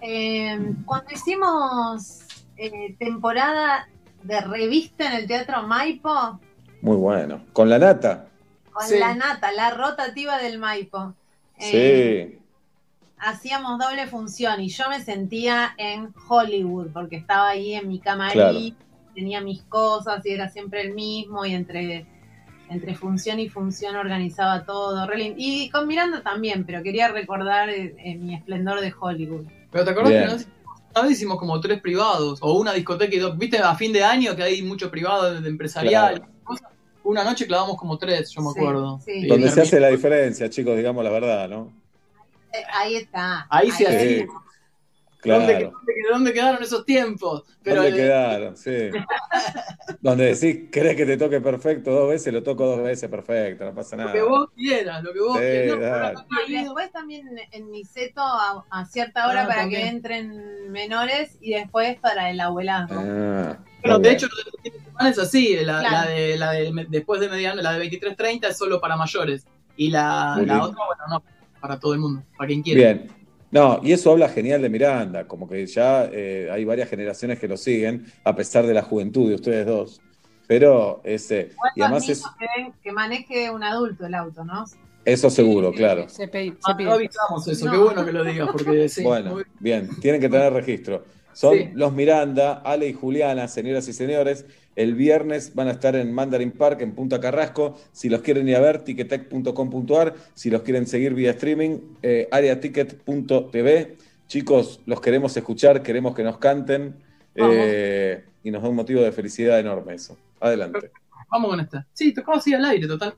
Eh, cuando hicimos eh, temporada de revista en el Teatro Maipo, Muy bueno. ¿Con la nata? con Sí. la nata, la rotativa del Maipo. Eh, Sí. Hacíamos doble función y yo me sentía en Hollywood porque estaba ahí en mi camarín, Claro. tenía mis cosas y era siempre el mismo y entre, entre función y función organizaba todo. Y con Miranda también, pero quería recordar eh, eh, mi esplendor de Hollywood. Pero te acordás Bien. que una vez, una vez hicimos como tres privados, o una discoteca y dos, viste, a fin de año que hay mucho privado de, empresarial. Una noche clavamos como tres, yo me Sí, acuerdo. sí. Y Donde se hace la diferencia, chicos, digamos la verdad, ¿no? Ahí está. Ahí sí Sí, así. claro. ¿Dónde, dónde- dónde quedaron esos tiempos? Pero ¿Dónde el- quedaron? Sí. Donde decís, querés que te toque perfecto dos veces, lo toco dos veces perfecto, no pasa lo nada. que vos quieras, lo que vos Sí, quieras. No, y después también en Niceto a, a cierta hora Ah, para también. que entren menores y después para el abuelazgo. Ah, Bueno, de hecho, lo de los fines de semana es así. La, Claro. la de, la de después de mediano, la de 23.30 es solo para mayores. Y la, la otra, bueno, no, para todo el mundo, para quien quiera. Bien. No, y eso habla genial de Miranda, como que ya eh, hay varias generaciones que lo siguen, a pesar de la juventud de ustedes dos. Pero ese, y además es, que, ven- que maneje un adulto el auto, ¿no? eso seguro, claro. Se, pe- se Ah, pide. no avisamos eso, No. qué bueno que lo digas, porque sí. Bueno, muy- bien, tienen que tener registro. Son Sí. los Miranda, Ale y Juliana, señoras y señores. El viernes van a estar en Mandarin Park, en Punta Carrasco. Si los quieren ir a ver, ticketec.com.ar. Si los quieren seguir vía streaming, eh, areaticket.tv. Chicos, los queremos escuchar, queremos que nos canten. Eh, y nos da un motivo de felicidad enorme eso. Adelante. Vamos con esta. Sí, tocó así al aire, total.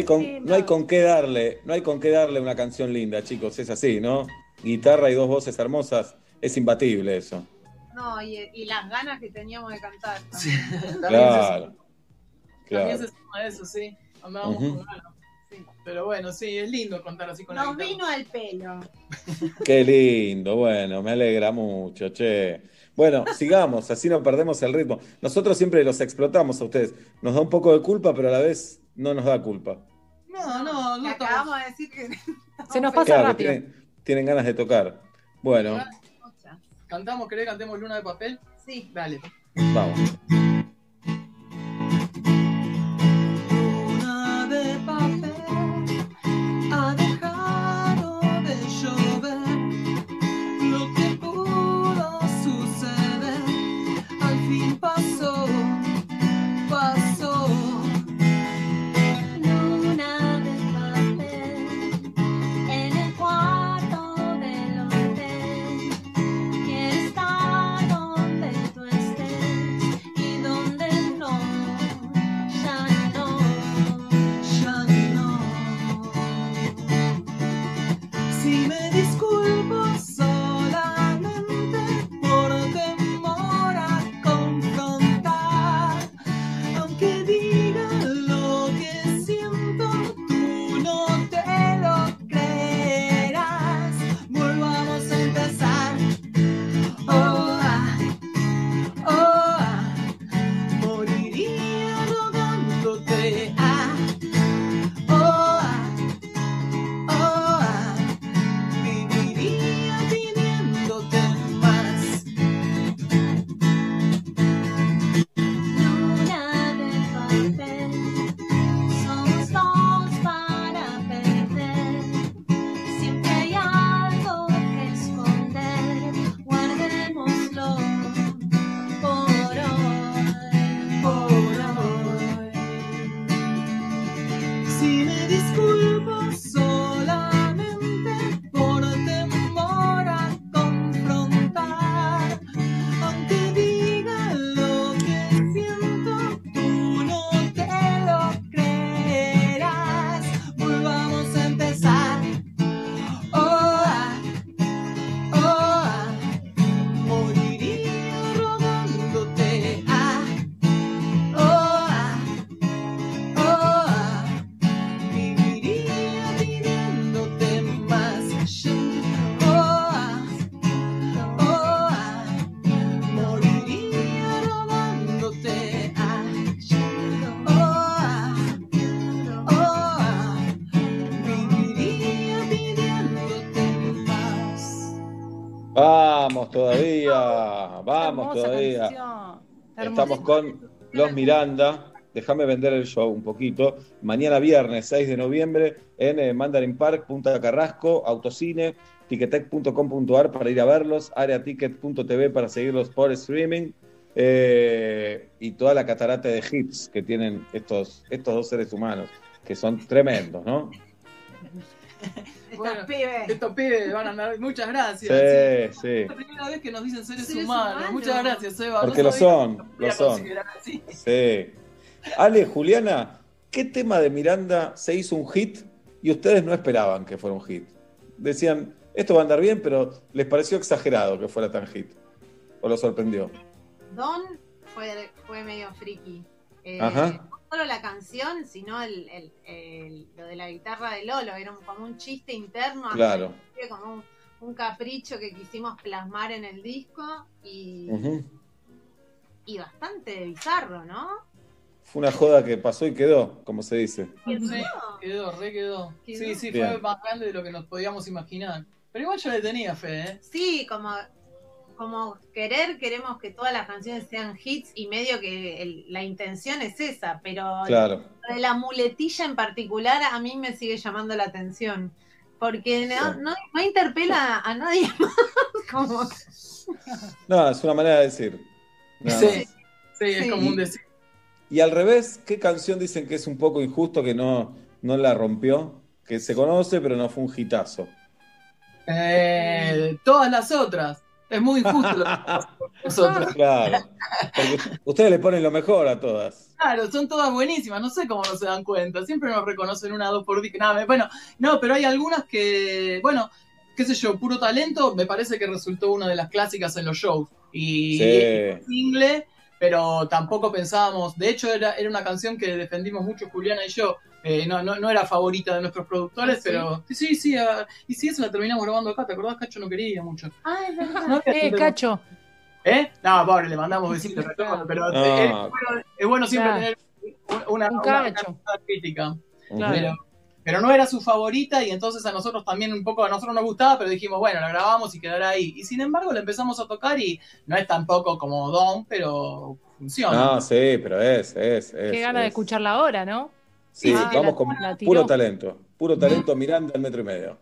Hay, con, no hay con qué darle, no hay con qué darle una canción linda, chicos, es así, ¿no? Guitarra y dos voces hermosas, es imbatible eso. No, y, y las ganas que teníamos de cantar. Claro. También se Claro. suma eso, sí. Andábamos Ujú. con ganas. Sí. Pero bueno, sí, es lindo contar así con la Nos vino al pelo. Qué lindo, bueno, me alegra mucho, che. Bueno, sigamos, así no perdemos el ritmo. Nosotros siempre los explotamos a ustedes. Nos da un poco de culpa, pero a la vez no nos da culpa. No, no, no Acabamos de decir que. Se nos pasa Claro, rápido. tienen, tienen ganas de tocar. Bueno, ¿Cantamos? ¿Querés que cantemos Luna de Papel? Sí. Dale. vamos. Vamos todavía, vamos todavía. Estamos con los Miranda. Déjame vender el show un poquito. Mañana viernes 6 de noviembre en eh, Mandarin Park, Punta Carrasco, Autocine, ticketek.com.ar para ir a verlos, areaticket.tv para seguirlos por streaming eh, y toda la catarata de hits que tienen estos, estos dos seres humanos, que son tremendos, ¿no? Bueno, estos pibes van a andar. Muchas gracias. Sí, sí. Es la primera vez que nos dicen seres, Seres humanos. humanos. Muchas gracias, Eva. Porque No lo son, lo son. Sí. Ale, Juliana, ¿qué tema de Miranda se hizo un hit y ustedes no esperaban que fuera un hit? Decían, esto va a andar bien, pero les pareció exagerado que fuera tan hit. ¿O lo sorprendió? Don fue, fue medio friki. Eh, Ajá. No solo la canción, sino el, el- el- lo de la guitarra de Lolo. Era un- como un chiste interno. Claro. Como un, un capricho que quisimos plasmar en el disco. Y, y bastante bizarro, ¿no? Fue una joda que pasó y quedó, como se dice. Sí, quedó, re quedó. Quedó. Sí, sí, Bien. fue más grande de lo que nos podíamos imaginar. Pero igual yo le tenía fe, ¿eh? Sí, como, como querer, queremos que todas las canciones sean hits y medio que el- la intención es esa, pero Claro. de la muletilla en particular a mí me sigue llamando la atención. Porque no, no, no interpela a nadie más. Como, No, es una manera de decir. Sí, sí, es Sí. como un decir. Y al revés, ¿qué canción dicen que es un poco injusto que no, no la rompió? Que se conoce, pero no fue un hitazo. Eh, todas las otras. Es muy injusto lo que pasa con nosotros. Claro. Porque ustedes le ponen lo mejor a todas. Claro, son todas buenísimas, no sé cómo no se dan cuenta, siempre nos reconocen una dos por día. Nada, bueno, no, pero hay algunas que, bueno, qué sé yo, puro talento, me parece que resultó una de las clásicas en los shows. Y Sí. es single, pero tampoco pensábamos, de hecho era, era una canción que defendimos mucho Juliana y yo, eh, no, no, no era favorita de nuestros productores, ¿Ah, sí? pero sí, sí, sí, ah, y si eso la terminamos grabando acá, ¿te acordás? Cacho no quería mucho. ah, es verdad. No, Eh, Cacho, ¿Eh? No, pobre, le mandamos besitos a todos, pero No. es, bueno, es bueno siempre Claro. tener una, Un una- cacho. una crítica. Claro. Pero, pero no era su favorita y entonces a nosotros también un poco, a nosotros nos gustaba, pero dijimos, bueno, la grabamos y quedará ahí. Y sin embargo la empezamos a tocar y no es tampoco como Don, pero funciona. No, sí, pero es, es, es. Qué gana de es. escucharla ahora, ¿no? Sí, Ah, vamos con puro talento. Puro talento Miranda al metro y medio.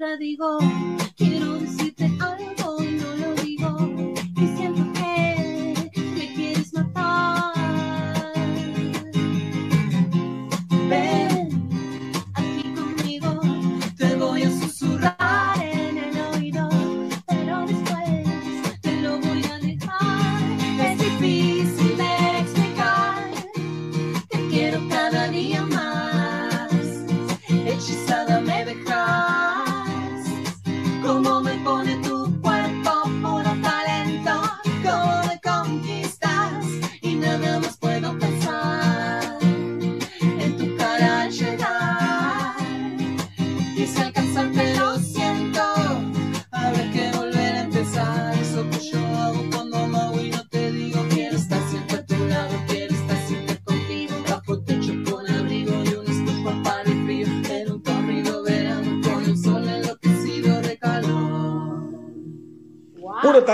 Contradigo,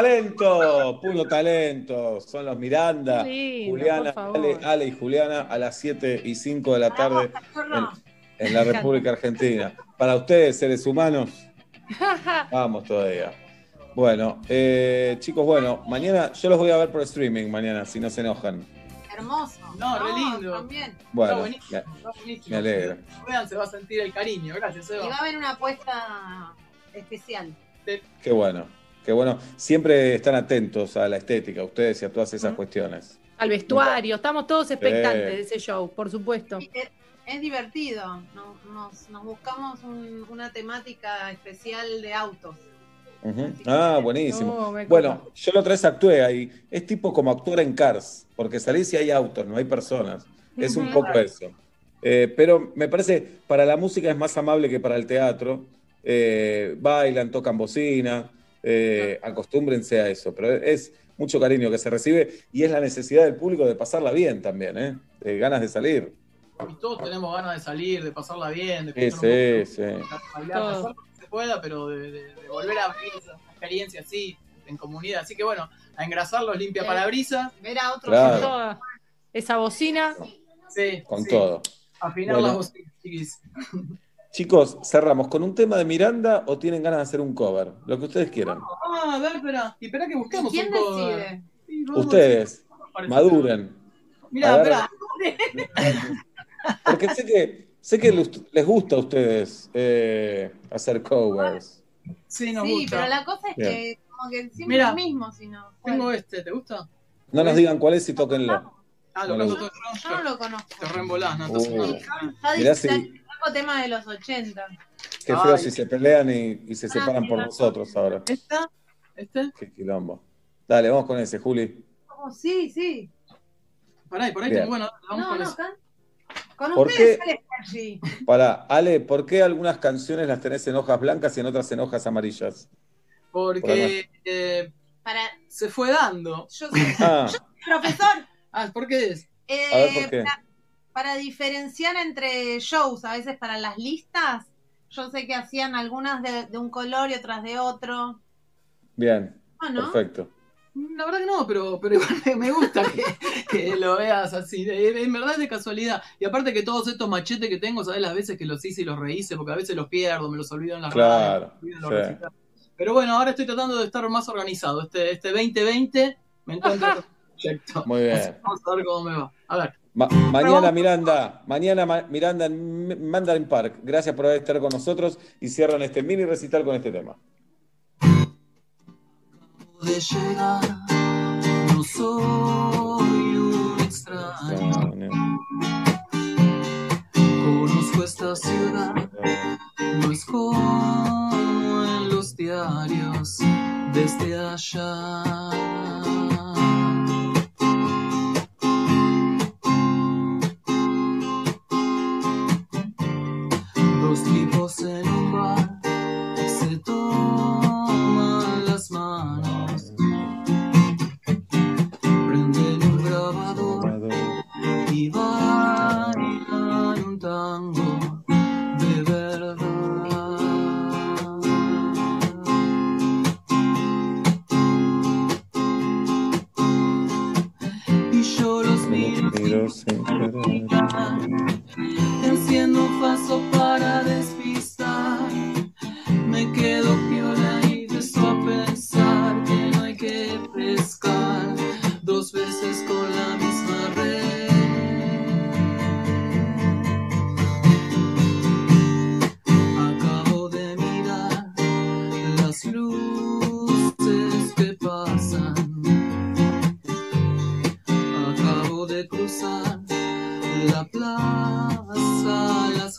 talento, puro talento. Son los Miranda, Juliana. Ale, Ale y Juliana a las 7 y 5 de la tarde en, en la República Argentina. Para ustedes, seres humanos, vamos todavía. Bueno, eh, chicos, bueno, mañana yo los voy a ver por streaming mañana, si no se enojan. Hermoso. No, re lindo. También. Bueno, buenísimo, me, está buenísimo. me alegra. Vean, se va a sentir el cariño. Gracias, Y va a Eva. haber una apuesta especial. Qué bueno, qué bueno. Siempre están atentos a la estética, ustedes y a todas esas cuestiones. Al vestuario, estamos todos expectantes Sí. de ese show, por supuesto. Es, es divertido. Nos, nos- nos buscamos un- una temática especial de autos. Ah, buenísimo. No, bueno, yo la otra vez actué ahí. Es tipo como actuar en Cars, porque salís y hay autos, no hay personas. Es un poco eso. Eh, pero me parece, para la música es más amable que para el teatro. Eh, bailan, tocan bocina, eh, acostúmbrense a eso. Pero es mucho cariño que se recibe y es la necesidad del público de pasarla bien también, ¿eh? De ganas de salir. Y todos tenemos ganas de salir, de pasarla bien, de Sí, sí, sí. bailar, hacer lo que se pueda, pero de, de- de volver a vivir esa experiencia así, en comunidad. Así que bueno, a engrasarlos limpia parabrisas. Ver a otros. Claro. Toda esa bocina. Sí, Con sí. todo. Afinar Bueno. las bocinas, chiquis. Chicos, cerramos con un tema de Miranda o tienen ganas de hacer un cover, lo que ustedes quieran. Ah, a ver, espera. Y espera que busquemos ¿Quién un cover. decide? Sí. Ustedes, maduren. Mirá, Agarren- espera. Porque sé que, sé que les gusta a ustedes eh, hacer covers. Sí, nos Sí, gusta. pero la cosa es Bien. que como que siempre Mira, lo mismo, si no. Tengo este, ¿te gusta? No nos digan cuál es y tóquenlo. Ah, lo No yo. Yo no lo conozco. Te reembolás, ¿no? Uh. Mirá si- tema de los 80. Qué feo Ay. si se pelean y, y se separan por nosotros ahora. ¿Esta? ¿Este? Qué quilombo. Dale, vamos con ese, Juli. Oh, sí, sí. Pará, y por ahí Bien. tengo, bueno, vamos No, con no, acá. Con ¿Por ustedes qué? sale. Para, Ale, ¿por qué algunas canciones las tenés en hojas blancas y en otras en hojas amarillas? Por Porque eh, Para. se fue dando. Yo soy Ah, profesor. Ah, ¿por qué es? eh, a ver por qué. Para, para diferenciar entre shows, a veces para las listas, yo sé que hacían algunas de, de un color y otras de otro. Bien, Ah, ¿no? perfecto. La verdad que no, pero, pero igual me, gusta que, que lo veas así. En verdad es de casualidad. Y aparte que todos estos machetes que tengo, ¿sabes las veces que los hice y los rehice? Porque a veces los pierdo, me los olvido en la Claro, los sí. Pero bueno, ahora estoy tratando de estar más organizado. Este, este 2020 me encuentro proyecto. Muy bien. Vamos a ver cómo me va. A ver. Ma- mañana Miranda, mañana Ma- Miranda en Mandarin Park. Gracias por estar con nosotros y cierran este mini recital con este tema. de llegar. No soy un extraño. Conozco esta ciudad, no es como en los diarios desde allá. Dos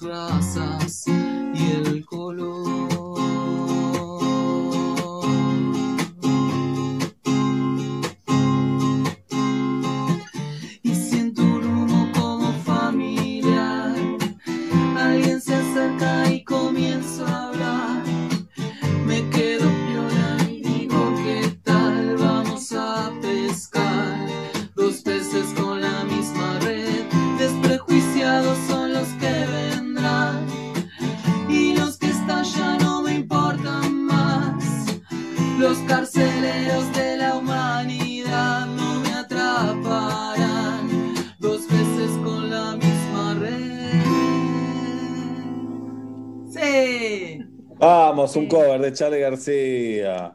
plaza, un cover de Charlie García.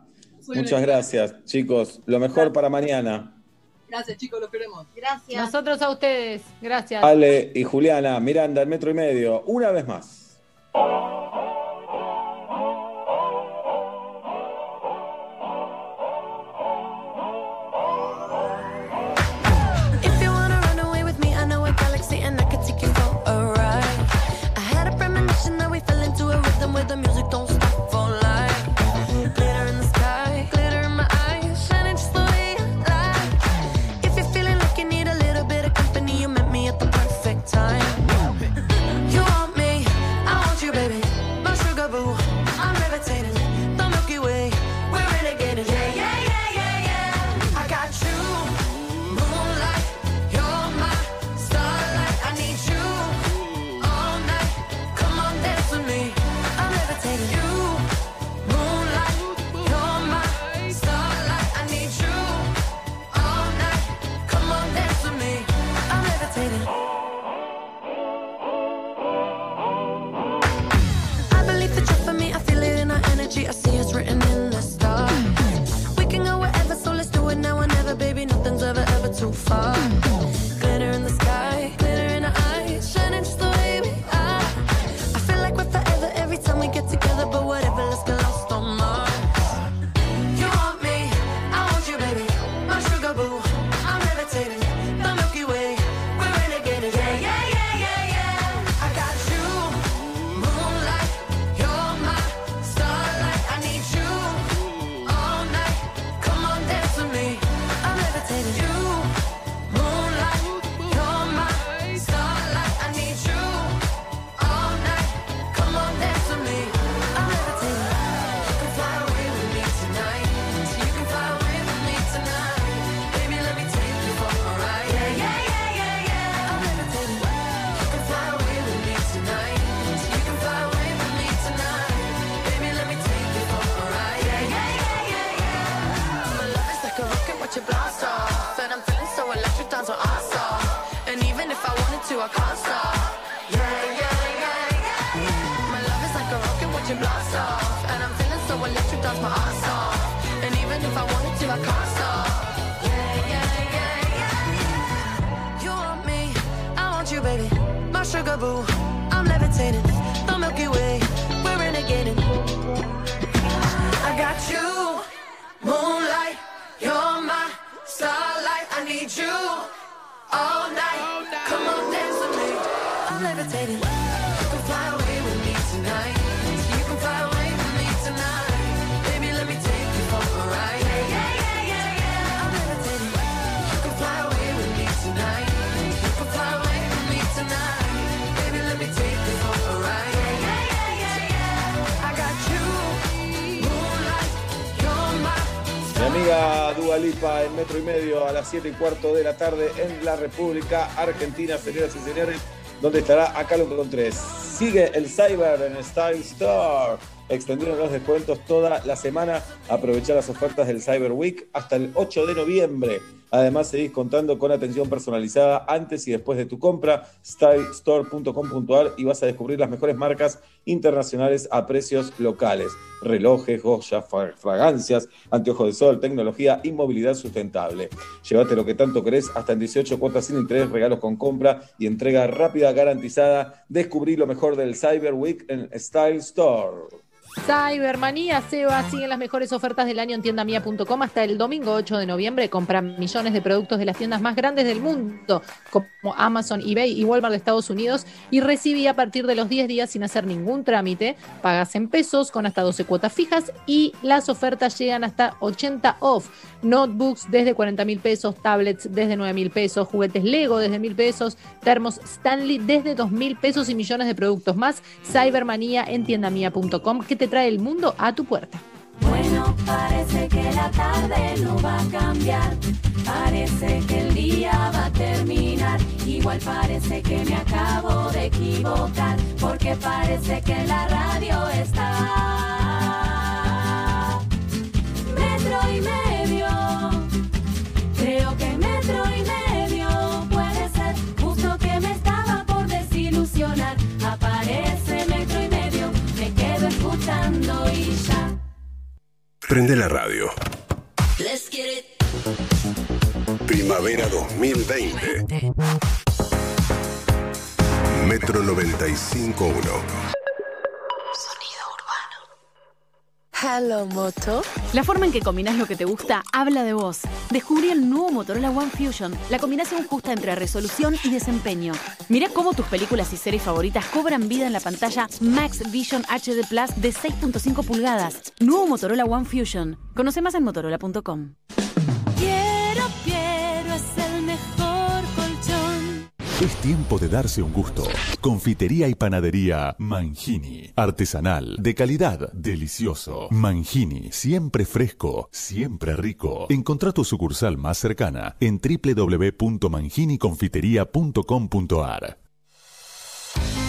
Muchas gracias, chicos. Lo mejor para mañana. Gracias, chicos, los queremos. Gracias. Nosotros a ustedes. Gracias. Ale y Juliana, Miranda, el metro y medio. Una vez más. Metro y medio a las 7 y cuarto de la tarde en la República Argentina, señoras y señores, donde estará acá lo encontré. Sigue el Cyber en Style Store. Extendieron los descuentos toda la semana. Aprovecha las ofertas del Cyber Week hasta el 8 de noviembre. Además, seguís contando con atención personalizada antes y después de tu compra. stylestore.com.ar y vas a descubrir las mejores marcas internacionales a precios locales. Relojes, joyas, fra- fragancias, anteojos de sol, tecnología y movilidad sustentable. Llévate lo que tanto querés hasta en 18 cuotas sin interés, regalos con compra y entrega rápida garantizada. Descubrí lo mejor del Cyber Week en Style Store. Cybermanía, Seba, siguen las mejores ofertas del año en tiendamia.com hasta el domingo 8 de noviembre. Compra millones de productos de las tiendas más grandes del mundo, como Amazon, eBay y Walmart de Estados Unidos, y recibí a partir de los 10 días sin hacer ningún trámite. Pagas en pesos con hasta 12 cuotas fijas y las ofertas llegan hasta 80 off. Notebooks desde 40 mil pesos, tablets desde 9 mil pesos, juguetes Lego desde mil pesos, termos Stanley desde 2 mil pesos y millones de productos más. Cybermanía en tiendamia.com te trae el mundo a tu puerta. Bueno, parece que la tarde no va a cambiar. Parece que el día va a terminar. Igual parece que me acabo de equivocar. Porque parece que la radio está. Metro y medio. Creo que metro y medio Prende la radio. Let's get it. Primavera 2020. Metro 95.1. Hello Moto. La forma en que combinas lo que te gusta habla de vos. Descubrí el nuevo Motorola One Fusion, la combinación justa entre resolución y desempeño. Mira cómo tus películas y series favoritas cobran vida en la pantalla Max Vision HD Plus de 6.5 pulgadas. Nuevo Motorola One Fusion. Conoce más en motorola.com. Es tiempo de darse un gusto. Confitería y panadería Mangini. Artesanal, de calidad, delicioso. Mangini, siempre fresco, siempre rico. Encontrá tu sucursal más cercana en www.manginiconfiteria.com.ar.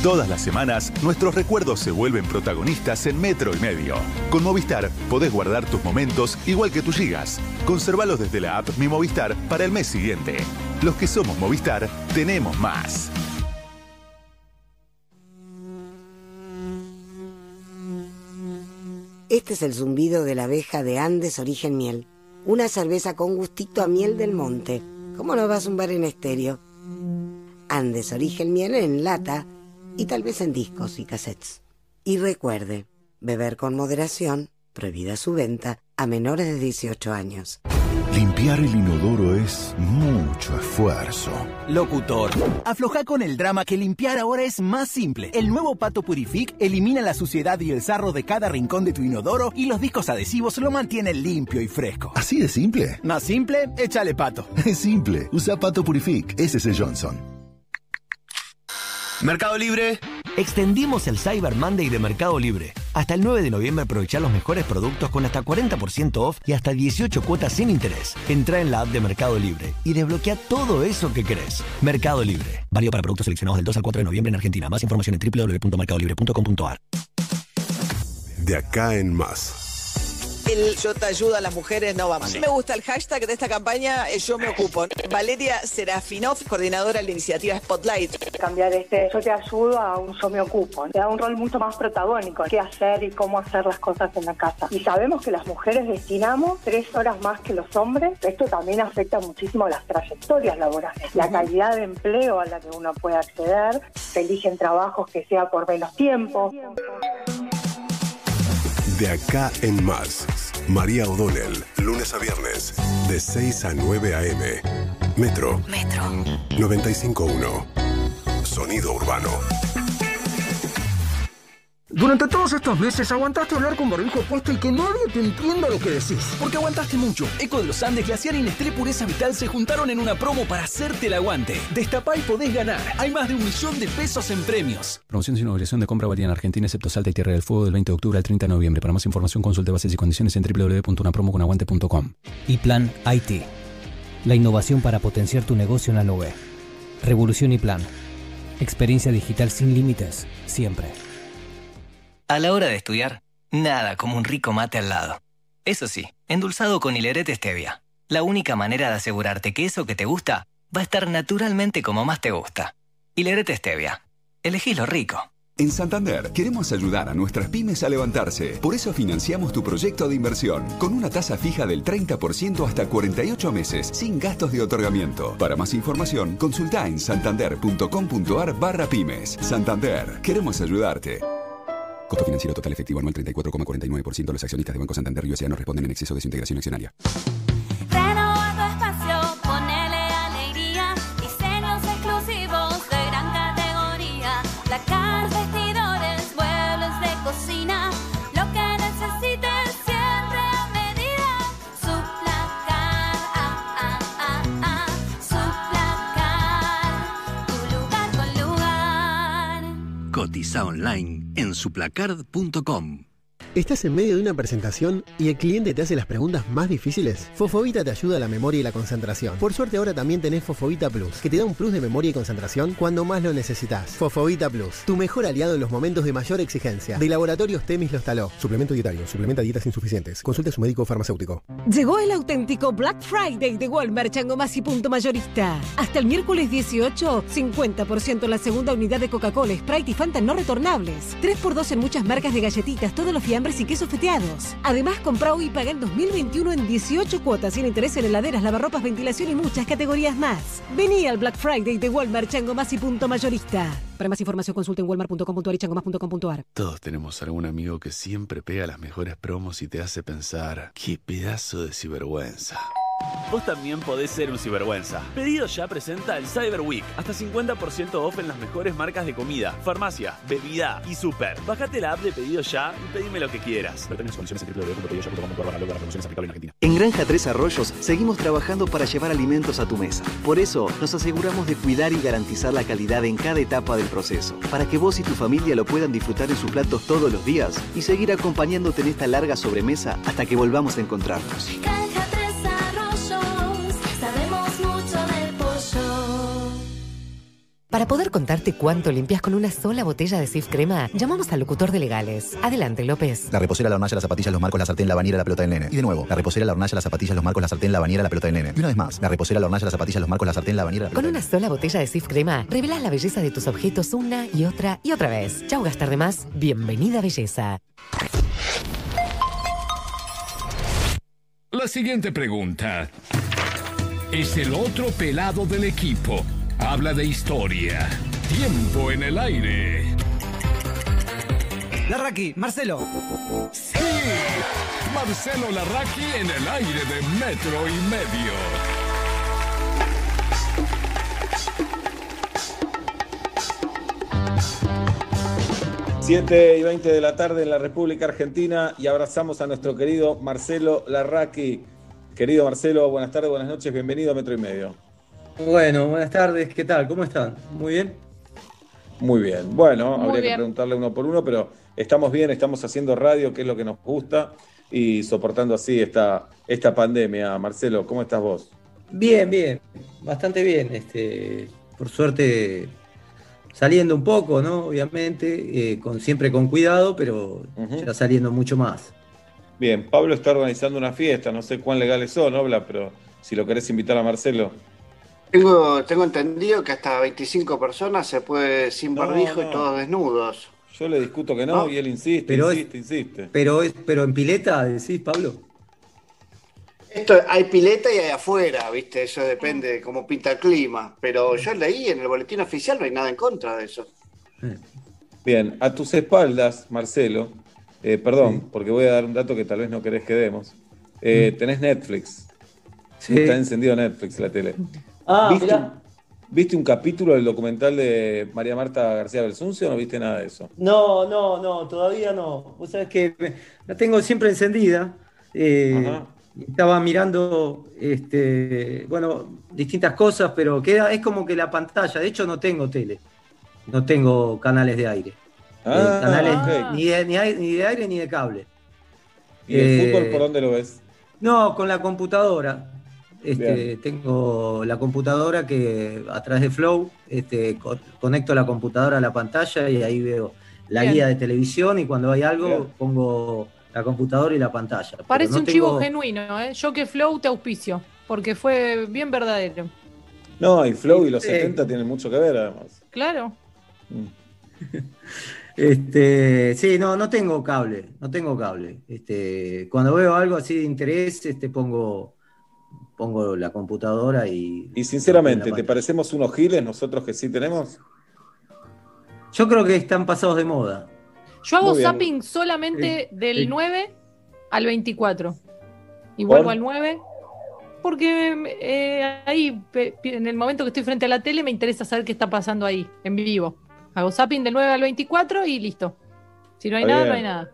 Todas las semanas, nuestros recuerdos se vuelven protagonistas en Metro y Medio. Con Movistar podés guardar tus momentos igual que tus gigas. Conservalos desde la app Mi Movistar para el mes siguiente. Los que somos Movistar, tenemos más. Este es el zumbido de la abeja de Andes Origen Miel. Una cerveza con gustito a miel del monte. ¿Cómo no va a zumbar en estéreo? Andes Origen Miel en lata y tal vez en discos y cassettes. Y recuerde, beber con moderación, prohibida su venta a menores de 18 años. Limpiar el inodoro es mucho esfuerzo. Locutor, afloja con el drama que limpiar ahora es más simple. El nuevo Pato Purific elimina la suciedad y el sarro de cada rincón de tu inodoro y los discos adhesivos lo mantienen limpio y fresco. ¿Así de simple? Más simple, échale pato. Es simple. Usa Pato Purific. Ese es el Johnson. Mercado Libre. Extendimos el Cyber Monday de Mercado Libre. Hasta el 9 de noviembre aprovechar los mejores productos con hasta 40% off y hasta 18 cuotas sin interés. Entra en la app de Mercado Libre y desbloquea todo eso que querés. Mercado Libre. Válido para productos seleccionados del 2 al 4 de noviembre en Argentina. Más información en www.mercadolibre.com.ar. De acá en más. El yo te ayudo a las mujeres no va más. Sí. Me gusta el hashtag de esta campaña, eh, yo me ocupo. Valeria Serafinov, coordinadora de la iniciativa Spotlight. Cambiar este yo te ayudo a un yo me ocupo. Te da un rol mucho más protagónico. Qué hacer y cómo hacer las cosas en la casa. Y sabemos que las mujeres destinamos tres horas más que los hombres. Esto también afecta muchísimo las trayectorias laborales. La calidad de empleo a la que uno puede acceder. Se eligen trabajos que sea por menos tiempo. De acá en más, María O'Donnell, lunes a viernes, de 6 a 9 a.m. Metro. Metro. 95.1. Sonido urbano. Durante todos estos meses aguantaste hablar con barbijo puesto y que nadie te entienda lo que decís. Porque aguantaste mucho. Eco de los Andes, Glaciar y Nestlé Pureza Vital se juntaron en una promo para hacerte el aguante. Destapá y podés ganar. Hay más de un millón de pesos en premios. Promoción sin obligación de compra válida en Argentina, excepto Salta y Tierra del Fuego, del 20 de octubre al 30 de noviembre. Para más información, consulte bases y condiciones en www.unapromoconaguante.com. Y Plan IT. La innovación para potenciar tu negocio en la nube. Revolución y Plan. Experiencia digital sin límites, siempre. A la hora de estudiar, nada como un rico mate al lado. Eso sí, endulzado con hilerete stevia. La única manera de asegurarte que eso que te gusta va a estar naturalmente como más te gusta. Hilerete stevia. Elegí lo rico. En Santander queremos ayudar a nuestras pymes a levantarse. Por eso financiamos tu proyecto de inversión con una tasa fija del 30% hasta 48 meses sin gastos de otorgamiento. Para más información, consulta en santander.com.ar barra pymes. Santander, queremos ayudarte. Costo financiero total efectivo anual 34,49%. Los accionistas de Banco Santander y USA no responden en exceso de su integración accionaria. Online en suplacard.com. ¿Estás en medio de una presentación y el cliente te hace las preguntas más difíciles? Fofovita te ayuda a la memoria y la concentración. Por suerte ahora también tenés Fofovita Plus, que te da un plus de memoria y concentración cuando más lo necesitas. Fofovita Plus, tu mejor aliado en los momentos de mayor exigencia. De Laboratorios Temis Los Taló. Suplemento dietario, suplementa dietas insuficientes. Consulte a su médico farmacéutico. Llegó el auténtico Black Friday de Walmart Changomás y Punto Mayorista. Hasta el miércoles 18, 50% en la segunda unidad de Coca-Cola, Sprite y Fanta no retornables. 3x2 en muchas marcas de galletitas, todos los fiambres y quesos feteados. Además, compra hoy y paga en 2021 en 18 cuotas sin interés en heladeras, lavarropas, ventilación y muchas categorías más. Vení al Black Friday de Walmart Changomás y Punto Mayorista. Para más información consulte en walmart.com.ar y changomás.com.ar. Todos tenemos algún amigo que siempre pega las mejores promos y te hace pensar, qué pedazo de sinvergüenza. Vos también podés ser un sinvergüenza. Pedido ya presenta el Cyber Week. Hasta 50% off en las mejores marcas de comida, farmacia, bebida y súper. Bájate la app de Pedido Ya y pedime lo que quieras. En Granja Tres Arroyos seguimos trabajando para llevar alimentos a tu mesa. Por eso nos aseguramos de cuidar y garantizar la calidad en cada etapa del proceso, para que vos y tu familia lo puedan disfrutar en sus platos todos los días y seguir acompañándote en esta larga sobremesa hasta que volvamos a encontrarnos. Granja Para poder contarte cuánto limpias con una sola botella de Sif Crema, llamamos al locutor de legales. Adelante, López. La reposera, la hornalla, las zapatillas, los marcos, la sartén, la bañera, la pelota del nene. Y de nuevo, la reposera, la hornalla, las zapatillas, los marcos, la sartén, la bañera, la pelota del nene. Y una vez más, la reposera, la hornalla, las zapatillas, los marcos, la sartén, la bañera, la Con una sola botella de Sif Crema, revelás la belleza de tus objetos una y otra y otra vez. Chau gastar de más. Bienvenida belleza. La siguiente pregunta. Es el otro pelado del equipo. Habla de historia. Tiempo en el aire. Larraqui, Marcelo. Sí. Marcelo Larraqui en el aire de metro y medio. Siete y 20 de la tarde en la República Argentina y abrazamos a nuestro querido Marcelo Larraqui. Querido Marcelo, buenas tardes, buenas noches, bienvenido a Metro y Medio. Bueno, buenas tardes, ¿qué tal? ¿Cómo están? ¿Muy bien? Muy bien. Bueno, Muy habría bien. que preguntarle uno por uno, pero estamos bien, estamos haciendo radio, que es lo que nos gusta, y soportando así esta, esta pandemia. Marcelo, ¿cómo estás vos? Bien, bien, bastante bien. Este, por suerte, saliendo un poco, ¿no? Obviamente, eh, con, siempre con cuidado, pero ya saliendo mucho más. Bien, Pablo está organizando una fiesta, no sé cuán legales son, Obla, pero si lo querés invitar a Marcelo. Tengo, tengo entendido que hasta 25 personas se puede sin No, barbijo y todos desnudos. Yo le discuto que no, No. y él insiste, Pero es- insiste, insiste. Pero, es, pero en pileta, decís, Pablo. Esto hay pileta y hay afuera, ¿viste? Eso depende de cómo pinta el clima. Pero yo leí en el boletín oficial no hay nada en contra de eso. Bien, a tus espaldas, Marcelo, eh, perdón, porque voy a dar un dato que tal vez no querés que demos. Eh, tenés Netflix. Sí. Está encendido Netflix la tele. Ah, ¿Viste, mirá. un, ¿Viste un capítulo del documental de María Marta García Belsunce o no viste nada de eso? No, no, no, todavía no. Vos sabés que la tengo siempre encendida. eh, estaba mirando, este, bueno, distintas cosas, pero queda, es como que la pantalla, de hecho no tengo tele, no tengo canales de aire. Ah, Eh, canales ok. ni, de, ni ai- ni de aire ni de cable. ¿Y el Eh, fútbol por dónde lo ves? No, con la computadora. Este, tengo la computadora que a través de Flow este, co- conecto la computadora a la pantalla y ahí veo la Bien. guía de televisión y cuando hay algo Bien. pongo la computadora y la pantalla. Parece no un tengo- chivo genuino, ¿eh? Yo que Flow te auspicio, porque fue bien verdadero. No, y Flow y los Sí. 70 tienen mucho que ver además. Claro. Este, sí, no, no tengo cable, no tengo cable. Este, cuando veo algo así de interés, este, pongo, pongo la computadora y. Y sinceramente, ¿te parecemos unos giles nosotros que sí tenemos? Yo creo que están pasados de moda. Yo hago zapping solamente del sí. 9 al 24. Y ¿Por? vuelvo al 9. Porque eh, ahí, en el momento que estoy frente a la tele, me interesa saber qué está pasando ahí, en vivo. Hago zapping del 9 al 24 y listo. Si no hay nada, bien. no hay nada.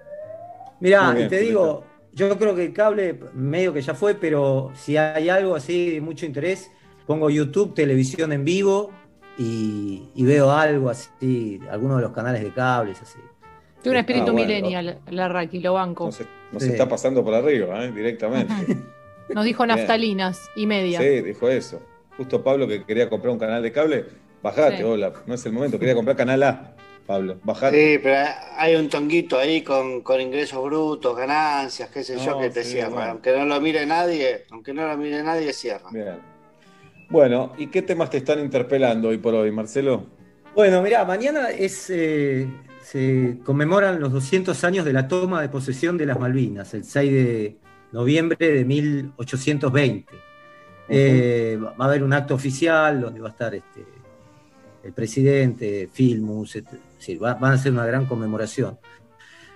Mirá, Muy bien, y te digo, yo creo que el cable medio que ya fue, pero si hay algo así de mucho interés, pongo YouTube, televisión en vivo y, y veo algo así, alguno de los canales de cables así. Tiene un espíritu Ah, bueno. millennial, la Raki, lo banco. Nos, nos Sí. está pasando por arriba, ¿eh? directamente. Nos dijo naftalinas y media. Sí, dijo eso. Justo Pablo que quería comprar un canal de cable, bajate, Sí. hola, no es el momento, quería comprar canal A, Pablo, bajate. Sí, pero hay un tonguito ahí con, con ingresos brutos, ganancias, qué sé yo, que te sí, cierra. bueno. Aunque no lo mire nadie, aunque no lo mire nadie, cierra. Bien. Bueno, ¿y qué temas te están interpelando hoy por hoy, Marcelo? Bueno, mirá, mañana es, eh, se conmemoran los 200 años de la toma de posesión de las Malvinas, el 6 de noviembre de 1820. Eh, va va a haber un acto oficial donde va a estar este, el presidente, Filmus, et- va- van a ser una gran conmemoración.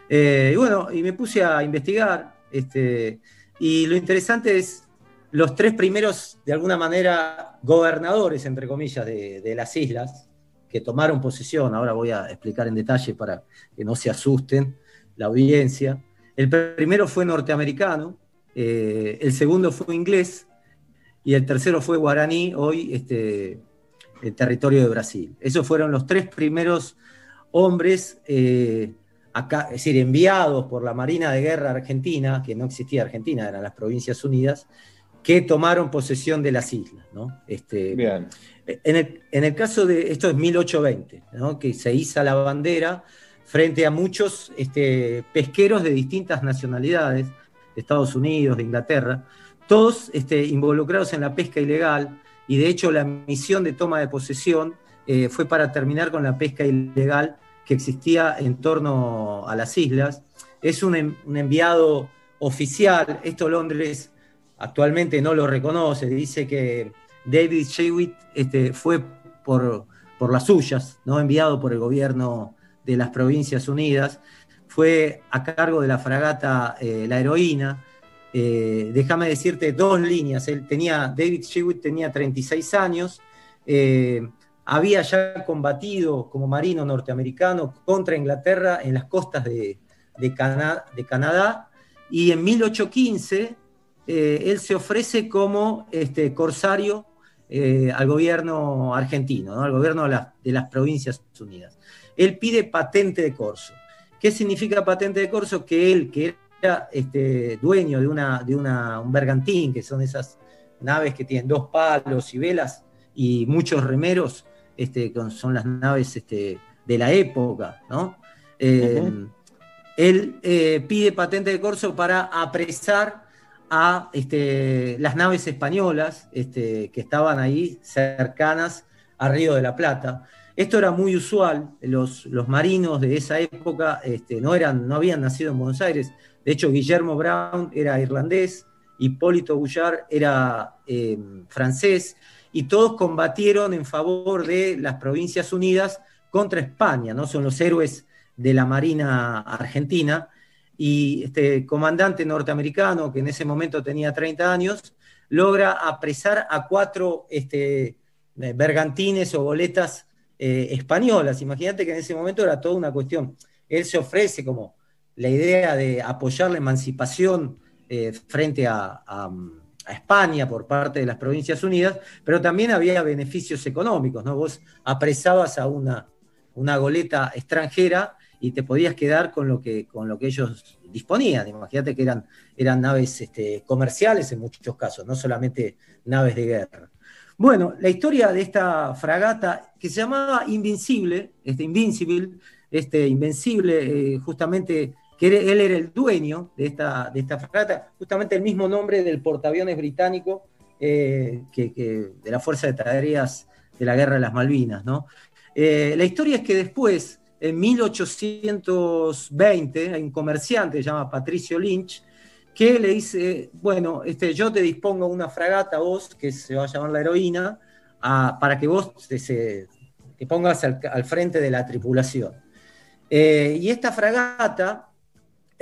Eh, y bueno, y me puse a investigar, este, y lo interesante es los tres primeros, de alguna manera, gobernadores, entre comillas, de, de las islas, que tomaron posesión, ahora voy a explicar en detalle para que no se asusten la audiencia. El primero fue norteamericano, eh, el segundo fue inglés y el tercero fue guaraní, hoy este, el territorio de Brasil. Esos fueron los tres primeros hombres, eh, acá, es decir, enviados por la Marina de Guerra Argentina, que no existía Argentina, eran las Provincias Unidas, que tomaron posesión de las islas. ¿no? Este, Bien. en el, en el caso de, esto es 1820, ¿no? que se iza la bandera frente a muchos este, pesqueros de distintas nacionalidades, de Estados Unidos, de Inglaterra, todos este, involucrados en la pesca ilegal, y de hecho la misión de toma de posesión eh, fue para terminar con la pesca ilegal que existía en torno a las islas. Es un, en- un enviado oficial, esto Londres actualmente no lo reconoce, dice que David Shewitt este, fue por, por las suyas, ¿no? enviado por el gobierno de las Provincias Unidas, fue a cargo de la fragata eh, La Heroína. Eh, déjame decirte dos líneas. Él tenía, David Shewitt tenía 36 años, eh, había ya combatido como marino norteamericano contra Inglaterra en las costas de, de Cana- de Canadá y en 1815 eh, él se ofrece como este, corsario eh, al gobierno argentino, ¿no? al gobierno de, las- de las Provincias Unidas. Él pide patente de corso. ¿Qué significa patente de corso? Que él, que era este, dueño de, una, de una, un bergantín, que son esas naves que tienen dos palos y velas y muchos remeros, este, con- son las naves este, de la época, ¿no? Eh, él eh, pide patente de corso para apresar a este, las naves españolas este, que estaban ahí cercanas a Río de la Plata. Esto era muy usual, los, los marinos de esa época este, no, eran, no habían nacido en Buenos Aires, de hecho Guillermo Brown era irlandés, Hipólito Gouchard era eh, francés, y todos combatieron en favor de las Provincias Unidas contra España, ¿no? Son los héroes de la Marina Argentina, y este comandante norteamericano, que en ese momento tenía 30 años, logra apresar a cuatro este, eh, bergantines o goletas eh, españolas. Imagínate que en ese momento era toda una cuestión. Él se ofrece como la idea de apoyar la emancipación eh, frente a- a España por parte de las Provincias Unidas, pero también había beneficios económicos, ¿no? Vos apresabas a una, una goleta extranjera y te podías quedar con lo que, con lo que ellos disponían. Imagínate que eran, eran naves este, comerciales en muchos casos, no solamente naves de guerra. Bueno, la historia de esta fragata que se llamaba Invincible, este Invincible, este Invencible, eh, justamente él era el dueño de esta, fragata, justamente el mismo nombre del portaaviones británico eh, que, de la Fuerza de Tareas de la Guerra de las Malvinas, ¿no? Eh, la historia es que después, en 1820, hay un comerciante que se llama Patricio Lynch, que le dice, bueno, este, yo te dispongo una fragata, vos, que se va a llamar la heroína, para que vos te, pongas al, al frente de la tripulación. Eh, y esta fragata,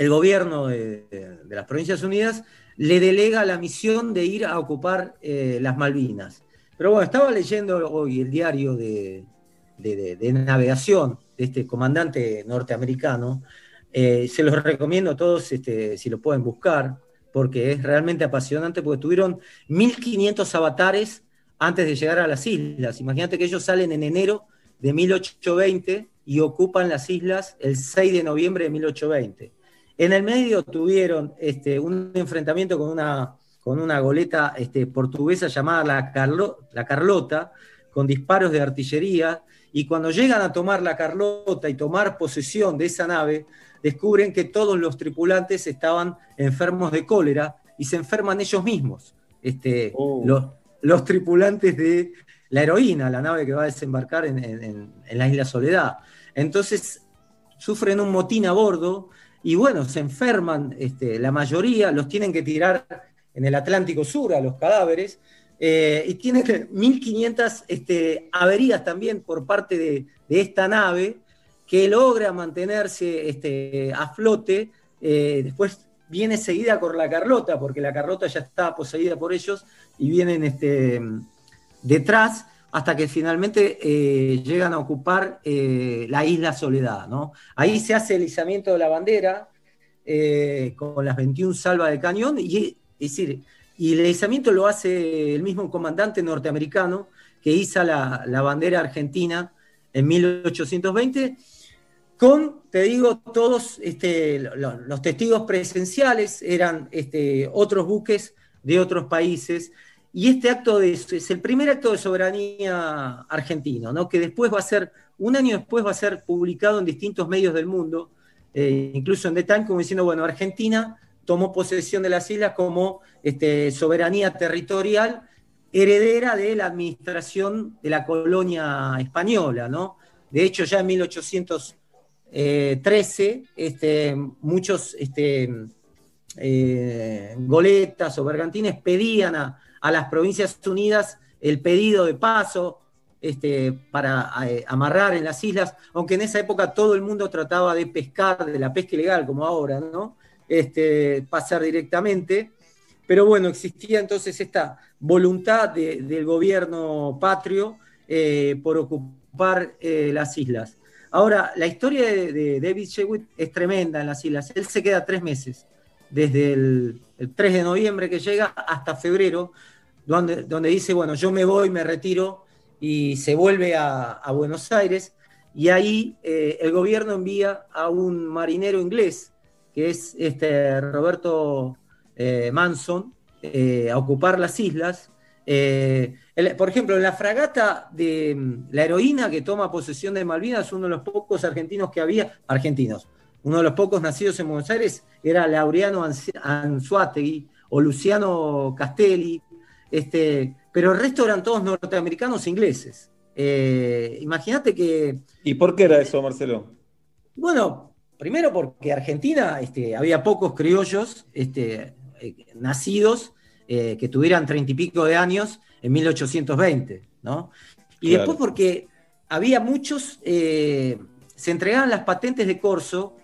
el gobierno de, las Provincias Unidas le delega la misión de ir a ocupar eh, las Malvinas. Pero bueno, estaba leyendo hoy el diario de navegación de este comandante norteamericano. Eh, se los recomiendo a todos este, si lo pueden buscar, porque es realmente apasionante, porque tuvieron 1500 avatares antes de llegar a las islas. Imagínate que ellos salen en enero de 1820 y ocupan las islas el 6 de noviembre de 1820. En el medio tuvieron este, un enfrentamiento con una, con una goleta este, portuguesa llamada la, Carlo- la Carlota, con disparos de artillería, y cuando llegan a tomar la Carlota y tomar posesión de esa nave, descubren que todos los tripulantes estaban enfermos de cólera y se enferman ellos mismos, este, los, los tripulantes de la heroína, la nave que va a desembarcar en, en- en- en la isla Soledad. Entonces sufren un motín a bordo y bueno, se enferman, este, la mayoría los tienen que tirar en el Atlántico Sur a los cadáveres eh, y tienen que- 1500 este, averías también por parte de, de esta nave que logra mantenerse este, a flote. eh, después viene seguida por la Carlota, porque la Carlota ya está poseída por ellos y vienen detrás hasta que finalmente eh, llegan a ocupar eh, la isla Soledad. ¿no? Ahí se hace el izamiento de la bandera eh, con las 21 salvas de cañón, y, decir, y el izamiento lo hace el mismo comandante norteamericano que iza la, bandera argentina en 1820, con, te digo, todos este, lo- los testigos presenciales eran este, otros buques de otros países, y este acto es el primer acto de soberanía argentino, ¿no? que después va a ser, un año después va a ser publicado en distintos medios del mundo, eh, incluso en The Time, como diciendo, bueno, Argentina tomó posesión de las islas como este, soberanía territorial heredera de la administración de la colonia española, ¿no? De hecho, ya en 1813, este, muchos este, eh, goletas o bergantines pedían a, a las Provincias Unidas el pedido de paso este, para eh, amarrar en las islas, aunque en esa época todo el mundo trataba de pescar, de la pesca ilegal, como ahora, ¿no? Este, pasar directamente. Pero bueno, existía entonces esta voluntad de- del gobierno patrio eh, por ocupar eh, las islas. Ahora, la historia de, David Shewitt es tremenda en las islas. Él se queda tres meses, desde el 3 de noviembre que llega hasta febrero, donde, dice, bueno, yo me voy, me retiro, y se vuelve a, Buenos Aires, y ahí eh, el gobierno envía a un marinero inglés, que es este Roberto eh, Manson, eh, a ocupar las islas. Por ejemplo, la fragata de mm, la heroína que toma posesión de Malvinas, uno de los pocos argentinos que había, argentinos, uno de los pocos nacidos en Buenos Aires era Laureano Anzuategui o Luciano Castelli, este, pero el resto eran todos norteamericanos e ingleses. Eh, Imagínate que ¿Y por qué era eso, Marcelo? bueno, primero porque Argentina este, había pocos criollos este, eh, nacidos eh, que tuvieran treinta y pico de años en 1820, ¿no? Y Claro. después porque había muchos, se entregaban las patentes de corso,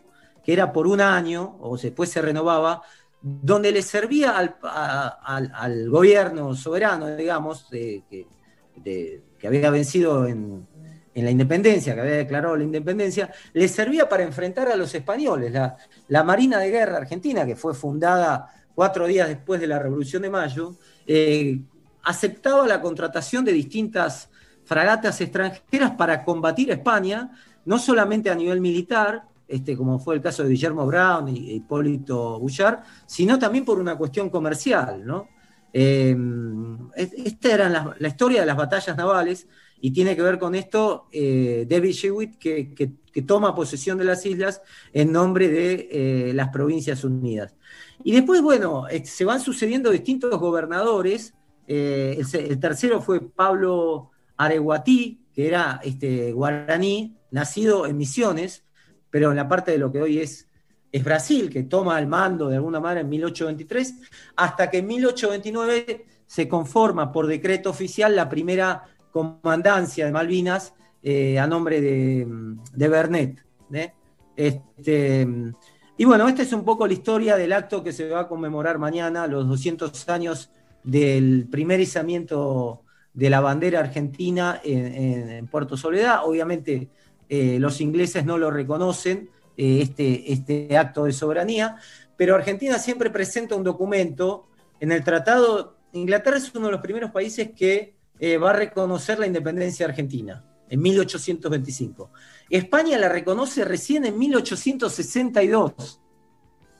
que era por un año, o después se renovaba, donde le servía al, gobierno soberano, digamos, de- que, había vencido en, la independencia, que había declarado la independencia, le servía para enfrentar a los españoles. La, la Marina de Guerra Argentina, que fue fundada cuatro días después de la Revolución de Mayo, eh, aceptaba la contratación de distintas fragatas extranjeras para combatir a España, no solamente a nivel militar, este, como fue el caso de Guillermo Brown y Hipólito Bouchard, sino también por una cuestión comercial. ¿no? Es- esta era la, la historia de las batallas navales y tiene que ver con esto eh, David Shewitt, que, que- toma posesión de las islas en nombre de eh, las Provincias Unidas. Y después, bueno, eh, se van sucediendo distintos gobernadores. el tercero fue Pablo Areguatí, que era este, guaraní, nacido en Misiones, pero en la parte de lo que hoy es, Brasil, que toma el mando de alguna manera en 1823, hasta que en 1829 se conforma por decreto oficial la primera comandancia de Malvinas eh, a nombre de, de Bernet. ¿eh? Este, y bueno, esta es un poco la historia del acto que se va a conmemorar mañana, los 200 años del primer izamiento de la bandera argentina en, en- en Puerto Soledad. Obviamente eh, los ingleses no lo reconocen, eh, este, este acto de soberanía, pero Argentina siempre presenta un documento en el tratado. Inglaterra es uno de los primeros países que eh, va a reconocer la independencia argentina en 1825. España la reconoce recién en 1862.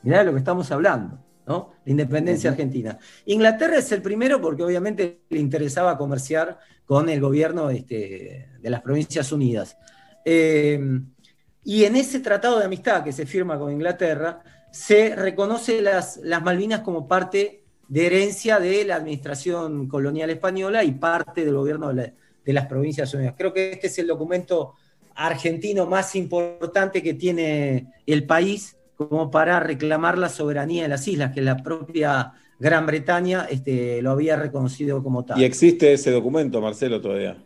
Mirá de lo que estamos hablando, ¿no? La independencia argentina. Inglaterra es el primero porque obviamente le interesaba comerciar con el gobierno este, de las Provincias Unidas. Eh, y en ese tratado de amistad que se firma con Inglaterra, se reconoce las, Malvinas como parte de herencia de la administración colonial española y parte del gobierno de las Provincias Unidas. Creo que este es el documento argentino más importante que tiene el país como para reclamar la soberanía de las islas, que la propia Gran Bretaña este, lo había reconocido como tal. Y existe ese documento, Marcelo, todavía.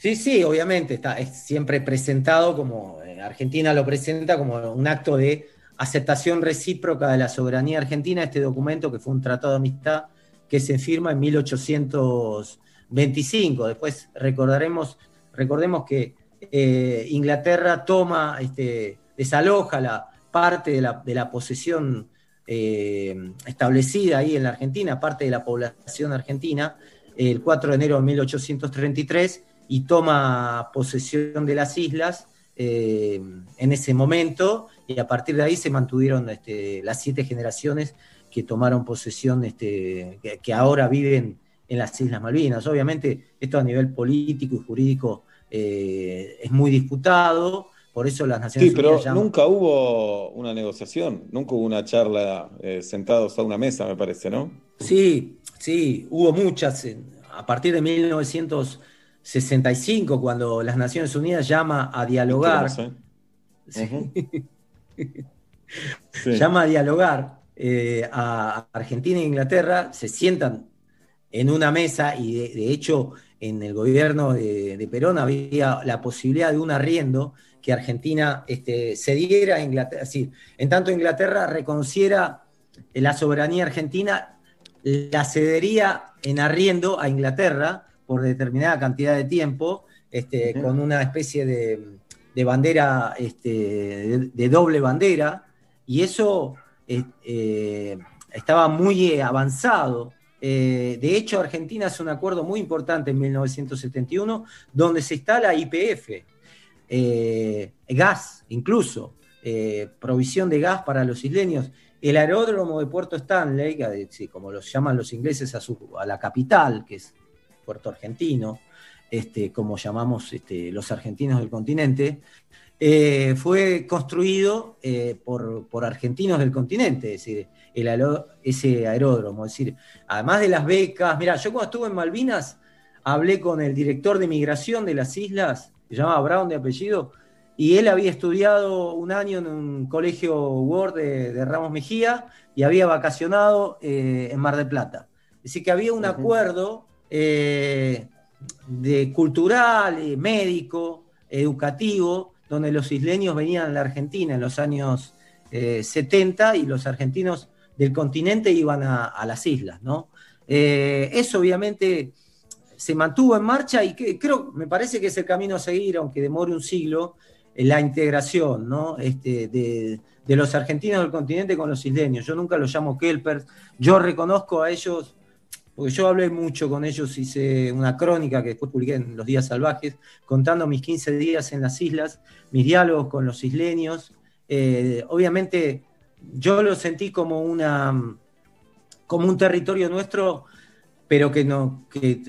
Sí, sí, obviamente, está, es siempre presentado como, eh, Argentina lo presenta como un acto de aceptación recíproca de la soberanía argentina, este documento que fue un tratado de amistad que se firma en 1825. Después recordaremos, recordemos que eh, Inglaterra toma, este, desaloja la parte de la, de la posesión eh, establecida ahí en la Argentina, parte de la población argentina, el 4 de enero de 1833 y toma posesión de las islas eh, en ese momento y a partir de ahí se mantuvieron este, las siete generaciones que tomaron posesión, este, que, que ahora viven en las Islas Malvinas. Obviamente esto a nivel político y jurídico eh, es muy disputado, por eso las Naciones Sí, pero Unidas llaman- nunca hubo una negociación, nunca hubo una charla eh, sentados a una mesa, me parece, ¿no? Sí, sí, hubo muchas. A partir de 1965, cuando las Naciones Unidas llama a dialogar, ¿eh? Sí. llama a dialogar eh, a Argentina e Inglaterra, se sientan en una mesa y de, de hecho en el gobierno de, de Perón había la posibilidad de un arriendo que Argentina este, cediera a Inglaterra, es decir, en tanto Inglaterra reconociera la soberanía argentina, la cedería en arriendo a Inglaterra por determinada cantidad de tiempo, este, con una especie de, de bandera, este, de, de doble bandera, y eso eh, eh, estaba muy avanzado. Eh, de hecho, Argentina hace un acuerdo muy importante en 1971, donde se instala IPF, eh, gas incluso, provisión de gas para los isleños. El aeródromo de Puerto Stanley, como los llaman los ingleses a, su- a la capital, que es Puerto Argentino, este, como llamamos este, los argentinos del continente, eh, fue construido eh, por, por argentinos del continente, es decir, el ese aeródromo. Es decir, además de las becas, mira, yo cuando estuve en Malvinas hablé con el director de migración de las islas, se llamaba Brown de apellido, y él había estudiado un año en un colegio Ward de, de Ramos Mejía y había vacacionado eh, en Mar del Plata. Es decir, que había un acuerdo eh, de cultural, eh, médico, educativo, donde los isleños venían a la Argentina en los años eh, 70 y los argentinos del continente iban a, las islas, ¿no? Eh, eso obviamente se mantuvo en marcha y que, creo, me parece que es el camino a seguir, aunque demore un siglo, la integración ¿no? este, de, de los argentinos del continente con los isleños. Yo nunca los llamo kelpers, yo reconozco a ellos, porque yo hablé mucho con ellos, hice una crónica que después publiqué en Los Días Salvajes, contando mis 15 días en las islas, mis diálogos con los isleños. Eh, obviamente yo lo sentí como, una, como un territorio nuestro pero que no, que,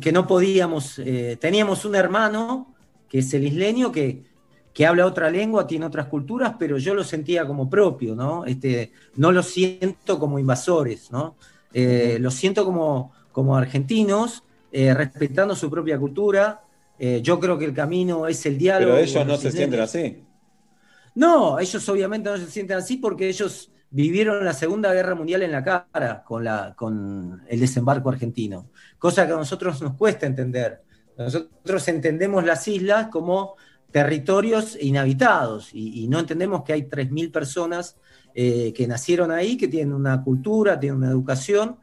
que no podíamos, eh, teníamos un hermano, que es el isleño, que, que habla otra lengua, tiene otras culturas, pero yo lo sentía como propio, ¿no? Este, no lo siento como invasores, ¿no? Eh, Lo siento como, como argentinos, eh, respetando su propia cultura. Eh, yo creo que el camino es el diálogo. Pero ellos no se sienten así. No, ellos obviamente no se sienten así porque ellos vivieron la Segunda Guerra Mundial en la cara con, la, con el desembarco argentino, cosa que a nosotros nos cuesta entender. Nosotros entendemos las islas como territorios inhabitados y, y no entendemos que hay 3.000 personas eh, que nacieron ahí, que tienen una cultura, tienen una educación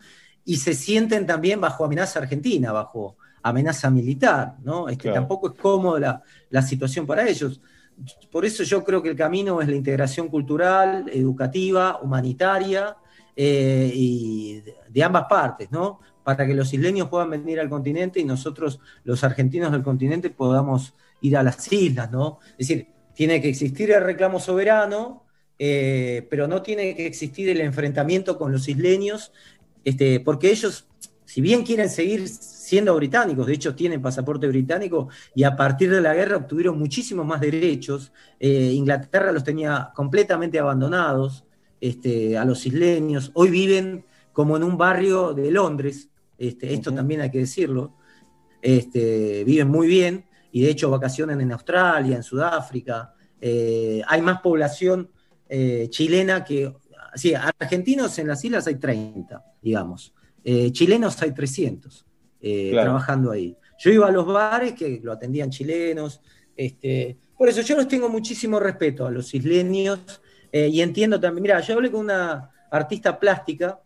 y se sienten también bajo amenaza argentina, bajo amenaza militar, ¿no? Este, Claro. Tampoco es cómoda la, la situación para ellos. Por eso yo creo que el camino es la integración cultural, educativa, humanitaria eh, y de, de ambas partes, ¿no? Para que los isleños puedan venir al continente y nosotros, los argentinos del continente, podamos ir a las islas, ¿no? Es decir, tiene que existir el reclamo soberano, eh, pero no tiene que existir el enfrentamiento con los isleños, este, porque ellos, si bien quieren seguir siendo británicos, de hecho tienen pasaporte británico y a partir de la guerra obtuvieron muchísimos más derechos. Eh, Inglaterra los tenía completamente abandonados este, a los isleños. Hoy viven como en un barrio de Londres, este, esto también hay que decirlo. Este, viven muy bien y de hecho vacacionan en Australia, en Sudáfrica. Eh, hay más población eh, chilena que... Sí, argentinos en las islas hay 30, digamos. Eh, chilenos hay 300 eh, Claro. trabajando ahí. Yo iba a los bares que lo atendían chilenos. Este, por eso yo los tengo muchísimo respeto a los isleños y entiendo también. Mira, yo hablé con una artista plástica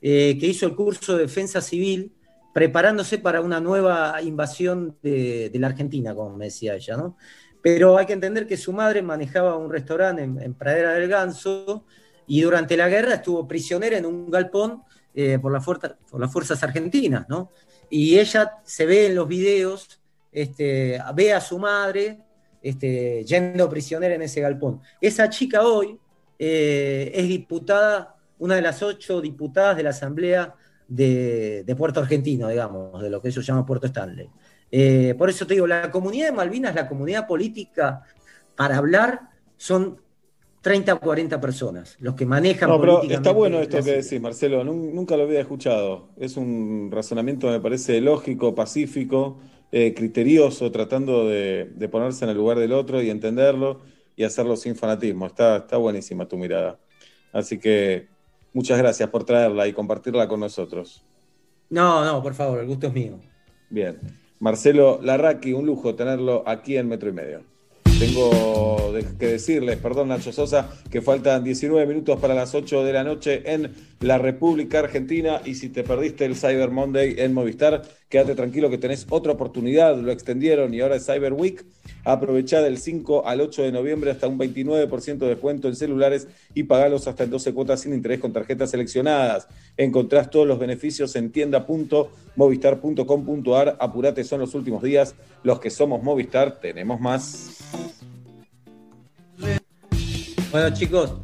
que hizo el curso de defensa civil preparándose para una nueva invasión de, de la Argentina, como me decía ella, ¿no? Pero hay que entender que su madre manejaba un restaurante en, Pradera del Ganso y durante la guerra estuvo prisionera en un galpón eh, por las fuerzas argentinas, ¿no? Y ella se ve en los videos, este, ve a su madre este, yendo prisionera en ese galpón. Esa chica hoy eh, es diputada, una de las ocho diputadas de la Asamblea de, de Puerto Argentino, digamos, de lo que ellos llaman Puerto Stanley. Eh, por eso te digo, la comunidad de Malvinas, la comunidad política, para hablar, son 30 o 40 personas, los que manejan No, pero está bueno esto que decís, Marcelo. Nun- Nunca lo había escuchado. Es un razonamiento, me parece, lógico, pacífico, eh, criterioso, tratando de, de ponerse en el lugar del otro y entenderlo y hacerlo sin fanatismo. Está, está buenísima tu mirada. Así que muchas gracias por traerla y compartirla con nosotros. No, no, por favor, el gusto es mío. Bien. Marcelo Larraqui, un lujo tenerlo aquí en Metro y Medio. Tengo que decirles, perdón Nacho Sosa, que faltan 19 minutos para las 8 de la noche en la República Argentina y si te perdiste el Cyber Monday en Movistar, quédate tranquilo que tenés otra oportunidad, lo extendieron y ahora es Cyber Week. Aprovechá del 5 al 8 de noviembre hasta un 29% de descuento en celulares y pagalos hasta en 12 cuotas sin interés con tarjetas seleccionadas. Encontrás todos los beneficios en tienda.movistar.com.ar. Apurate, son los últimos días. Los que somos Movistar tenemos más. Bueno, chicos,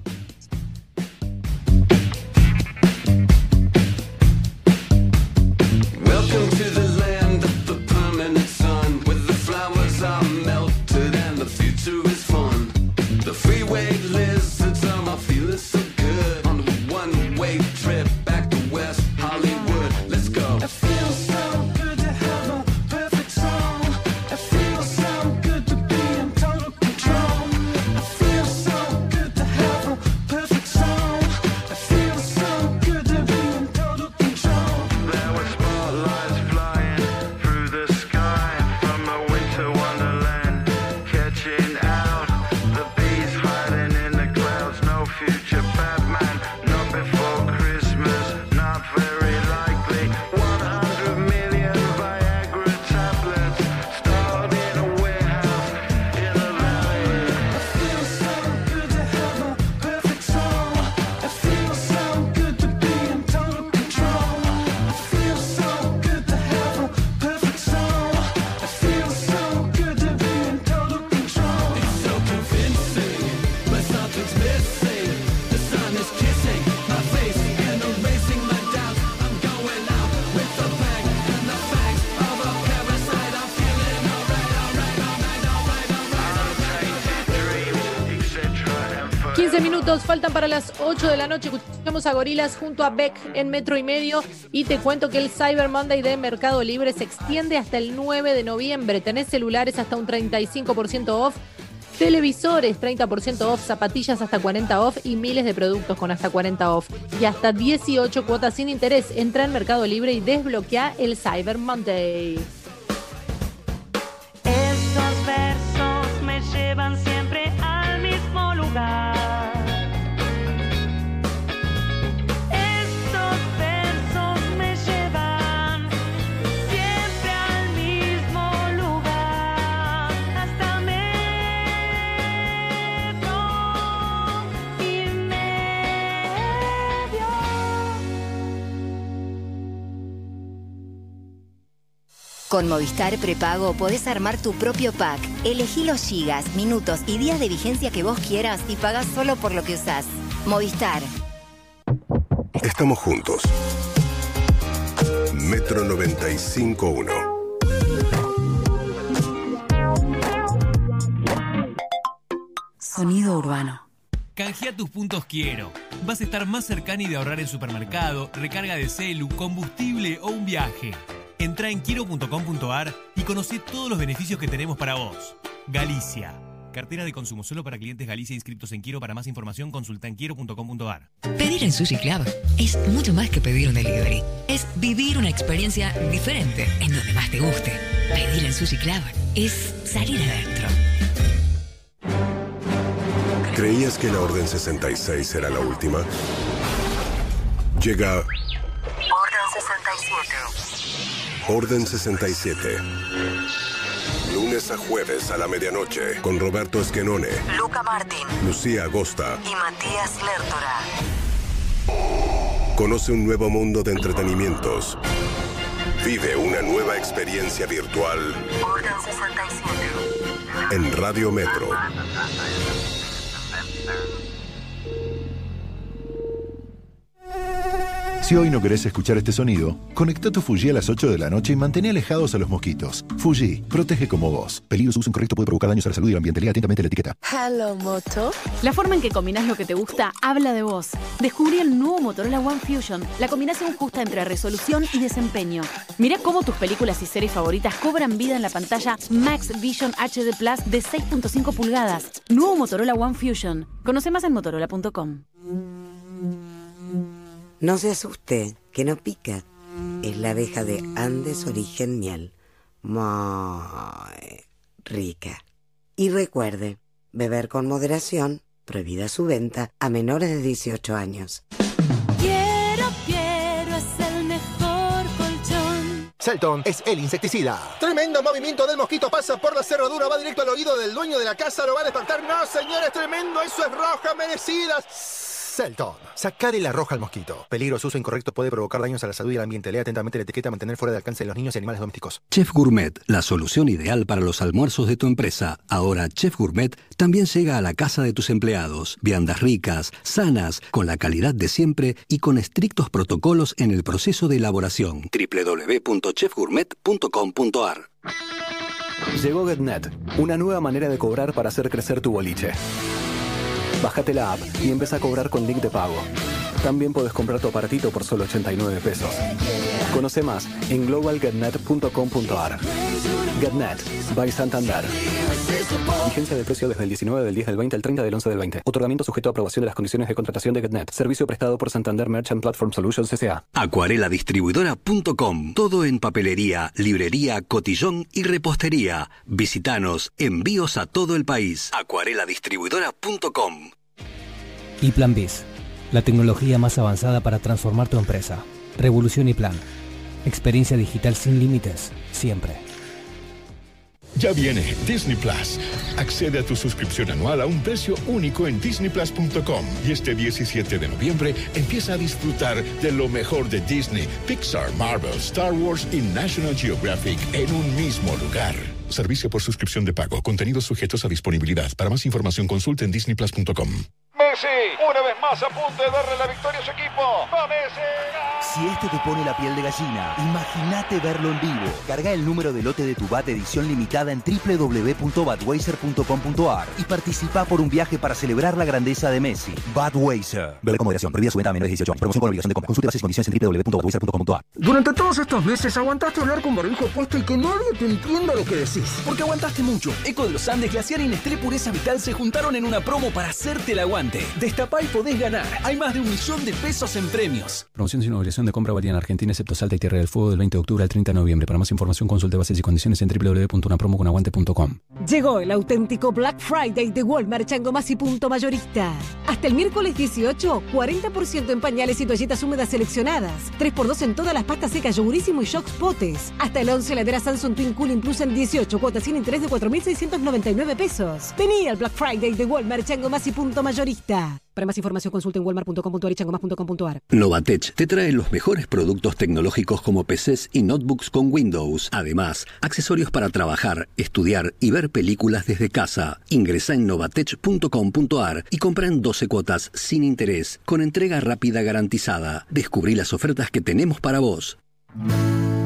faltan para las 8 de la noche. Escuchamos a Gorilas junto a Beck en metro y medio. Y te cuento que el Cyber Monday de Mercado Libre se extiende hasta el 9 de noviembre. Tenés celulares hasta un 35% off. Televisores 30% off, zapatillas hasta 40 off y miles de productos con hasta 40 off. Y hasta 18 cuotas sin interés. Entra en Mercado Libre y desbloquea el Cyber Monday. Con Movistar Prepago podés armar tu propio pack. Elegí los gigas, minutos y días de vigencia que vos quieras y pagás solo por lo que usás. Movistar. Estamos juntos. Metro 95.1. Sonido urbano. Canjea tus puntos Quiero. Vas a estar más cercano y de ahorrar en supermercado, recarga de celu, combustible o un viaje. Entra en quiero.com.ar y conoce todos los beneficios que tenemos para vos. Galicia. Cartera de consumo solo para clientes Galicia inscritos en Quiero. Para más información consulta en quiero.com.ar. Pedir en Sushi Club es mucho más que pedir un delivery. Es vivir una experiencia diferente en donde más te guste. Pedir en Sushi Club es salir adentro. ¿Creías que la Orden 66 era la última? Llega Orden 67. Orden 67. Lunes a jueves a la medianoche con Roberto Esquenone, Luca Martín Lucía Agosta. y Matías Lertora. Conoce un nuevo mundo de entretenimientos. Vive una nueva experiencia virtual Orden 67. en Radio Metro. Si hoy no querés escuchar este sonido, conecta tu Fuji a las 8 de la noche y mantén alejados a los mosquitos. Fuji, protege como vos. Peligro su uso incorrecto puede provocar daños a la salud y al ambiente. Lea atentamente la etiqueta. Hello Moto. La forma en que combinás lo que te gusta habla de vos. Descubrí el nuevo Motorola One Fusion, la combinación justa entre resolución y desempeño. Mirá cómo tus películas y series favoritas cobran vida en la pantalla Max Vision HD Plus de 6.5 pulgadas. Nuevo Motorola One Fusion. Conoce más en motorola.com. No se asuste, que no pica. Es la abeja de Andes Origen Miel. Muy rica. Y recuerde, beber con moderación, prohibida su venta a menores de 18 años. Quiero, quiero, es el mejor colchón. Selton es el insecticida. Tremendo movimiento del mosquito pasa por la cerradura, va directo al oído del dueño de la casa, lo va a despertar. No, señores, tremendo, eso es roja merecida. Selton. Sacale la roja al mosquito. Peligro, su uso incorrecto puede provocar daños a la salud y al ambiente. Lea atentamente la etiqueta, mantener fuera de alcance de los niños y animales domésticos. Chef Gourmet, la solución ideal para los almuerzos de tu empresa. Ahora Chef Gourmet también llega a la casa de tus empleados. Viandas ricas, sanas, con la calidad de siempre y con estrictos protocolos en el proceso de elaboración. www.chefgourmet.com.ar Llegó GetNet, una nueva manera de cobrar para hacer crecer tu boliche. Bájate la app y empieza a cobrar con link de pago. También puedes comprar tu aparatito por solo 89 pesos. Conoce más en globalgetnet.com.ar. GetNet, by Santander. Vigencia del precio desde el 19 del 10 del 20 al 30 del 11 del 20. Otorgamiento sujeto a aprobación de las condiciones de contratación de GetNet. Servicio prestado por Santander Merchant Platform Solutions S.A. Acuareladistribuidora.com. Todo en papelería, librería, cotillón y repostería. Visítanos. Envíos a todo el país. Acuareladistribuidora.com. Y Plan Biz, la tecnología más avanzada para transformar tu empresa. Revolución y Plan. Experiencia digital sin límites, siempre. Ya viene Disney Plus. Accede a tu suscripción anual a un precio único en disneyplus.com y este 17 de noviembre empieza a disfrutar de lo mejor de Disney, Pixar, Marvel, Star Wars y National Geographic en un mismo lugar. Servicio por suscripción de pago. Contenidos sujetos a disponibilidad. Para más información consulte en disneyplus.com. Messi, una vez más a de darle la victoria a su equipo. ¡Va Messi! Si este te pone la piel de gallina, imagínate verlo en vivo. Carga el número de lote de tu BAT edición limitada en www.badweiser.com.ar y participa por un viaje para celebrar la grandeza de Messi. Badweiser. Bebe con moderación. Prohibida su venta a menores de 18 años. Promoción con obligación de compra. Consulte bases y condiciones en www.badweiser.com.ar. Durante todos estos meses aguantaste hablar con barbijo puesto y que nadie te entienda lo que decís. Porque aguantaste mucho. Eco de los Andes, Glaciar y Nestlé Pureza Vital se juntaron en una promo para hacerte el aguante. Destapá y podés ganar. Hay más de un millón de pesos en premios. Promoción sin obligación de compra valía en Argentina, excepto Salta y Tierra del Fuego, del 20 de octubre al 30 de noviembre. Para más información, consulte bases y condiciones en www.unapromoconaguante.com. Llegó el auténtico Black Friday de Walmart Changomás y Punto Mayorista. Hasta el miércoles 18, 40% en pañales y toallitas húmedas seleccionadas. 3x2 en todas las pastas secas, yogurísimo y shocks potes. Hasta el 11, heladera Samsung Twin Cooling Plus en 18, cuotas sin interés de 4.699 pesos. Vení al Black Friday de Walmart Changomás y Punto Mayorista. Para más información consulte en walmart.com.ar y changomás.com.ar. Novatech te trae los mejores productos tecnológicos como PCs y notebooks con Windows. Además, accesorios para trabajar, estudiar y ver películas desde casa. Ingresa en novatech.com.ar y compra en 12 cuotas sin interés, con entrega rápida garantizada. Descubrí las ofertas que tenemos para vos.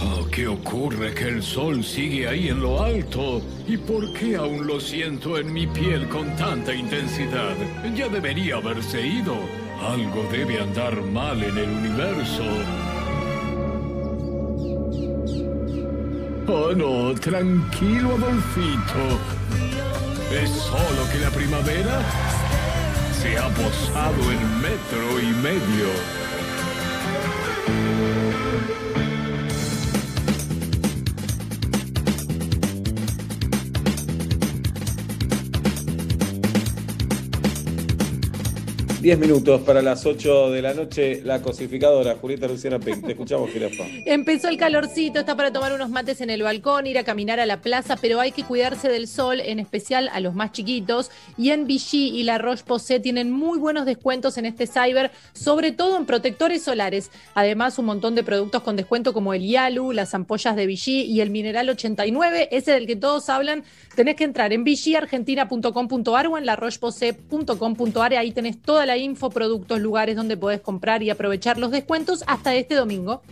Oh, ¿Qué ocurre que el sol sigue ahí en lo alto? ¿Y por qué aún lo siento en mi piel con tanta intensidad? Ya debería haberse ido. Algo debe andar mal en el universo. Oh, no, tranquilo, Adolfito. ¿Es solo que la primavera ha posado en metro y medio? Diez minutos para las 8 de la noche, la cosificadora, Julieta Luciana Pink. Te escuchamos, Jirafa. Empezó el calorcito, está para tomar unos mates en el balcón, ir a caminar a la plaza, pero hay que cuidarse del sol, en especial a los más chiquitos. Y en Vichy y La Roche-Posay tienen muy buenos descuentos en este cyber, sobre todo en protectores solares. Además, un montón de productos con descuento como el Yalu, las ampollas de Vichy y el Mineral 89, ese del que todos hablan. Tenés que entrar en vichyargentina.com.ar o en larocheposay.com.ar y ahí tenés toda la info, productos, lugares donde podés comprar y aprovechar los descuentos hasta este domingo.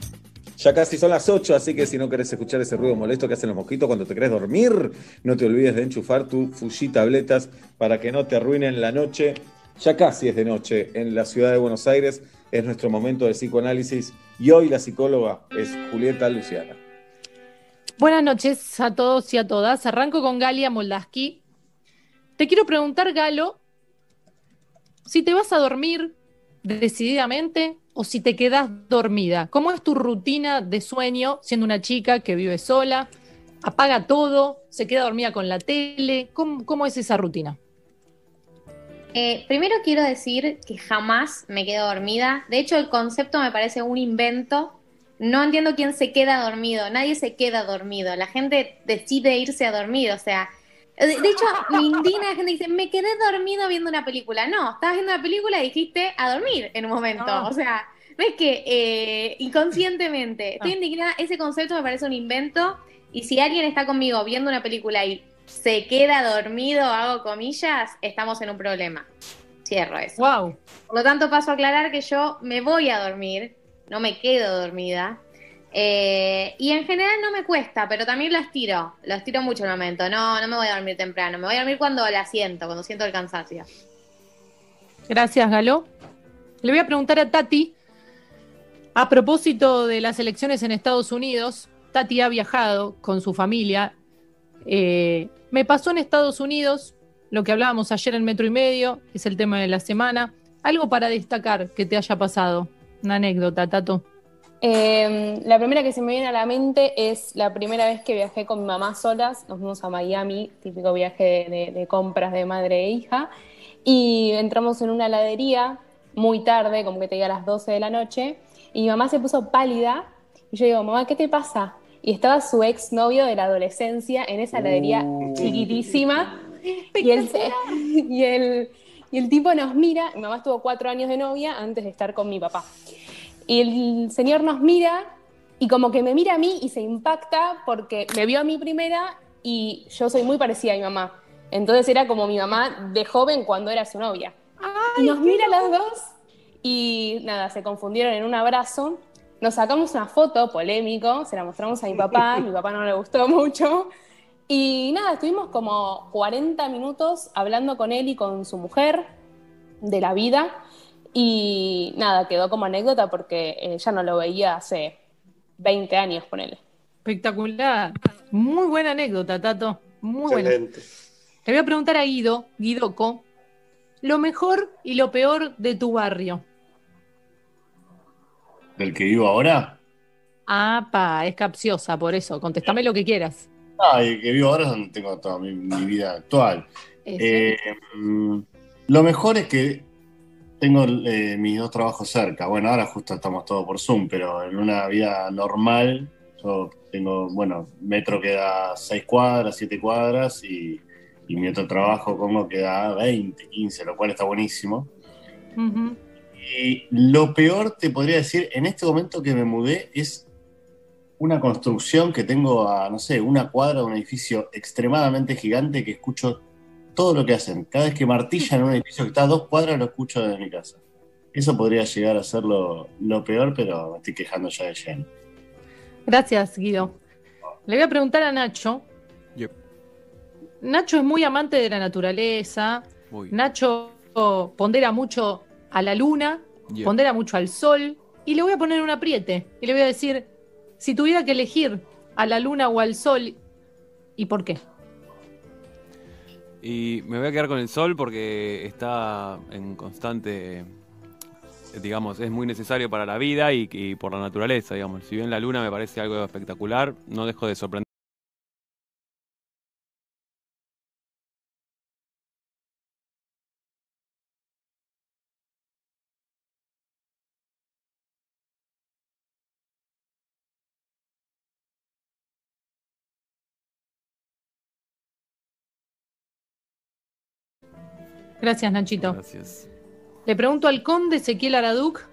Ya casi son las 8, así que si no querés escuchar ese ruido molesto que hacen los mosquitos cuando te querés dormir, no te olvides de enchufar tu Fuji tabletas para que no te arruinen la noche. Ya casi es de noche en la ciudad de Buenos Aires, es nuestro momento de psicoanálisis y hoy la psicóloga es Julieta Luciana. Buenas noches a todos y a todas. Arranco con Galia Moldaski. Te quiero preguntar, Galo, si te vas a dormir decididamente o si te quedas dormida. ¿Cómo es tu rutina de sueño siendo una chica que vive sola? ¿Apaga todo? ¿Se queda dormida con la tele? ¿Cómo, es esa rutina? Eh, primero quiero decir que jamás me quedo dormida. De hecho, el concepto me parece un invento. No entiendo quién se queda dormido. Nadie se queda dormido. La gente decide irse a dormir. O sea, de, de hecho, me indigna la gente dice, me quedé dormido viendo una película. No, estabas viendo una película y dijiste a dormir en un momento. No. O sea, no es que eh, inconscientemente. Estoy indignada. Ese concepto me parece un invento. Y si alguien está conmigo viendo una película y se queda dormido, hago comillas, estamos en un problema. Cierro eso. Wow. Por lo tanto, paso a aclarar que yo me voy a dormir, no me quedo dormida. Eh, y en general no me cuesta, pero también lo estiro. Lo estiro mucho el momento. No, no me voy a dormir temprano. Me voy a dormir cuando la siento, cuando siento el cansancio. Gracias, Galo. Le voy a preguntar a Tati, a propósito de las elecciones en Estados Unidos, Tati ha viajado con su familia. Eh, me pasó en Estados Unidos lo que hablábamos ayer en Metro y Medio, es el tema de la semana. Algo para destacar que te haya pasado. Una anécdota, Tato. Eh, la primera que se me viene a la mente es la primera vez que viajé con mi mamá solas. Nos fuimos a Miami, típico viaje de, de- de compras de madre e hija. Y entramos en una heladería muy tarde, como que te diga a las 12 de la noche, y mi mamá se puso pálida. Y yo digo, mamá, ¿qué te pasa? Y estaba su ex novio de la adolescencia en esa heladería chiquitísima. Y se- y, el, y el tipo nos mira, mi mamá estuvo cuatro años de novia antes de estar con mi papá. Y el señor nos mira y como que me mira a mí y se impacta porque me vio a mí primera y yo soy muy parecida a mi mamá. Entonces era como mi mamá de joven cuando era su novia. y nos mira las dos y nada, se confundieron en un abrazo. Nos sacamos una foto polémico, se la mostramos a mi papá, mi papá no le gustó mucho. Y nada, estuvimos como 40 minutos hablando con él y con su mujer de la vida. Y nada, quedó como anécdota porque eh, ya no lo veía hace 20 años con él. Espectacular. Muy buena anécdota, Tato. Muy buena. Excelente. Le voy a preguntar a Guido, Guidoco, lo mejor y lo peor de tu barrio. ¿Del que vivo ahora? Ah, pa, es capciosa, por eso. Contestame lo que quieras. Ah, el que vivo ahora es donde tengo toda mi, mi vida actual. Eh, mm, lo mejor es que tengo eh, mis dos trabajos cerca. Bueno, ahora justo estamos todos por Zoom, pero en una vida normal yo tengo, bueno, metro queda 6 cuadras, 7 cuadras y, y mi otro trabajo como queda 20, 15, lo cual está buenísimo. Y lo peor, te podría decir, en este momento que me mudé, es una construcción que tengo a, no sé, una cuadra de un edificio extremadamente gigante que escucho todo lo que hacen. Cada vez que martillan en un edificio que está a dos cuadras, lo escucho desde mi casa. Eso podría llegar a ser lo, lo peor, pero me estoy quejando ya de lleno. Gracias, Guido. Le voy a preguntar a Nacho. Yep. Nacho es muy amante de la naturaleza. Muy. Nacho pondera mucho a la luna, Yep. pondera mucho al sol. Y le voy a poner un apriete. Y le voy a decir, si tuviera que elegir a la luna o al sol, ¿y por qué? Y me voy a quedar con el sol porque está en constante, digamos, es muy necesario para la vida y, y por la naturaleza, digamos. Si bien la luna me parece algo espectacular, no dejo de sorprender. Gracias, Nachito. Gracias. Le pregunto al conde Ezequiel Araduc.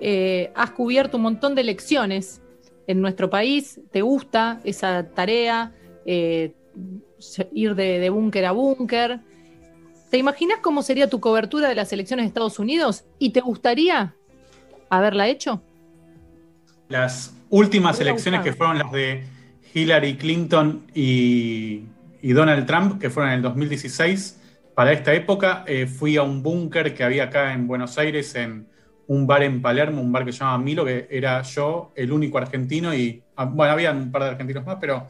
eh, has cubierto un montón de lecciones en nuestro país. ¿Te gusta esa tarea? Eh, ir de, de búnker a búnker. ¿Te imaginas cómo sería tu cobertura de las elecciones de Estados Unidos? ¿Y te gustaría haberla hecho? Las últimas elecciones que fueron las de Hillary Clinton y, y Donald Trump, que fueron en el 2016, para esta época eh, fui a un búnker que había acá en Buenos Aires, en un bar en Palermo, un bar que se llama Milo, que era yo, el único argentino, y ah, bueno, había un par de argentinos más, pero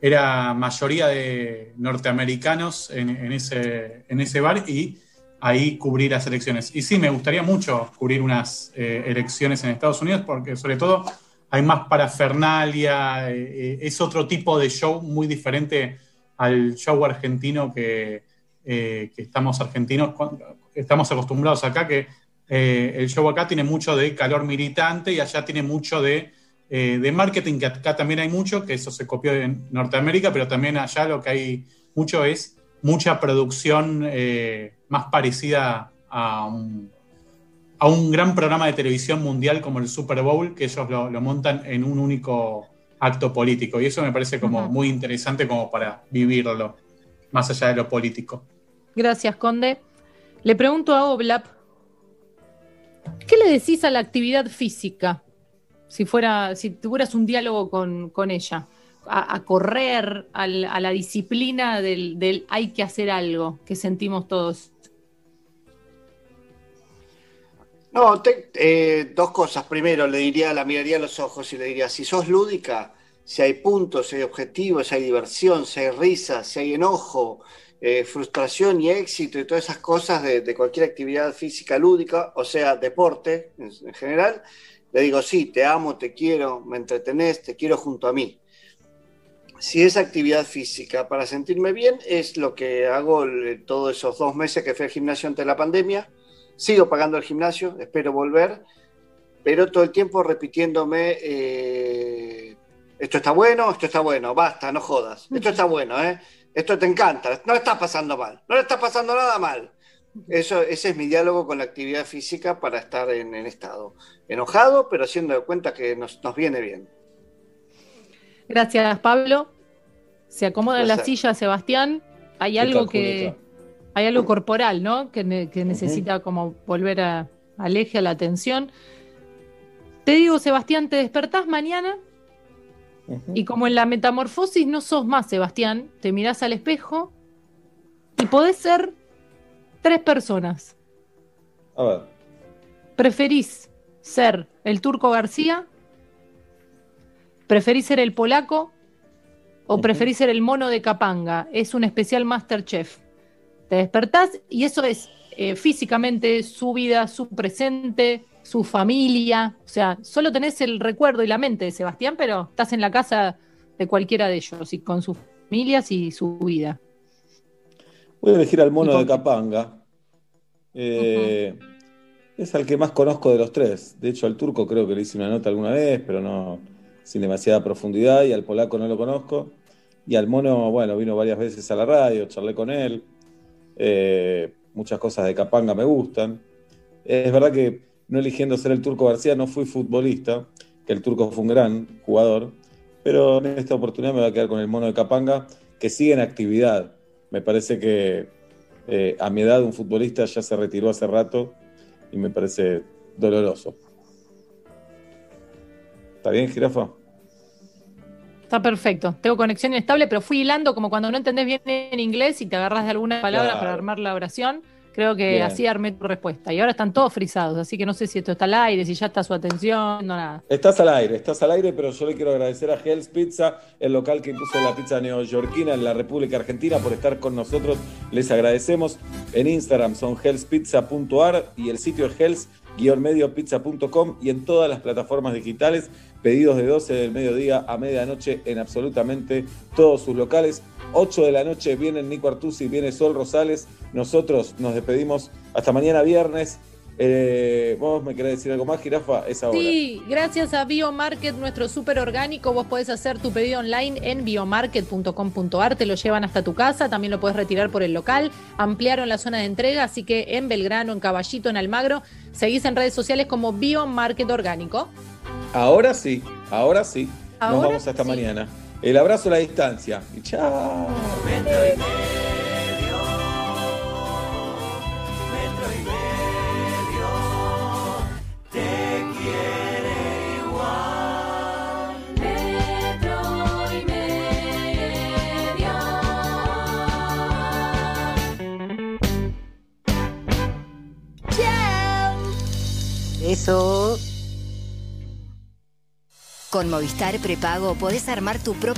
era mayoría de norteamericanos en, ese, en ese bar y ahí cubrir las elecciones. Y sí, me gustaría mucho cubrir unas eh, elecciones en Estados Unidos porque sobre todo hay más parafernalia, eh, eh, es otro tipo de show muy diferente al show argentino que, eh, que estamos argentinos, estamos acostumbrados acá, que eh, el show acá tiene mucho de calor militante y allá tiene mucho de, eh, de marketing, que acá también hay mucho, que eso se copió en Norteamérica, pero también allá lo que hay mucho es mucha producción más parecida a un, a un gran programa de televisión mundial como el Super Bowl, que ellos lo, lo montan en un único acto político. Y eso me parece como muy interesante como para vivirlo, más allá de lo político. Gracias, Conde. Le pregunto a Oblap, ¿qué le decís a la actividad física? Si fuera, si tuvieras un diálogo con, con ella, a, correr, a la disciplina del, del hay que hacer algo que sentimos todos. No, te- eh, dos cosas. Primero, le diría, la miraría a los ojos y le diría, si sos lúdica, si hay puntos, si hay objetivos, si hay diversión, si hay risa, si hay enojo, eh, frustración y éxito y todas esas cosas de, de cualquier actividad física lúdica, o sea, deporte en, en general, le digo, sí, te amo, te quiero, me entretenés, te quiero junto a mí. si es actividad física para sentirme bien, es lo que hago todos esos dos meses que fui al gimnasio ante la pandemia. Sigo pagando el gimnasio, espero volver, pero todo el tiempo repitiéndome, eh, esto está bueno, esto está bueno, basta, no jodas, esto está bueno, ¿eh? Esto te encanta, no le estás pasando mal, no le estás pasando nada mal. Eso, ese es mi diálogo con la actividad física para estar en, en estado enojado, pero haciendo de cuenta que nos, nos viene bien. Gracias, Pablo. Se acomoda en la silla, Sebastián. Hay algo que. Hay algo corporal, ¿no? Que, ne- que necesita como volver a, al eje, a la atención. Te digo, Sebastián, te despertás mañana y como en la metamorfosis no sos más, Sebastián, te mirás al espejo y podés ser tres personas. A ver. ¿Preferís ser el turco García? ¿Preferís ser el polaco? ¿O preferís ser el mono de Capanga? Es un especial Masterchef. Te despertás y eso es eh, físicamente su vida, su presente, su familia. O sea, solo tenés el recuerdo y la mente de Sebastián, pero estás en la casa de cualquiera de ellos y con sus familias y su vida. Voy a elegir al mono de Capanga. Eh, Es al que más conozco de los tres. De hecho, al turco creo que le hice una nota alguna vez, pero no sin demasiada profundidad. Y al polaco no lo conozco. Y al mono, bueno, vino varias veces a la radio, charlé con él. Eh, muchas cosas de Capanga me gustan. Es verdad que no eligiendo ser el turco García no fui futbolista, que el turco fue un gran jugador. Pero en esta oportunidad me voy a quedar con el mono de Capanga, que sigue en actividad. Me parece que eh, a mi edad un futbolista ya se retiró hace rato y me parece doloroso. ¿Está bien, jirafa? Está perfecto. Tengo conexión inestable, pero fui hilando como cuando no entendés bien en inglés y te agarras de alguna palabra Claro. para armar la oración. Creo que Bien. así armé tu respuesta. Y ahora están todos frisados, así que no sé si esto está al aire, si ya está su atención, no nada. Estás al aire, estás al aire, pero yo le quiero agradecer a Hell's Pizza, el local que impuso la pizza neoyorquina en la República Argentina, por estar con nosotros. Les agradecemos. En Instagram son hellspizza.ar y el sitio es hells-mediopizza.com y en todas las plataformas digitales. Pedidos de 12 del mediodía a medianoche en absolutamente todos sus locales. 8 de la noche vienen Nico Artusi, viene Sol Rosales. Nosotros nos despedimos hasta mañana viernes. Eh, ¿Vos me querés decir algo más, Jirafa? Es ahora. Sí, gracias a Biomarket, nuestro súper orgánico, vos podés hacer tu pedido online en biomarket.com.ar, te lo llevan hasta tu casa, también lo podés retirar por el local, ampliaron la zona de entrega, así que en Belgrano, en Caballito, en Almagro, seguís en redes sociales como Biomarket Orgánico. Ahora sí, ahora sí. Nos vamos hasta mañana. El abrazo a la distancia. Y chao. Te quiere igual. Metro y medio. Eso. Con Movistar Prepago podés armar tu propio